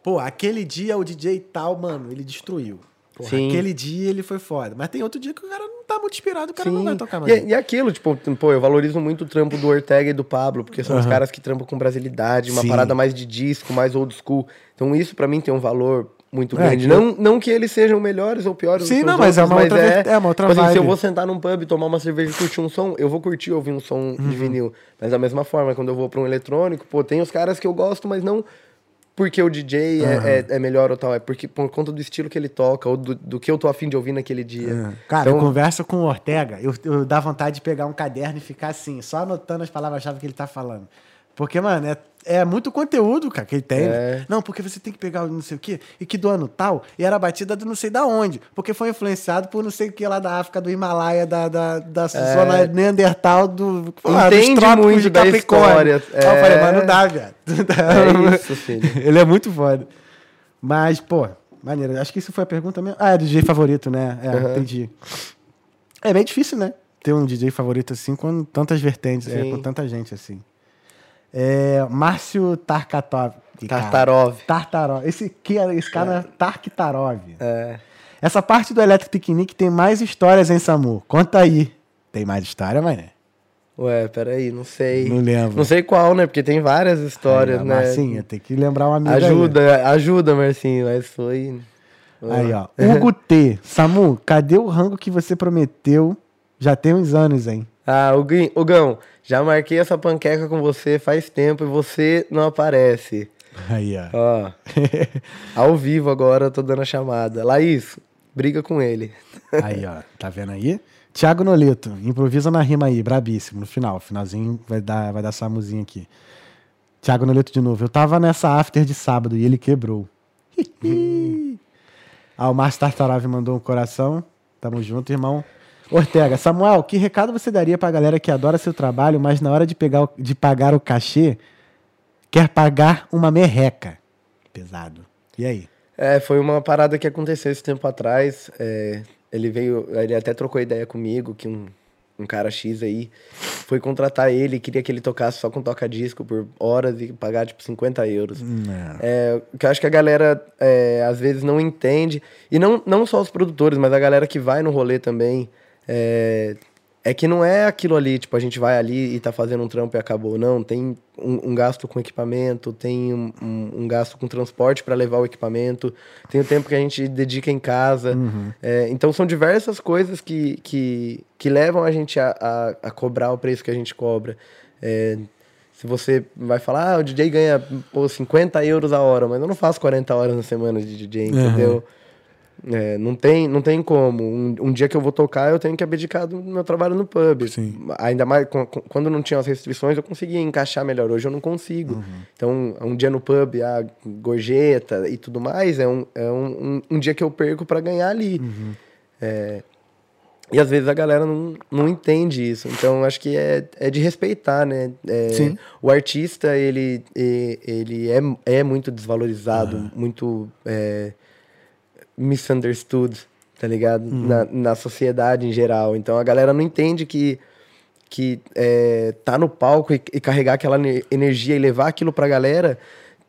Pô, aquele dia o DJ tal, mano, ele destruiu. Porra, Sim. aquele dia ele foi foda. Mas tem outro dia que o cara não tá muito inspirado, o cara não Sim. vai tocar mais. E, e aquilo, tipo, pô, eu valorizo muito o trampo do Ortega e do Pablo, porque são os Aham. caras que trampam com brasilidade, uma Sim. parada mais de disco, mais old school. Então isso pra mim tem um valor muito É, grande. que- Não, não que eles sejam melhores ou piores Sim, do que não, mas é outros, uma outra ver- é uma outra tipo assim, se eu vou sentar num pub, tomar uma cerveja e curtir um som, eu vou curtir ouvir um som Uhum. de vinil. Mas da mesma forma, quando eu vou pra um eletrônico, pô, tem os caras que eu gosto, mas não porque o DJ é, é, é melhor ou tal, é porque por conta do estilo que ele toca, ou do, do que eu tô afim de ouvir naquele dia. É. Cara, Então- eu converso com o Ortega, eu, eu dá vontade de pegar um caderno e ficar assim, só anotando as palavras-chave que ele tá falando. Porque, mano, é, é muito conteúdo, cara, que ele tem. É. Não, porque você tem que pegar o não sei o quê, e que do ano tal, e era batida do não sei da onde. Porque foi influenciado por não sei o que lá da África, do Himalaia, da, da, da zona Neandertal, do. É. Entende trópicos muito de da Capricórnio. história, Aí eu falei, é. mas não dá, viado. É isso, filho. Ele é muito foda. Mas, pô, maneiro. Acho que isso foi a pergunta mesmo. Ah, é DJ favorito, né? É, Aham. entendi. É bem difícil, né? Ter um DJ favorito assim com tantas vertentes, é, com tanta gente assim. É, Márcio Tarkatov. Tartarov. Tartarov. Esse, que, esse cara é Tarktarov. É. Essa parte do Electric Picnic tem mais histórias, hein, Samu? Conta aí. Tem mais história, mané? Ué, peraí, não sei. Não lembro. Não sei qual, né? Porque tem várias histórias, Aí, ó, né? Marcinha, tem que lembrar um amigo aí. Ajuda, ajuda, Marcinho, mas foi. Aí, ó. Hugo T. Samu, cadê o rango que você prometeu? Já tem uns anos, hein? Ah, Hugão, já marquei essa panqueca com você faz tempo e você não aparece. Aí, ó. Ó, ao vivo agora, eu tô dando a chamada. Laís, briga com ele. Aí, ó. Tá vendo aí? Thiago Noleto, improvisa na rima aí, brabíssimo. No final, finalzinho vai dar, vai dar Samuzinho aqui. Thiago Noleto de novo. Eu tava nessa after de sábado e ele quebrou. ah, o Márcio Tartarov mandou um coração. Tamo junto, irmão. Ortega, Samuel, que recado você daria pra galera que adora seu trabalho, mas na hora de, pegar, o- de pagar o cachê, quer pagar uma merreca? Pesado. E aí? É, foi uma parada que aconteceu esse tempo atrás. é, ele veio, ele até trocou ideia comigo, que um, um cara X aí foi contratar ele, queria que ele tocasse só com toca-disco por horas e pagar tipo 50 euros. Não. É, que eu acho que a galera é, às vezes não entende, e não, não só os produtores, mas a galera que vai no rolê também, é, é que não é aquilo ali, tipo, a gente vai ali e tá fazendo um trampo e acabou. Não, tem um, um gasto com equipamento, tem um, um- um gasto com transporte para levar o equipamento, tem o tempo que a gente dedica em casa. É, então são diversas coisas que, que, que levam a gente a, a, a cobrar o preço que a gente cobra. É, se você vai falar, ah, o DJ ganha pô, 50 euros a hora, mas eu não faço 40 horas na semana de DJ, entendeu? É, não, tem, não tem como. Um, um dia que eu vou tocar, eu tenho que abdicar do meu trabalho no pub. Sim. Ainda mais com- com- quando não tinha as restrições, eu conseguia encaixar melhor. Hoje eu não consigo. Uhum. Então, um dia no pub, a gorjeta e tudo mais, é um, é um, um, um dia que eu perco para ganhar ali. Uhum. É, e às vezes a galera não, não entende isso. Então, acho que é, é de respeitar, né? É, Sim. O artista, ele, ele é, é muito desvalorizado, muito é, misunderstood, tá ligado? Na, na sociedade em geral. Então, a galera não entende que que é, tá no palco e, e carregar aquela ne- energia e levar aquilo pra galera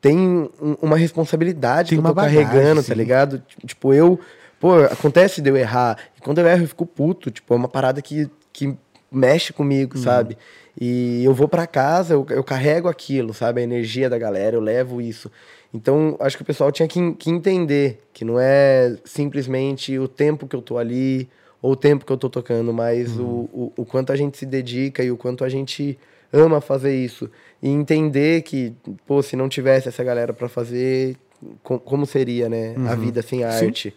tem um- uma responsabilidade Tem que eu tô uma bagagem, carregando, sim. tá ligado? Tipo, eu. Pô, acontece de eu errar. E quando eu erro, eu fico puto. Tipo, é uma parada que, que mexe comigo, Uhum. sabe? E eu vou pra casa, eu, eu carrego aquilo, sabe? A energia da galera, eu levo isso. Então, acho que o pessoal tinha que, que entender que não é simplesmente o tempo que eu tô ali ou o tempo que eu tô tocando, mas Uhum. o, o, o quanto a gente se dedica e o quanto a gente ama fazer isso. E entender que, pô, se não tivesse essa galera pra fazer, co- como seria, né? A vida sem a Uhum. Sim. arte.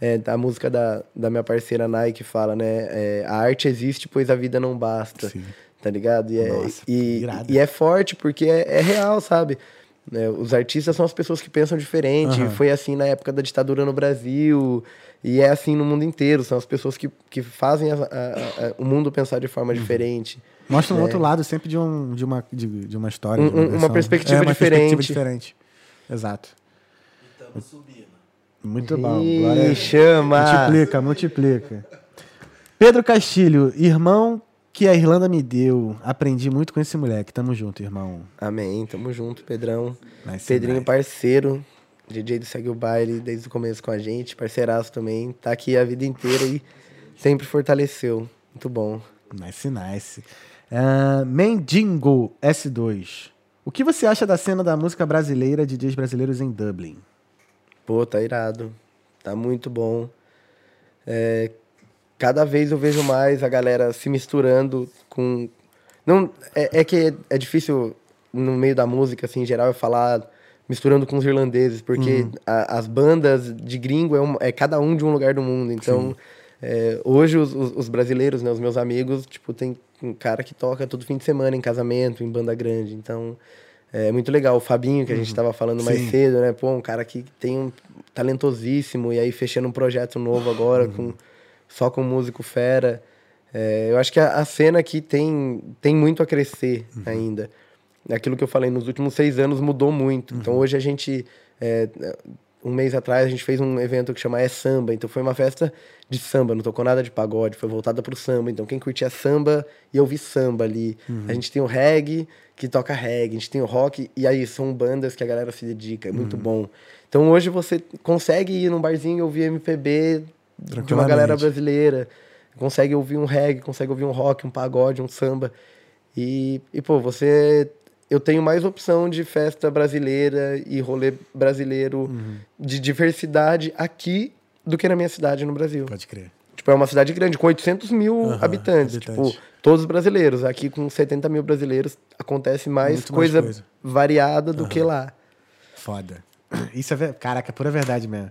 É, a música da, da minha parceira Nike fala, né? é, a arte existe, pois a vida não basta. Sim. Tá ligado? E é, Nossa, e, e é forte porque é, é real, sabe? Né, os artistas são as pessoas que pensam diferente. Aham. Foi assim na época da ditadura no Brasil. E é assim no mundo inteiro. São as pessoas que, que fazem a- a- a- o mundo pensar de Uhum. forma diferente. Mostra um outro lado sempre de, um, de, uma, de, de uma história. Um- de um- uma versão. perspectiva é, uma diferente. perspectiva diferente. Exato. E subindo. Muito bom. Ih, chama! Multiplica, multiplica. Pedro Castilho, irmão que a Irlanda me deu. Aprendi muito com esse moleque. Tamo junto, irmão. Amém. Tamo junto, Pedrão. Nice, Pedrinho, nice. parceiro. DJ do Segue o Baile desde o começo com a gente, parceiraço também. Tá aqui a vida inteira e sempre fortaleceu. Muito bom. Nice, nice. Uh, Mendigo S2. O que você acha da cena da música brasileira, DJs brasileiros em Dublin? Pô, tá irado. Tá muito bom. É, cada vez eu vejo mais a galera se misturando com. Não, é, é que é, difícil no meio da música, assim, em geral, eu falar misturando com os irlandeses, porque uhum. a, as bandas de gringo é, um, é, cada um de um lugar do mundo. Então, é, hoje os, os, os, brasileiros, né, os meus amigos, tipo, tem um cara que toca todo fim de semana em casamento, em banda grande. Então, é muito legal. O Fabinho, que a gente estava uhum. falando mais Sim. cedo, né? Pô, um cara que tem um talentosíssimo e aí fechando um projeto novo agora, uhum. com, só com músico fera. É, eu acho que a, a, cena aqui tem, tem muito a crescer uhum. ainda. Aquilo que eu falei, nos últimos seis anos mudou muito. Então, uhum. hoje a gente... É, um mês atrás a gente fez um evento que chama É Samba, então foi uma festa de samba, não tocou nada de pagode, foi voltada pro samba. Então quem curtia samba ia ouvir samba ali. Uhum. A gente tem o reggae, que toca reggae, a gente tem o rock, e aí são bandas que a galera se dedica, é muito uhum. bom. Então hoje você consegue ir num barzinho e ouvir MPB de uma galera brasileira, consegue ouvir um reggae, consegue ouvir um rock, um pagode, um samba. E, e pô, você eu tenho mais opção de festa brasileira e rolê brasileiro uhum. de diversidade aqui do que na minha cidade no Brasil. Pode crer. Tipo, é uma cidade grande, com 800 mil uhum, habitantes. Habitante. Tipo, todos brasileiros. Aqui, com 70 mil brasileiros, acontece mais, coisa, mais coisa, variada do uhum. que lá. Foda. Isso é... Caraca, é pura verdade mesmo.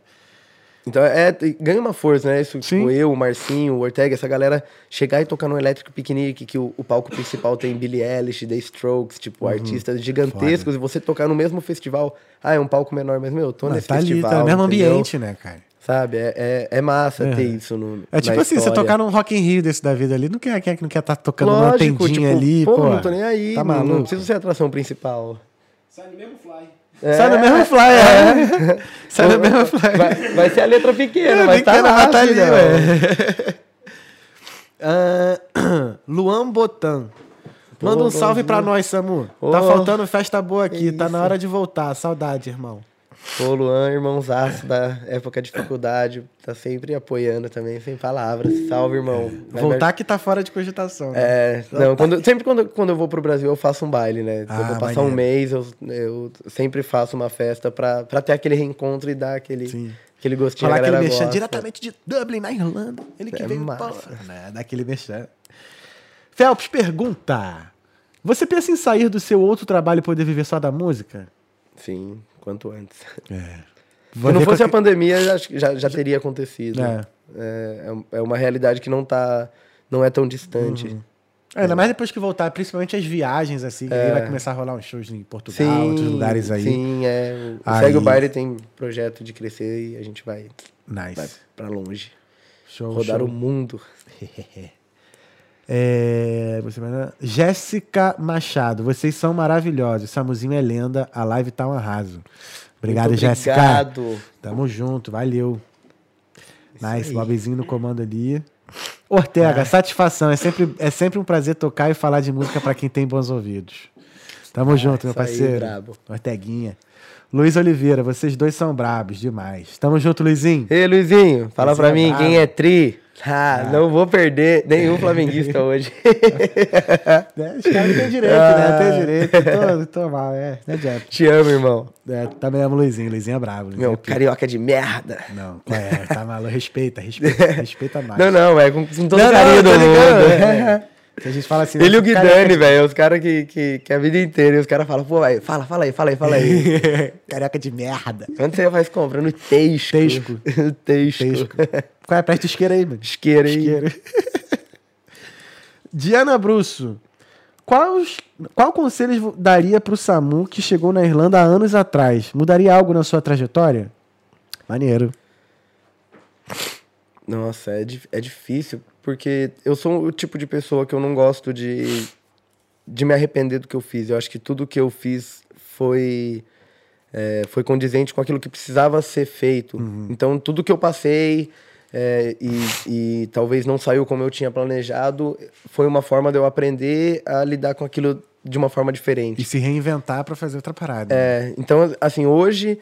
Então, é, ganha uma força, né? Isso, tipo, eu, o Marcinho, o Ortega, essa galera chegar e tocar no Electric Picnic, que o, o palco principal tem Billie Eilish, The Strokes, tipo, uhum. artistas gigantescos, Foda. e você tocar no mesmo festival. Ah, é um palco menor, mas, meu, eu tô mas nesse tá festival. Ali, tá no mesmo entendeu? ambiente, né, cara? Sabe? É, é, é massa é. ter isso no. É tipo assim, você tocar num Rock in Rio desse da vida ali, não quer, quer, não quer estar tá tocando Lógico, numa tendinha tipo, ali, pô. Não tô nem aí, tá maluco. Não precisa ser a atração principal. Sai no mesmo fly. É. Sai no mesmo fly, é. Sai no mesmo fly. Vai, vai, ser a letra pequena, é, mas tá, lá, tá ali, uh, Luan Botan. Manda um salve pra nós, Samu. Oh, tá faltando festa boa aqui, tá na hora de voltar. Saudade, irmão. Pô, Luan, irmãozaço da época de faculdade, tá sempre apoiando também, sem palavras. Salve, irmão. É. Voltar que tá fora de cogitação. Né? É, não, quando, sempre quando, quando eu vou pro Brasil eu faço um baile, né? Ah, eu vou passar maneiro. um mês, eu, eu sempre faço uma festa pra, pra ter aquele reencontro e dar aquele, Sim. aquele gostinho Falar que ele mexer diretamente de Dublin, na Irlanda. Ele que é veio massa. né? Daquele mexer. Phelps pergunta: Você pensa em sair do seu outro trabalho e poder viver só da música? Sim, quanto antes. É. Se não fosse a pandemia, já, já, já teria acontecido. É. É, é, é uma realidade que não tá. não é tão distante. Uhum. É, ainda mais depois que voltar, principalmente as viagens, assim, é. aí vai começar a rolar uns shows em Portugal, sim, outros lugares aí. Sim, é. O aí... Segue o Baile tem projeto de crescer e a gente vai, nice. vai pra longe. Show, Rodar show. o mundo. É, você Jéssica Machado, vocês são maravilhosos. Samuzinho é lenda, a live tá um arraso. Obrigado, Jéssica. Obrigado. Tamo junto, valeu. Isso nice, aí. Bobzinho no comando ali. Ortega, ah. satisfação. É sempre, é sempre um prazer tocar e falar de música para quem tem bons ouvidos. Tamo ah, junto, meu parceiro. Aí, Orteguinha. Luiz Oliveira, vocês dois são brabos demais. Tamo junto, Luizinho. Ei, Luizinho, fala Luizinho pra é mim, quem é tri? Ah, ah, não vou perder nenhum flamenguista hoje. os caras têm direito, ah. né? Tem direito. Tô, tô mal, é. Né, Jeff? Te amo, irmão. É, tá mesmo, Luizinho. Luizinho é bravo. Luizinho Meu, é carioca de merda. Não, é, tá maluco. Respeita, respeita. Respeita mais. Não, não, é com, com todo não, carinho não, do mundo. É. A gente fala assim. Ele e o Guidani, velho. Os caras que, que, que a vida inteira. E os caras falam, pô, véio, fala, fala aí, fala aí, fala aí. Careca de merda. Onde você faz compra? No Texco. Texco. Texco. Texco. Qual é a perto isqueira aí, mano? Isqueira aí. Isqueira. Diana Brusso. Qual, qual conselho daria pro Samu que chegou na Irlanda há anos atrás? Mudaria algo na sua trajetória? Maneiro. Nossa, é, é difícil, porque eu sou o tipo de pessoa que eu não gosto de, de me arrepender do que eu fiz. Eu acho que tudo que eu fiz foi, é, foi condizente com aquilo que precisava ser feito. Uhum. Então, tudo que eu passei é, e, e talvez não saiu como eu tinha planejado, foi uma forma de eu aprender a lidar com aquilo de uma forma diferente. E se reinventar para fazer outra parada. É, então, assim, hoje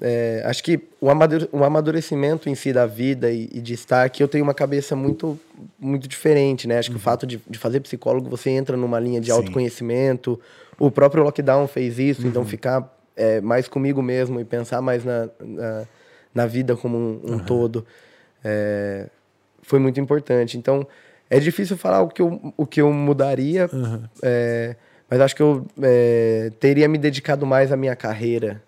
é, acho que o, amadure- o amadurecimento em si da vida e, e de estar aqui, eu tenho uma cabeça muito, muito diferente, né? Acho que o fato de, de fazer psicólogo, você entra numa linha de Sim. autoconhecimento. O próprio lockdown fez isso, então ficar é, mais comigo mesmo e pensar mais na, na, na vida como um, um todo é, foi muito importante. Então, é difícil falar o que eu, o que eu mudaria, é, mas acho que eu é, teria me dedicado mais à minha carreira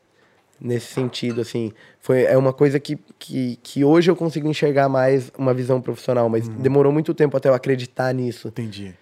nesse sentido, assim. Foi, é uma coisa que, que, que hoje eu consigo enxergar mais uma visão profissional, mas demorou muito tempo até eu acreditar nisso. Entendi.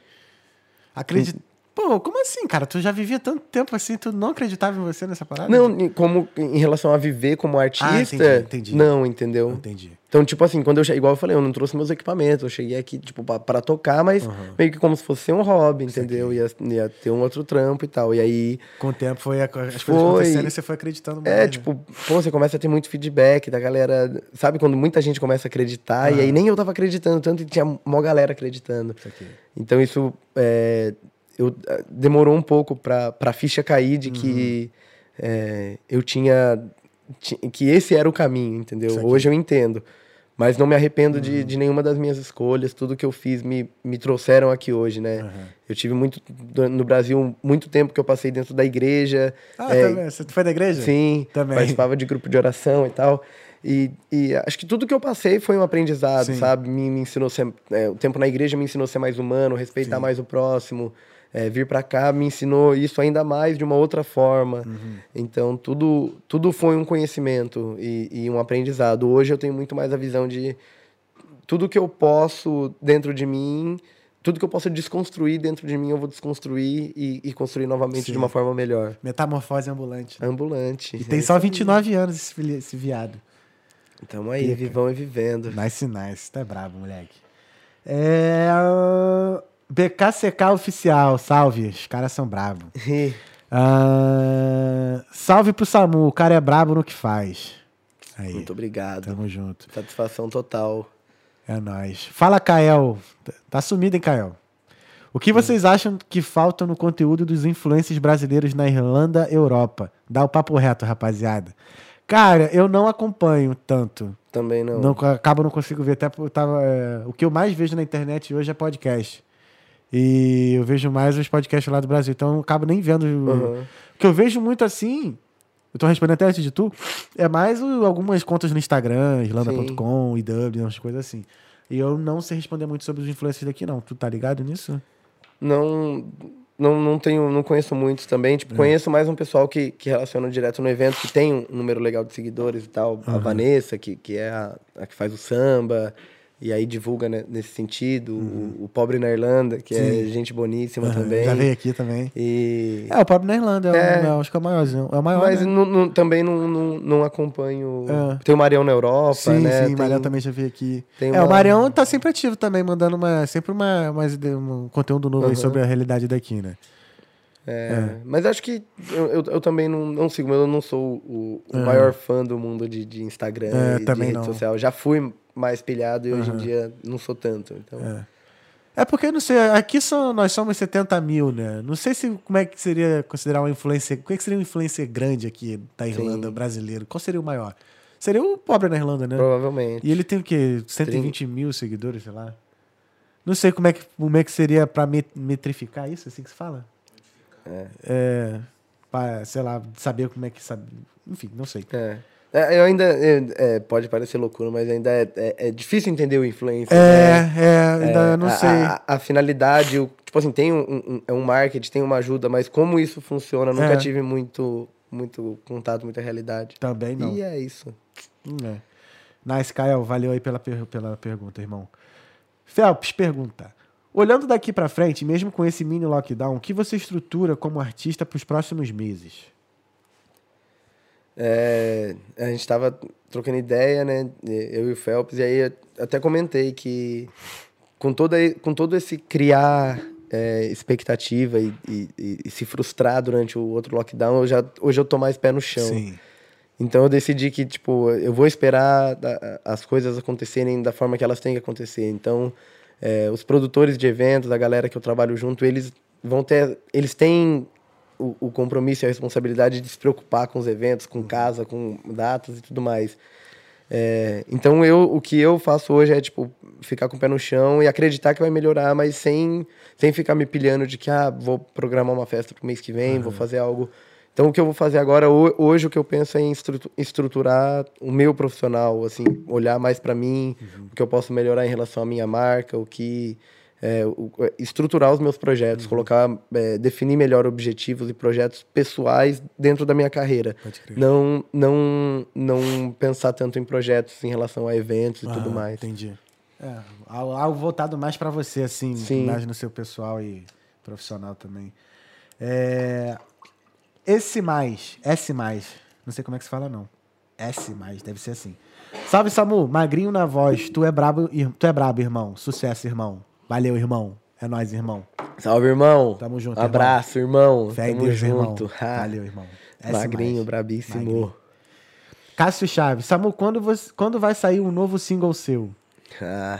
Acredito. Pô, como assim, cara? Tu já vivia tanto tempo assim, tu não acreditava em você nessa parada? Não, em- como em relação a viver como artista, entendi, entendi. não, entendeu? Entendi. Então, tipo assim, quando eu cheguei, igual eu falei, eu não trouxe meus equipamentos, eu cheguei aqui, tipo, pra, pra tocar, mas meio que como se fosse um hobby, entendeu? Ia, ia ter um outro trampo e tal. E aí, Com o tempo foi a- as coisas Foi. acontecendo e você foi acreditando mais. é, né? tipo, pô, você começa a ter muito feedback da galera, sabe? Quando muita gente começa a acreditar, e aí nem eu tava acreditando tanto e tinha uma galera acreditando. Isso aqui. Então isso é, eu, eh, demorou um pouco pra, pra ficha cair de que é, eu tinha, ti- que esse era o caminho, entendeu? Hoje eu entendo. Mas não me arrependo de, de nenhuma das minhas escolhas. Tudo que eu fiz me, me trouxeram aqui hoje, né? Eu tive muito no Brasil muito tempo que eu passei dentro da igreja. Ah, é, também. Você foi da igreja? Sim, Também. participava de grupo de oração e tal. E, e acho que tudo que eu passei foi um aprendizado, Sim. sabe? Me, me ensinou a ser, é, o tempo na igreja me ensinou a ser mais humano, respeitar mais o próximo. É, vir pra cá me ensinou isso ainda mais de uma outra forma. Uhum. Então tudo tudo foi um conhecimento e, e um aprendizado. Hoje eu tenho muito mais a visão de tudo que eu posso dentro de mim, tudo que eu posso desconstruir dentro de mim, eu vou desconstruir e, e construir novamente Sim. de uma forma melhor. Metamorfose ambulante. né? Ambulante. E tem É só isso aí. 29 anos esse, esse viado. Tamo aí, vivão e vivendo. Nice, nice. Tu é brabo, moleque. É. uh, BKCK Oficial, salve. Os caras são brabos. Ah, salve pro Samu, o cara é brabo no que faz. Aí, Muito obrigado. tamo junto. Satisfação total. É nóis. Fala, Kael. Tá sumido, hein, Kael? O que vocês acham que falta no conteúdo dos influencers brasileiros na Irlanda, Europa? Dá o papo reto, rapaziada. Cara, eu não acompanho tanto. Também não. Não, acabo não consigo ver. Até tava, é, o que eu mais vejo na internet hoje é podcast. E eu vejo mais os podcasts lá do Brasil. Então eu não acabo nem vendo. o- Uhum. O que eu vejo muito assim. Eu tô respondendo até antes de tu. É mais o- algumas contas no Instagram, irlanda.com, IW, umas coisas assim. E eu não sei responder muito sobre os influencers daqui, não. Tu tá ligado nisso? Não, não, não tenho, não conheço muitos também. É. Tipo, conheço mais um pessoal que, que relaciona direto no evento, que tem um número legal de seguidores e tal. A Vanessa, que, que é a, a que faz o samba. E aí divulga né, nesse sentido. O, o Pobre na Irlanda, que é Uhum. Sim. gente boníssima Aham, também. Já veio aqui também. E... É, o Pablo na Irlanda, é, É. o, é, acho que é o maior. É o maior Mas né? não- não- também não, não, não acompanho. É. Tem o Marião na Europa, Sim, né? sim, o Marião também já veio aqui. É, o uma- Marião tá sempre ativo também, mandando uma, sempre uma, ide- um conteúdo novo aí Aham. sobre a realidade daqui, né? É, Mas acho que eu, eu, eu também não, não sigo, mas eu não sou o, o maior fã do mundo de, de Instagram É, e de rede não. social. Já fui mais pilhado e hoje em dia não sou tanto. Então, É porque, não sei, aqui são, nós somos 70 mil, né? Não sei se como é que seria considerar um influencer. Como é que seria um influencer grande aqui da Irlanda, brasileiro? Qual seria o maior? Seria o pobre na Irlanda, né? provavelmente. E ele tem o quê? 120 mil seguidores, sei lá. Não sei como é que, como é que seria pra met- metrificar isso, assim que se fala? É. É. Pra, sei lá, saber como é que sabe. Enfim, não sei. É. É, eu ainda. é, é, pode parecer loucura, mas ainda é, é, é difícil entender o influencer. É, né? é, ainda É, não a- sei. A, a finalidade, o, tipo assim, tem um, um, é um marketing, tem uma ajuda, mas como isso funciona, nunca tive muito, muito contato, muita realidade. Também não. E é isso. Hum, é. Nice, Kael, valeu aí pela, pela pergunta, irmão. Phelps pergunta: Olhando daqui pra frente, mesmo com esse mini lockdown, o que você estrutura como artista pros próximos meses? É, a gente tava trocando ideia, né? Eu e o Phelps, e aí até comentei que com, toda, com todo esse criar é, expectativa e, e- e- se frustrar durante o outro lockdown, eu já, hoje eu tô mais pé no chão. Sim. Então eu decidi que, tipo, eu vou esperar as coisas acontecerem da forma que elas têm que acontecer. Então, é, os produtores de eventos, a galera que eu trabalho junto, eles vão ter. Eles têm o, o compromisso e a responsabilidade de se preocupar com os eventos, com casa, com datas e tudo mais. É, então eu, o que eu faço hoje é tipo ficar com o pé no chão e acreditar que vai melhorar, mas sem, sem ficar me pilhando de que ah, vou programar uma festa pro mês que vem, vou fazer algo. Então o que eu vou fazer agora ho- hoje o que eu penso é em estru- estruturar o meu profissional, assim, olhar mais para mim, o que eu posso melhorar em relação à minha marca, o que é, é, estruturar os meus projetos, colocar, é, definir melhor objetivos e projetos pessoais dentro da minha carreira. Não, não, não pensar tanto em projetos em relação a eventos e tudo Aham, mais. Entendi. É, algo, voltado mais pra você, assim, Sim. mais no seu pessoal e profissional também. É, esse mais, S mais, não sei como é que se fala não. S mais, deve ser assim. Salve Samu, magrinho na voz, tu é brabo, tu é brabo, irmão. Sucesso, irmão. Valeu, irmão. É nóis, irmão. Salve, irmão. Tamo junto, Abraço, irmão. Fé em Tamo Deus, junto. irmão. Valeu, irmão. S Magrinho, mais. brabíssimo. Magrinho. Cássio Chaves, Samu, quando, você, quando vai sair um novo single seu? Ah,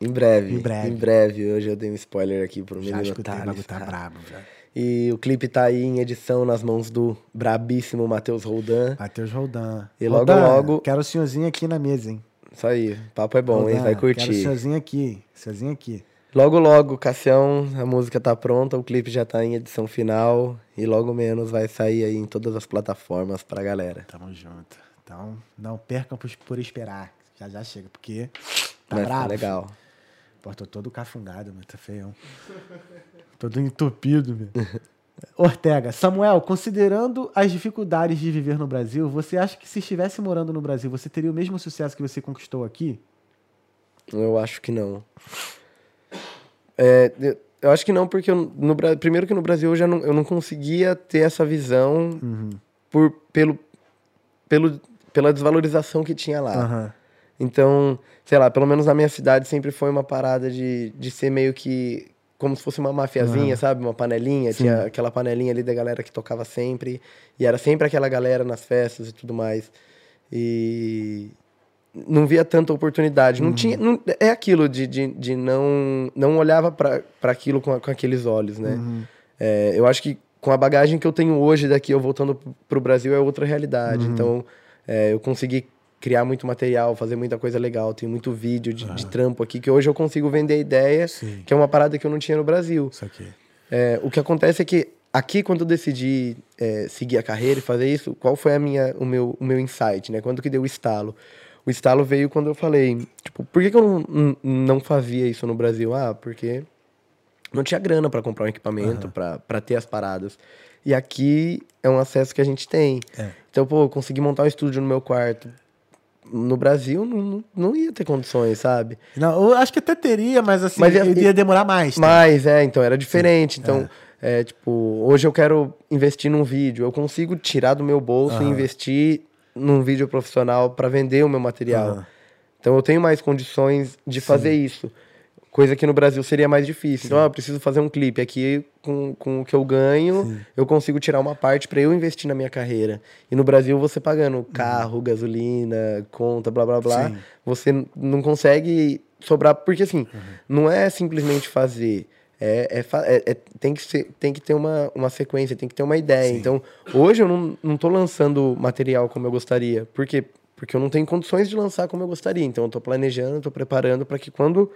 em breve. Em breve. Em breve. Hoje eu dei um spoiler aqui pro Já menino escutei, o bagulho Thales. tá brabo, já. E o clipe tá aí em edição nas mãos do brabíssimo Matheus Roldan. Matheus Roldan. E logo, Roldan, logo- Quero o senhorzinho aqui na mesa, hein? Isso aí. Papo é bom, hein? Roldan, Vai Quero o curtir. senhorzinho aqui. Senhorzinho aqui. Logo, logo, Cassião, a música tá pronta, o clipe já tá em edição final. E logo menos vai sair aí em todas as plataformas pra galera. Tamo junto. Então, não percam por, por esperar. Já já chega, porque tá ficar bravo. legal. Pô, tô todo cafungado, mas tá feião. todo entupido, meu. Ortega, Samuel, considerando as dificuldades de viver no Brasil, você acha que se estivesse morando no Brasil, você teria o mesmo sucesso que você conquistou aqui? Eu acho que não. É, eu- acho que não, porque eu, no, primeiro que no Brasil eu já não, eu não conseguia ter essa visão por, pelo, pelo, pela desvalorização que tinha lá. Aham. Então, sei lá, pelo menos na minha cidade sempre foi uma parada de, de ser meio que como se fosse uma mafiazinha, sabe? Uma panelinha. Sim. Tinha aquela panelinha ali da galera que tocava sempre. E era sempre aquela galera nas festas e tudo mais. E não via tanta oportunidade. Não tinha. não- é aquilo de, de, de não. Não olhava para aquilo com, com aqueles olhos, né? É, eu acho que com a bagagem que eu tenho hoje daqui, eu voltando pro- Brasil, é outra realidade. Então, é, eu consegui criar muito material, fazer muita coisa legal. Tenho muito vídeo de, de trampo aqui, que hoje eu consigo vender ideia, Sim. que é uma parada que eu não tinha no Brasil. É, o que acontece é que aqui, quando eu decidi é, seguir a carreira e fazer isso, qual foi a minha, o, meu, o meu insight, né? Quando que deu o estalo? O estalo veio quando eu falei, tipo, por que, que eu não, não, fazia isso no Brasil? Ah, porque não tinha grana para comprar um equipamento, pra para ter as paradas. E aqui é um acesso que a gente tem. É. Então, pô, eu consegui montar um estúdio no meu quarto. No Brasil, não, não, ia ter condições, sabe? Não, eu acho que até teria, mas assim, Mas ia- ia demorar mais. tá? Mas, é, então era diferente. Então, é. tipo, hoje eu quero investir num vídeo. Eu consigo tirar do meu bolso e investir num vídeo profissional para vender o meu material. Aham. Então eu tenho mais condições de fazer isso. Coisa que no Brasil seria mais difícil. Então, ah, eu preciso fazer um clipe. Aqui, com, com o que eu ganho, eu consigo tirar uma parte para eu investir na minha carreira. E no Brasil, você pagando carro, gasolina, conta, blá, blá, blá, Sim. você não consegue sobrar. Porque, assim, não é simplesmente fazer. É, é é- é- tem, que ser, tem que ter uma, uma sequência, tem que ter uma ideia. Então, hoje eu não, não tô lançando material como eu gostaria. Por quê? Porque eu não tenho condições de lançar como eu gostaria. Então, eu tô planejando, tô preparando para que quando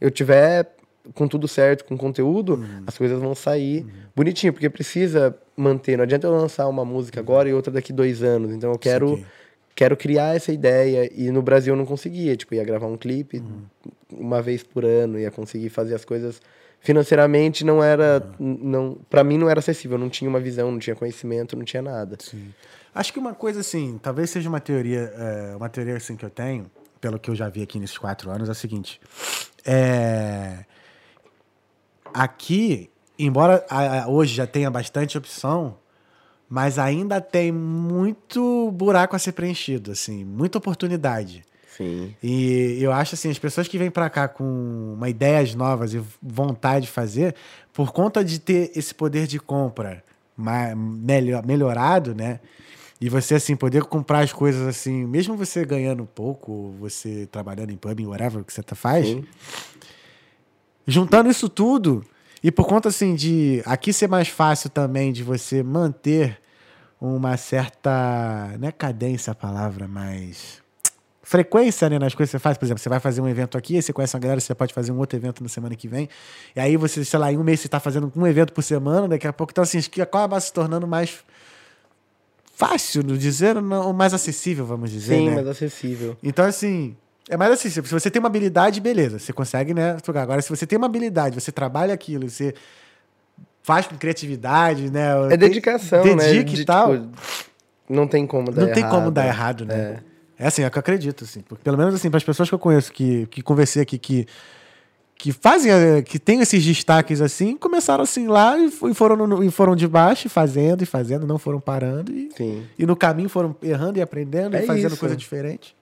eu tiver com tudo certo, com conteúdo, Uhum. as coisas vão sair bonitinho, porque precisa manter. Não adianta eu lançar uma música agora e outra daqui dois anos. Então, eu quero quero criar essa ideia e no Brasil eu não conseguia, tipo, ia gravar um clipe uma vez por ano, ia conseguir fazer as coisas financeiramente não era não para mim não era acessível, não tinha uma visão, não tinha conhecimento, não tinha nada. Sim. Acho que uma coisa assim, talvez seja uma teoria, é, uma teoria assim que eu tenho, pelo que eu já vi aqui nesses quatro anos, é o seguinte: é, aqui, embora a- a- hoje já tenha bastante opção, mas ainda tem muito buraco a ser preenchido, assim, muita oportunidade. Sim. E eu acho assim, as pessoas que vêm pra cá com uma ideias novas e vontade de fazer, por conta de ter esse poder de compra melhorado, né? E você, assim, poder comprar as coisas assim, mesmo você ganhando pouco, ou você trabalhando em pub, whatever que você tá- faz, Sim. juntando isso tudo, E por conta, assim, de aqui ser mais fácil também de você manter uma certa. Não é cadência a palavra, mas. Frequência né, nas coisas que você faz. Por exemplo, você vai fazer um evento aqui, aí você conhece uma galera, você pode fazer um outro evento na semana que vem. E aí você, sei lá, em um mês você está fazendo um evento por semana, daqui a pouco. Então, assim, acaba se tornando mais fácil, no dizer, não, mais acessível, vamos dizer. Sim, né? mais acessível. Então, assim, é mais assim, se você tem uma habilidade, beleza, você consegue, né, jogar. Agora, se você tem uma habilidade, você trabalha aquilo, você faz com criatividade, né? É dedicação, dedica né? Dedica e tal. tipo, não tem como dar não errado. tem como dar errado, né? É. assim, é o que eu acredito, assim. Porque, pelo menos, assim, para as pessoas que eu conheço, que, que conversei aqui, que, que fazem, eh, que tem esses destaques, assim, começaram, assim, lá e e foram, no- e foram de baixo, fazendo e fazendo, não foram parando. E, Sim. e no caminho foram errando e aprendendo É e fazendo isso. coisa diferente.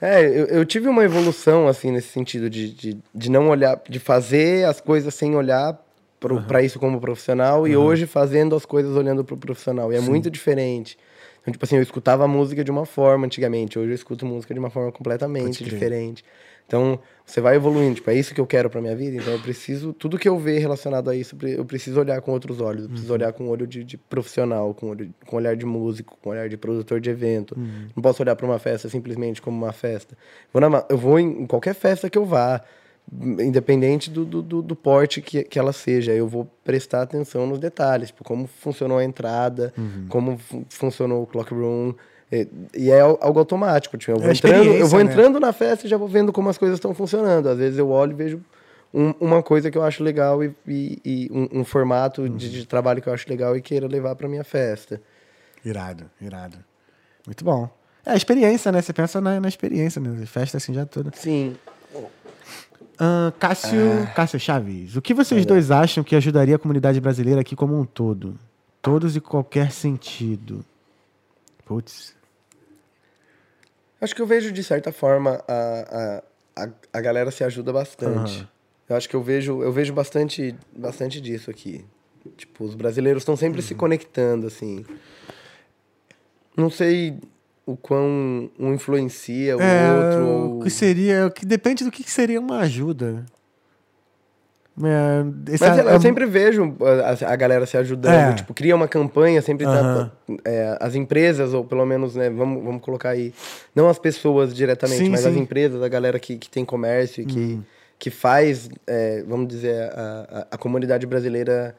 É, eu, eu tive uma evolução, assim, nesse sentido de, de, de não olhar, de fazer as coisas sem olhar pro, pra isso como profissional e hoje fazendo as coisas olhando pro profissional. E é muito diferente. Então, tipo assim, eu escutava música de uma forma antigamente, hoje eu escuto música de uma forma completamente diferente. Então, você vai evoluindo, tipo, é isso que eu quero pra minha vida, então eu preciso, tudo que eu ver relacionado a isso, eu preciso olhar com outros olhos, eu preciso olhar com olho de, de profissional, com, olho, com olhar de músico, com olhar de produtor de evento. Não posso olhar pra uma festa simplesmente como uma festa. Vou na eu vou em, em qualquer festa que eu vá, independente do, do, do, porte que, que ela seja, eu vou prestar atenção nos detalhes, tipo, como funcionou a entrada, como fu- funcionou o clock room, e, e é al- algo automático, tipo, eu vou, É entrando, eu vou né? entrando na festa e já vou vendo como as coisas estão funcionando. Às vezes eu olho e vejo um- uma coisa que eu acho legal e, e- e um, um formato de, de trabalho que eu acho legal e queira levar para minha festa. Irado, irado. Muito bom. É a experiência, né? Você pensa na, na experiência, né? Festa assim já toda. Sim. Ahn, Cássio, Cássio Chaves, o que vocês dois acham que ajudaria a comunidade brasileira aqui como um todo? Todos e qualquer sentido. Putz. Acho que eu vejo, de certa forma, a, a, a, galera se ajuda bastante. Aham. Eu acho que eu vejo, eu vejo bastante, bastante disso aqui. Tipo, os brasileiros estão sempre se conectando, assim. Não sei o quão um influencia o É, outro. o que seria. o que depende do que seria uma ajuda. É, Mas é- eu sempre vejo a, a galera se ajudando, É. tipo, cria uma campanha, sempre tá- é, as empresas, ou pelo menos, né, vamos, vamos colocar aí, não as pessoas diretamente, Sim, mas as sim. empresas, a galera que, que tem comércio e que, Uhum. que faz, é, vamos dizer, a, a, a comunidade brasileira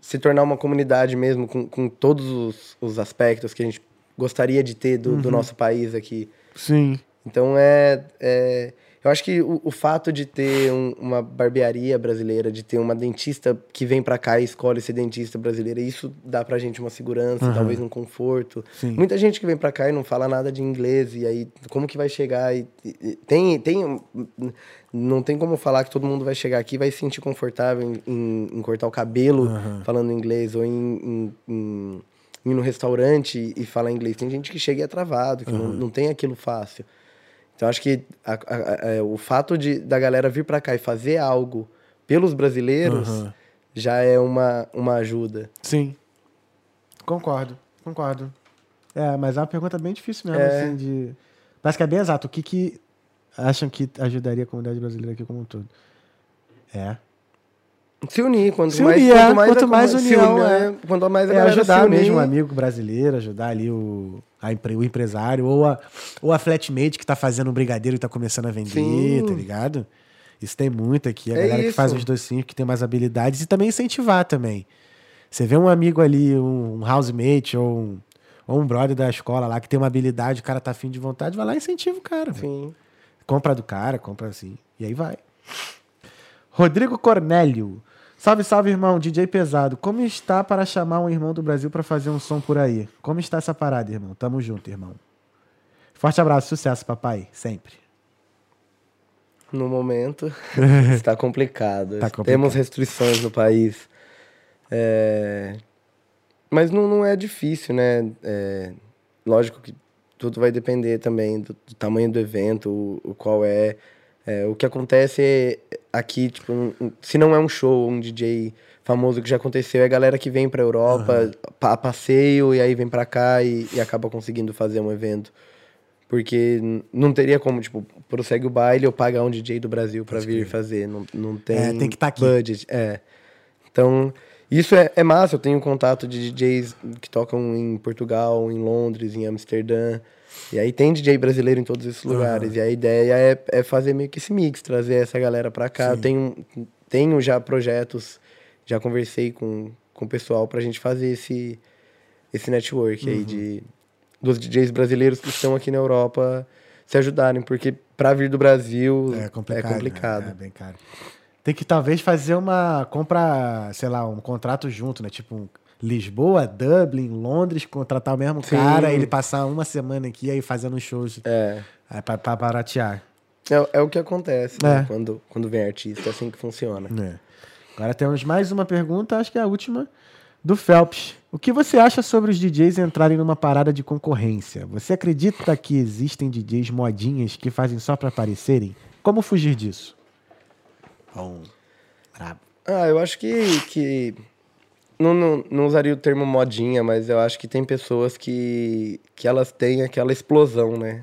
se tornar uma comunidade mesmo, com, com todos os, os aspectos que a gente gostaria de ter do, Uhum. do nosso país aqui. Sim. Então é, é- eu acho que o, o fato de ter um- uma barbearia brasileira, de ter uma dentista que vem pra cá e escolhe ser dentista brasileira, isso dá pra gente uma segurança, talvez um conforto. Sim. Muita gente que vem pra cá e não fala nada de inglês e aí como que vai chegar e, e- tem tem não tem como falar que todo mundo vai chegar aqui e vai se sentir confortável em, em- em cortar o cabelo falando inglês ou em, em- em ir no restaurante e falar inglês. Tem gente que chega e é travado, que não, não tem aquilo fácil. Então acho que a- a- a- é, o fato de da galera vir pra cá e fazer algo pelos brasileiros Aham. já é uma, uma ajuda. Sim. Concordo, concordo. É, mas é uma pergunta bem difícil mesmo, É. assim, de. Parece que é bem exato. O que, que acham que ajudaria a comunidade brasileira aqui como um todo? É. Se unir, quanto Se mais, unir, é, quanto mais, quanto mais se união, unir, é. quanto mais a É ajudar unir, mesmo o amigo brasileiro, ajudar ali o, a empre- o empresário, ou a, ou a flatmate que tá fazendo um brigadeiro e tá começando a vender, Sim. tá ligado? Isso tem muito aqui. A É galera que faz isso. os docinhos, que tem mais habilidades, e também incentivar também. Você vê um amigo ali, um, um housemate ou um, ou um brother da escola lá que tem uma habilidade, o cara tá afim de vontade, vai lá e incentiva o cara. Sim. Compra do cara, compra assim. E aí vai. Rodrigo Cornélio. Salve, salve, irmão. DJ Pesado. Como está para chamar um irmão do Brasil para fazer um som por aí? Como está essa parada, irmão? Tamo junto, irmão. Forte abraço, sucesso, papai. Sempre. No momento, está complicado. Tá complicado. Temos restrições no país. É, Mas não, não é difícil, né? É, Lógico que tudo vai depender também do, do tamanho do evento, o, o qual é. É, O que acontece aqui, tipo, um- se não é um show, um DJ famoso que já aconteceu, é a galera que vem pra Europa pa- a passeio e aí vem pra cá e, e acaba conseguindo fazer um evento. Porque não teria como, tipo, prossegue o baile ou pagar um DJ do Brasil pra vir fazer. Não, não tem, É, tem que tá aqui. budget. É. Então, isso é, é massa. Eu tenho contato de DJs que tocam em Portugal, em Londres, em Amsterdã. E aí tem DJ brasileiro em todos esses lugares. E a ideia é, é fazer meio que esse mix, trazer essa galera pra cá. Eu tenho, tenho já projetos, já conversei com, com o pessoal pra gente fazer esse, esse network Uhum. aí de, dos DJs brasileiros que estão aqui na Europa se ajudarem. Porque pra vir do Brasil É complicado. É complicado. né? É bem caro. Tem que talvez fazer uma compra, sei lá, um contrato junto, né? Tipo um Lisboa, Dublin, Londres, contratar o mesmo Sim. cara, ele passar uma semana aqui aí fazendo shows É. aí pra, pra baratear. É, é o que acontece né? É. quando, quando vem artista, é assim que funciona. É. Agora temos mais uma pergunta, acho que é a última, do Phelps. O que você acha sobre os DJs entrarem numa parada de concorrência? Você acredita que existem DJs modinhas que fazem só pra aparecerem? Como fugir disso? Bom, brabo. Ah, eu acho que. que... Não, não, não usaria o termo modinha, mas eu acho que tem pessoas que, que elas têm aquela explosão, né?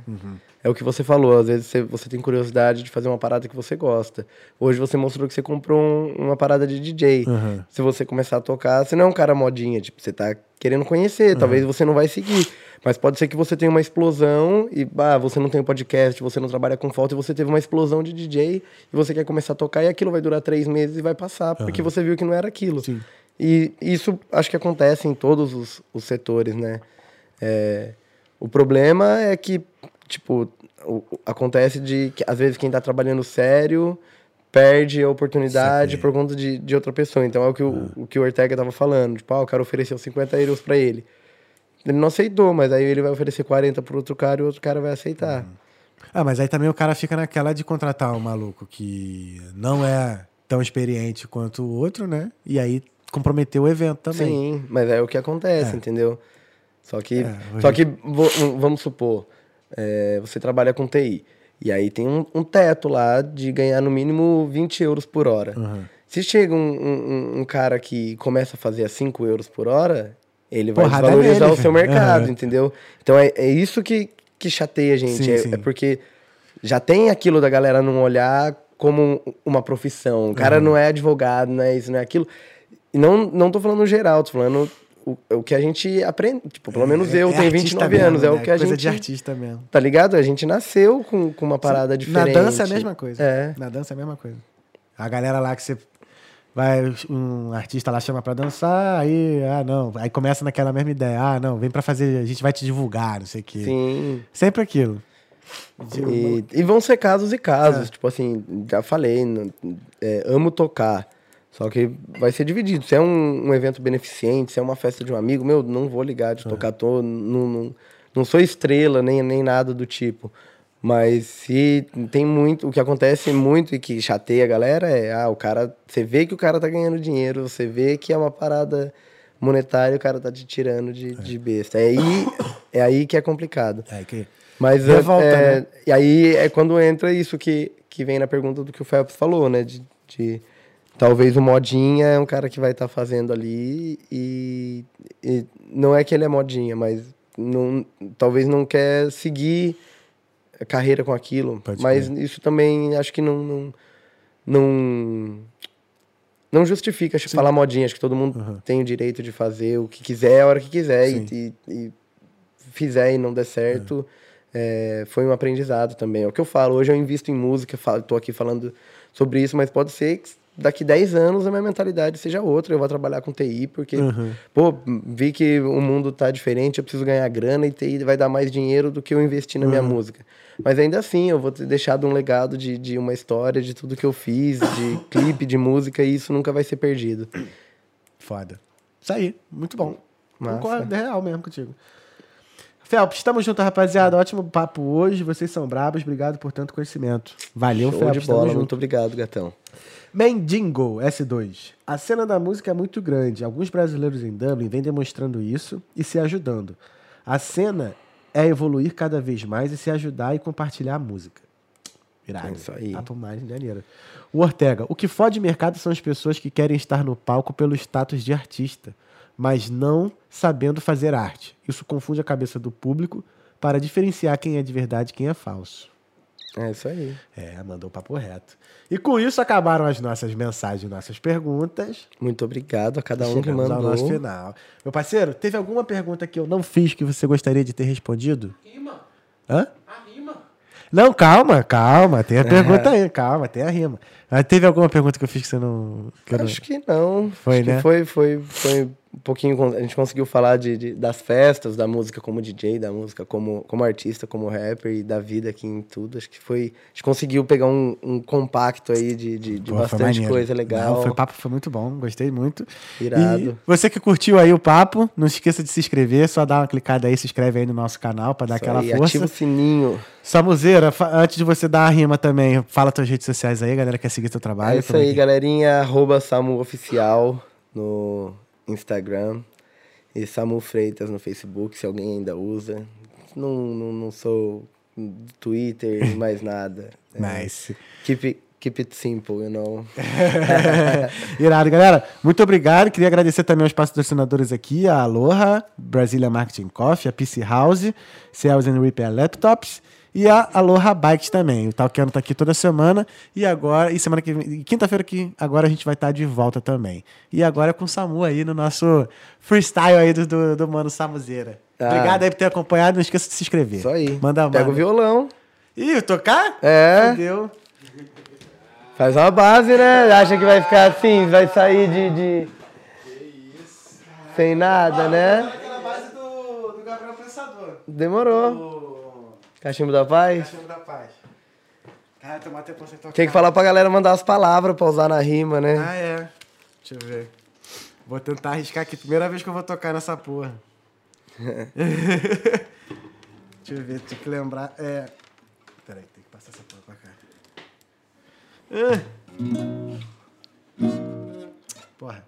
É o que você falou, às vezes você, você tem curiosidade de fazer uma parada que você gosta. Hoje você mostrou que você comprou um- uma parada de DJ. Uhum. Se você começar a tocar, você não é um cara modinha, tipo, você tá querendo conhecer, talvez você não vai seguir. Mas pode ser que você tenha uma explosão e bah, você não tem um podcast, você não trabalha com falta e você teve uma explosão de DJ e você quer começar a tocar e aquilo vai durar três meses e vai passar, porque você viu que não era aquilo. Sim. E isso acho que acontece em todos os, os setores, né? É, o problema é que, tipo, o- acontece de que às vezes quem tá trabalhando sério perde a oportunidade por conta de, de outra pessoa. Então é o que o, o que o Ortega tava falando. Tipo, ah, o cara ofereceu 50 euros pra ele. Ele não aceitou, mas aí ele vai oferecer 40 pro outro cara e o outro cara vai aceitar. Ah, mas aí também o cara fica naquela de contratar um maluco que não é tão experiente quanto o outro, né? E aí comprometeu o evento também. Sim, mas é o que acontece, entendeu? Só que, É, hoje- só que vamos supor, é, você trabalha com TI. E aí tem um, um teto lá de ganhar no mínimo 20 euros por hora. Uhum. Se chega um, um- um cara que começa a fazer a 5 euros por hora, ele vai Porrada desvalorizar nele, o seu mercado, Uhum. entendeu? Então é, é isso que, que chateia a gente. Sim, é, sim. é porque já tem aquilo da galera não olhar como uma profissão. O cara não é advogado, não é isso, não é aquilo. E não, não tô falando geral, tô falando o, o que a gente aprende. Tipo, pelo menos eu É tenho artista 29 mesmo, anos, é né? o que a Coisa gente. de artista mesmo. Tá ligado? A gente nasceu com, com uma parada Na diferente. dança é a mesma coisa. É. Na dança é a mesma coisa. A galera lá que você vai, um artista lá chama pra dançar, aí, ah, não. Aí começa naquela mesma ideia. Ah, não, vem pra fazer, a gente vai te divulgar, não sei o quê. Sim. Sempre aquilo. E, e vão ser casos e É. casos. Tipo assim, já falei, é, amo tocar. Só que vai ser dividido. Se é um, um evento beneficente, se é uma festa de um amigo, meu, não vou ligar É. de tocar. Tô, não, não, não sou estrela, nem, nem nada do tipo. Mas se tem muito. O que acontece muito e que chateia a galera é, ah, o cara. Você vê que o cara tá ganhando dinheiro, você vê que é uma parada monetária e o cara tá te tirando de, de besta. É aí, é aí que é complicado. É, que... Mas é, Revolta, é, né? E aí é quando entra isso que, que vem na pergunta do que o Phelps falou, né? De, de- talvez o modinha é um cara que vai estar fazendo ali e, e não é que ele é modinha, mas não, talvez não quer seguir a carreira com aquilo. Pode mas isso também acho que não. não, não não justifica falar modinha, acho que todo mundo tem o direito de fazer o que quiser, a hora que quiser, e, e- e fizer e não der certo, é, foi um aprendizado também. É o que eu falo, hoje eu invisto em música, falo, tô aqui falando sobre isso, mas pode ser que daqui 10 anos a minha mentalidade seja outra, eu vou trabalhar com TI, porque, pô, vi que o mundo tá diferente, eu preciso ganhar grana e TI vai dar mais dinheiro do que eu investir na minha música. Mas ainda assim, eu vou ter deixado um legado de, de uma história, de tudo que eu fiz, de clipe, de música, e isso nunca vai ser perdido. Foda. Isso aí, muito bom. Massa. Concordo, é real mesmo contigo. Felps, estamos juntos, rapaziada. Ótimo papo hoje. Vocês são brabos. Obrigado por tanto conhecimento. Valeu, Show Felps. de bola, junto. muito obrigado, gatão. Mendingo S2. A cena da música é muito grande. Alguns brasileiros em Dublin vêm demonstrando isso e se ajudando. A cena é evoluir cada vez mais e se ajudar e compartilhar a música. Irado. É isso aí. Papo mais maneiro. O Ortega. O que fode mercado são as pessoas que querem estar no palco pelo status de artista, mas não sabendo fazer arte. Isso confunde a cabeça do público para diferenciar quem é de verdade e quem é falso. É isso aí. É, mandou papo reto. E com isso acabaram as nossas mensagens, nossas perguntas. Muito obrigado a cada um que Chegamos ao mandou. nosso final. Meu parceiro, teve alguma pergunta que eu não fiz que você gostaria de ter respondido? Rima. Hã? A rima. Não, calma, calma. Tem a pergunta aí, calma, tem a rima. Mas teve alguma pergunta que eu fiz que você não. Que eu não... Acho que não. Foi, Acho né? que foi, foi, foi um pouquinho. A gente conseguiu falar de, de- das festas, da música como DJ, da música como, como artista, como rapper e da vida aqui em tudo. Acho que foi. A gente conseguiu pegar um, um compacto aí de, de, de foi bastante coisa legal. Não, foi, o papo foi muito bom, gostei muito. Irado. E você que curtiu aí o papo, não esqueça de se inscrever, só dá uma clicada aí, se inscreve aí no nosso canal pra dar Isso aquela aí, força. Ativa o sininho. Samuzeira, antes de você dar a rima também, fala tuas redes sociais aí, galera quer seguir teu trabalho. É isso como aí, galerinha. Arroba Samu Oficial no Instagram. E Samu Freitas no Facebook, se alguém ainda usa. Não, não, não sou Twitter, mais nada. É, Nice. Keep, it- keep it simple, you know. Irado, galera. Muito obrigado. Queria agradecer também aos patrocinadores aqui, a Aloha, Brasília Marketing Coffee, a PC House, Sales and Repair Laptops e a Aloha Bikes também. O Talkiano tá aqui toda semana e agora, e semana que vem, quinta-feira que agora a gente vai estar de volta também. E agora é com o Samu aí no nosso freestyle aí do, do, do Mano Samuzeira. Ah. Obrigado aí por ter acompanhado. Não esqueça de se inscrever. Isso aí. Manda Pega manda. o violão. Ih, tocar? É. Fudeu. Faz uma base, né? Acha que vai ficar assim, vai sair de. de... Sem nada, né? Aquela base do, do Gabriel Pensador. Demorou. O Cachimbo da paz. Cachorro da Paz. Cara, tomar tempo pra você tocar. Tem que falar pra galera mandar as palavras pra usar na rima, né? Ah, é. Deixa eu ver. Vou tentar arriscar aqui. Primeira vez que eu vou tocar nessa porra. Deixa eu ver, tem que lembrar. É. Peraí, tem que passar essa porra pra cá. Ah. Porra.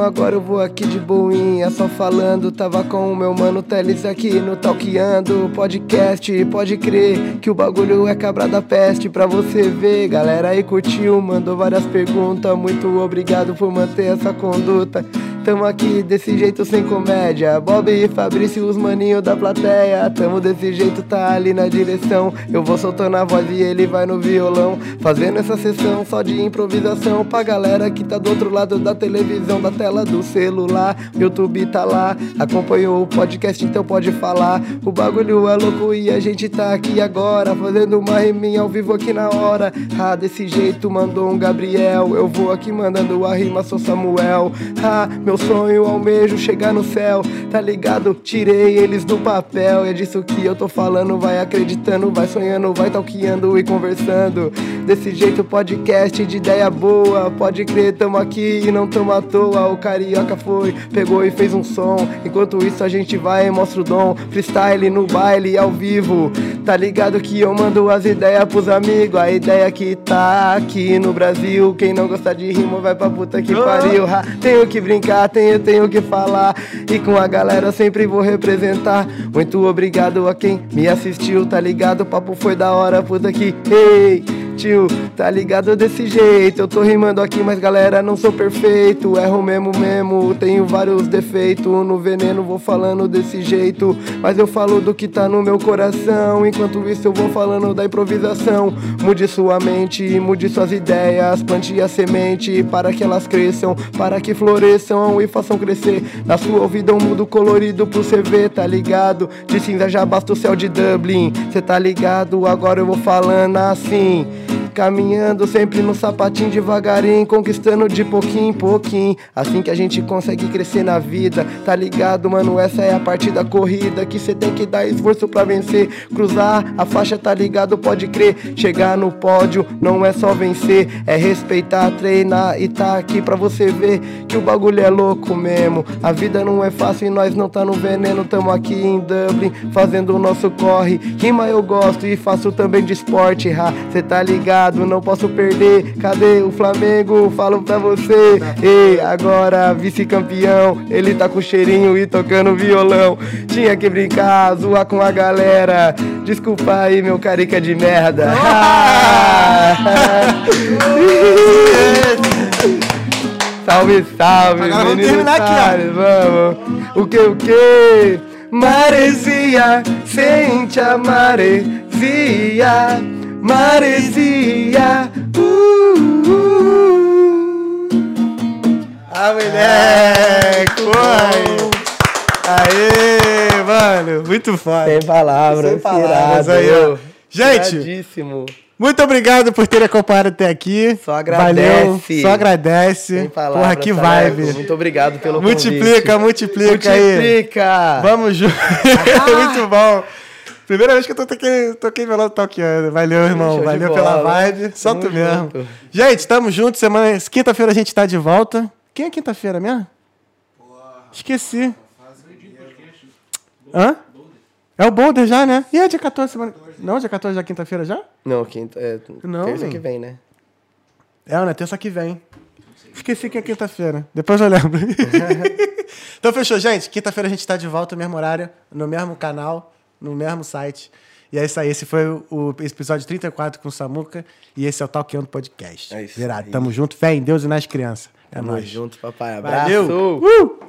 Então agora eu vou aqui de boinha, só falando. Tava com o meu mano Teles aqui no Talkeando Podcast. Pode crer que o bagulho é cabra da peste pra você ver. Galera aí curtiu, mandou várias perguntas. Muito obrigado por manter essa conduta. Tamo aqui desse jeito sem comédia. Bob e Fabrício, os maninhos da plateia. Tamo desse jeito, tá ali na direção. Eu vou soltando a voz e ele vai no violão. Fazendo essa sessão só de improvisação pra galera que tá do outro lado da televisão, da tela do celular. YouTube tá lá, acompanhou o podcast, então pode falar. O bagulho é louco e a gente tá aqui agora. Fazendo uma riminha ao vivo aqui na hora. Ah, desse jeito mandou um Gabriel. Eu vou aqui mandando a rima, sou Samuel. Ah, meu sonho, almejo chegar no céu. Tá ligado? Tirei eles do papel. É disso que eu tô falando. Vai acreditando, vai sonhando, vai talqueando e conversando. Desse jeito, podcast de ideia boa. Pode crer, tamo aqui e não tamo à toa. O carioca foi, pegou e fez um som. Enquanto isso, a gente vai e mostra o dom. Freestyle no baile ao vivo. Tá ligado que eu mando as ideias pros amigos. A ideia que tá aqui no Brasil. Quem não gosta de rima vai pra puta que pariu. Ha, tenho que brincar, tenho, tenho que falar. E com a galera eu sempre vou representar. Muito obrigado a quem me assistiu, tá ligado? O papo foi da hora, puta que. Ei! Tio, tá ligado desse jeito? Eu tô rimando aqui, mas galera, não sou perfeito. Erro mesmo, mesmo, tenho vários defeitos. No veneno vou falando desse jeito. Mas eu falo do que tá no meu coração. Enquanto isso, eu vou falando da improvisação. Mude sua mente, mude suas ideias. Plante a semente para que elas cresçam, para que floresçam e façam crescer. Na sua vida, um mundo colorido pro você ver, tá ligado? De cinza já basta o céu de Dublin. Cê tá ligado? Agora eu vou falando assim. Mm-hmm. Caminhando sempre no sapatinho devagarinho, conquistando de pouquinho em pouquinho. Assim que a gente consegue crescer na vida, tá ligado, mano? Essa é a parte da corrida que cê tem que dar esforço pra vencer. Cruzar a faixa, tá ligado? Pode crer. Chegar no pódio não é só vencer, é respeitar, treinar e tá aqui pra você ver que o bagulho é louco mesmo. A vida não é fácil e nós não tá no veneno. Tamo aqui em Dublin fazendo o nosso corre. Rima eu gosto e faço também de esporte, ha. Cê tá ligado? Ligado, não posso perder. Cadê o Flamengo? Falo pra você. Ei, agora vice-campeão. Ele tá com cheirinho e tocando violão. Tinha que brincar, zoar com a galera. Desculpa aí, meu carica de merda. salve, salve, Agora vamos terminar aqui, ó. Vamos. O que, o que? Maresia, sente a maresia, maresia. Uh, uh. Ah, moleque! Foi! Aê, mano! Muito foda. Sem palavras, Sem palavras irado, aí, ó. Gente, Iradíssimo. Muito obrigado por terem acompanhado até aqui. Só agradece. Valeu, só agradece. Palavras, Porra, que Saraiva. vibe. Muito obrigado pelo Multiplica, convite. multiplica, aí. Multiplica. Vamos junto. Muito bom. Primeira vez que eu tô toquei, toquei violão do Talkiano. Valeu, irmão. Show Valeu bola. pela vibe. Só Tamo tu mesmo. junto. Gente, tamo junto. Semana... Quinta-feira a gente tá de volta. Quem é quinta-feira mesmo? Esqueci. Hã? É o Boulder já, né? E é dia 14 semana. Não, dia 14 já é quinta-feira já? Não, quinta, é, Não. terça que vem, né? É, né? Terça que vem. Esqueci que é quinta-feira. Depois eu lembro. então fechou, gente. Quinta-feira a gente tá de volta, no mesmo horário, no mesmo canal, no mesmo site. E é isso aí. Esse foi o, episódio 34 com o Samuca. E esse é o Talkando Podcast. É isso Virado. Tamo junto. Fé em Deus e nas crianças. É Tamo nóis. junto, papai. Abraço. Valeu. Uh!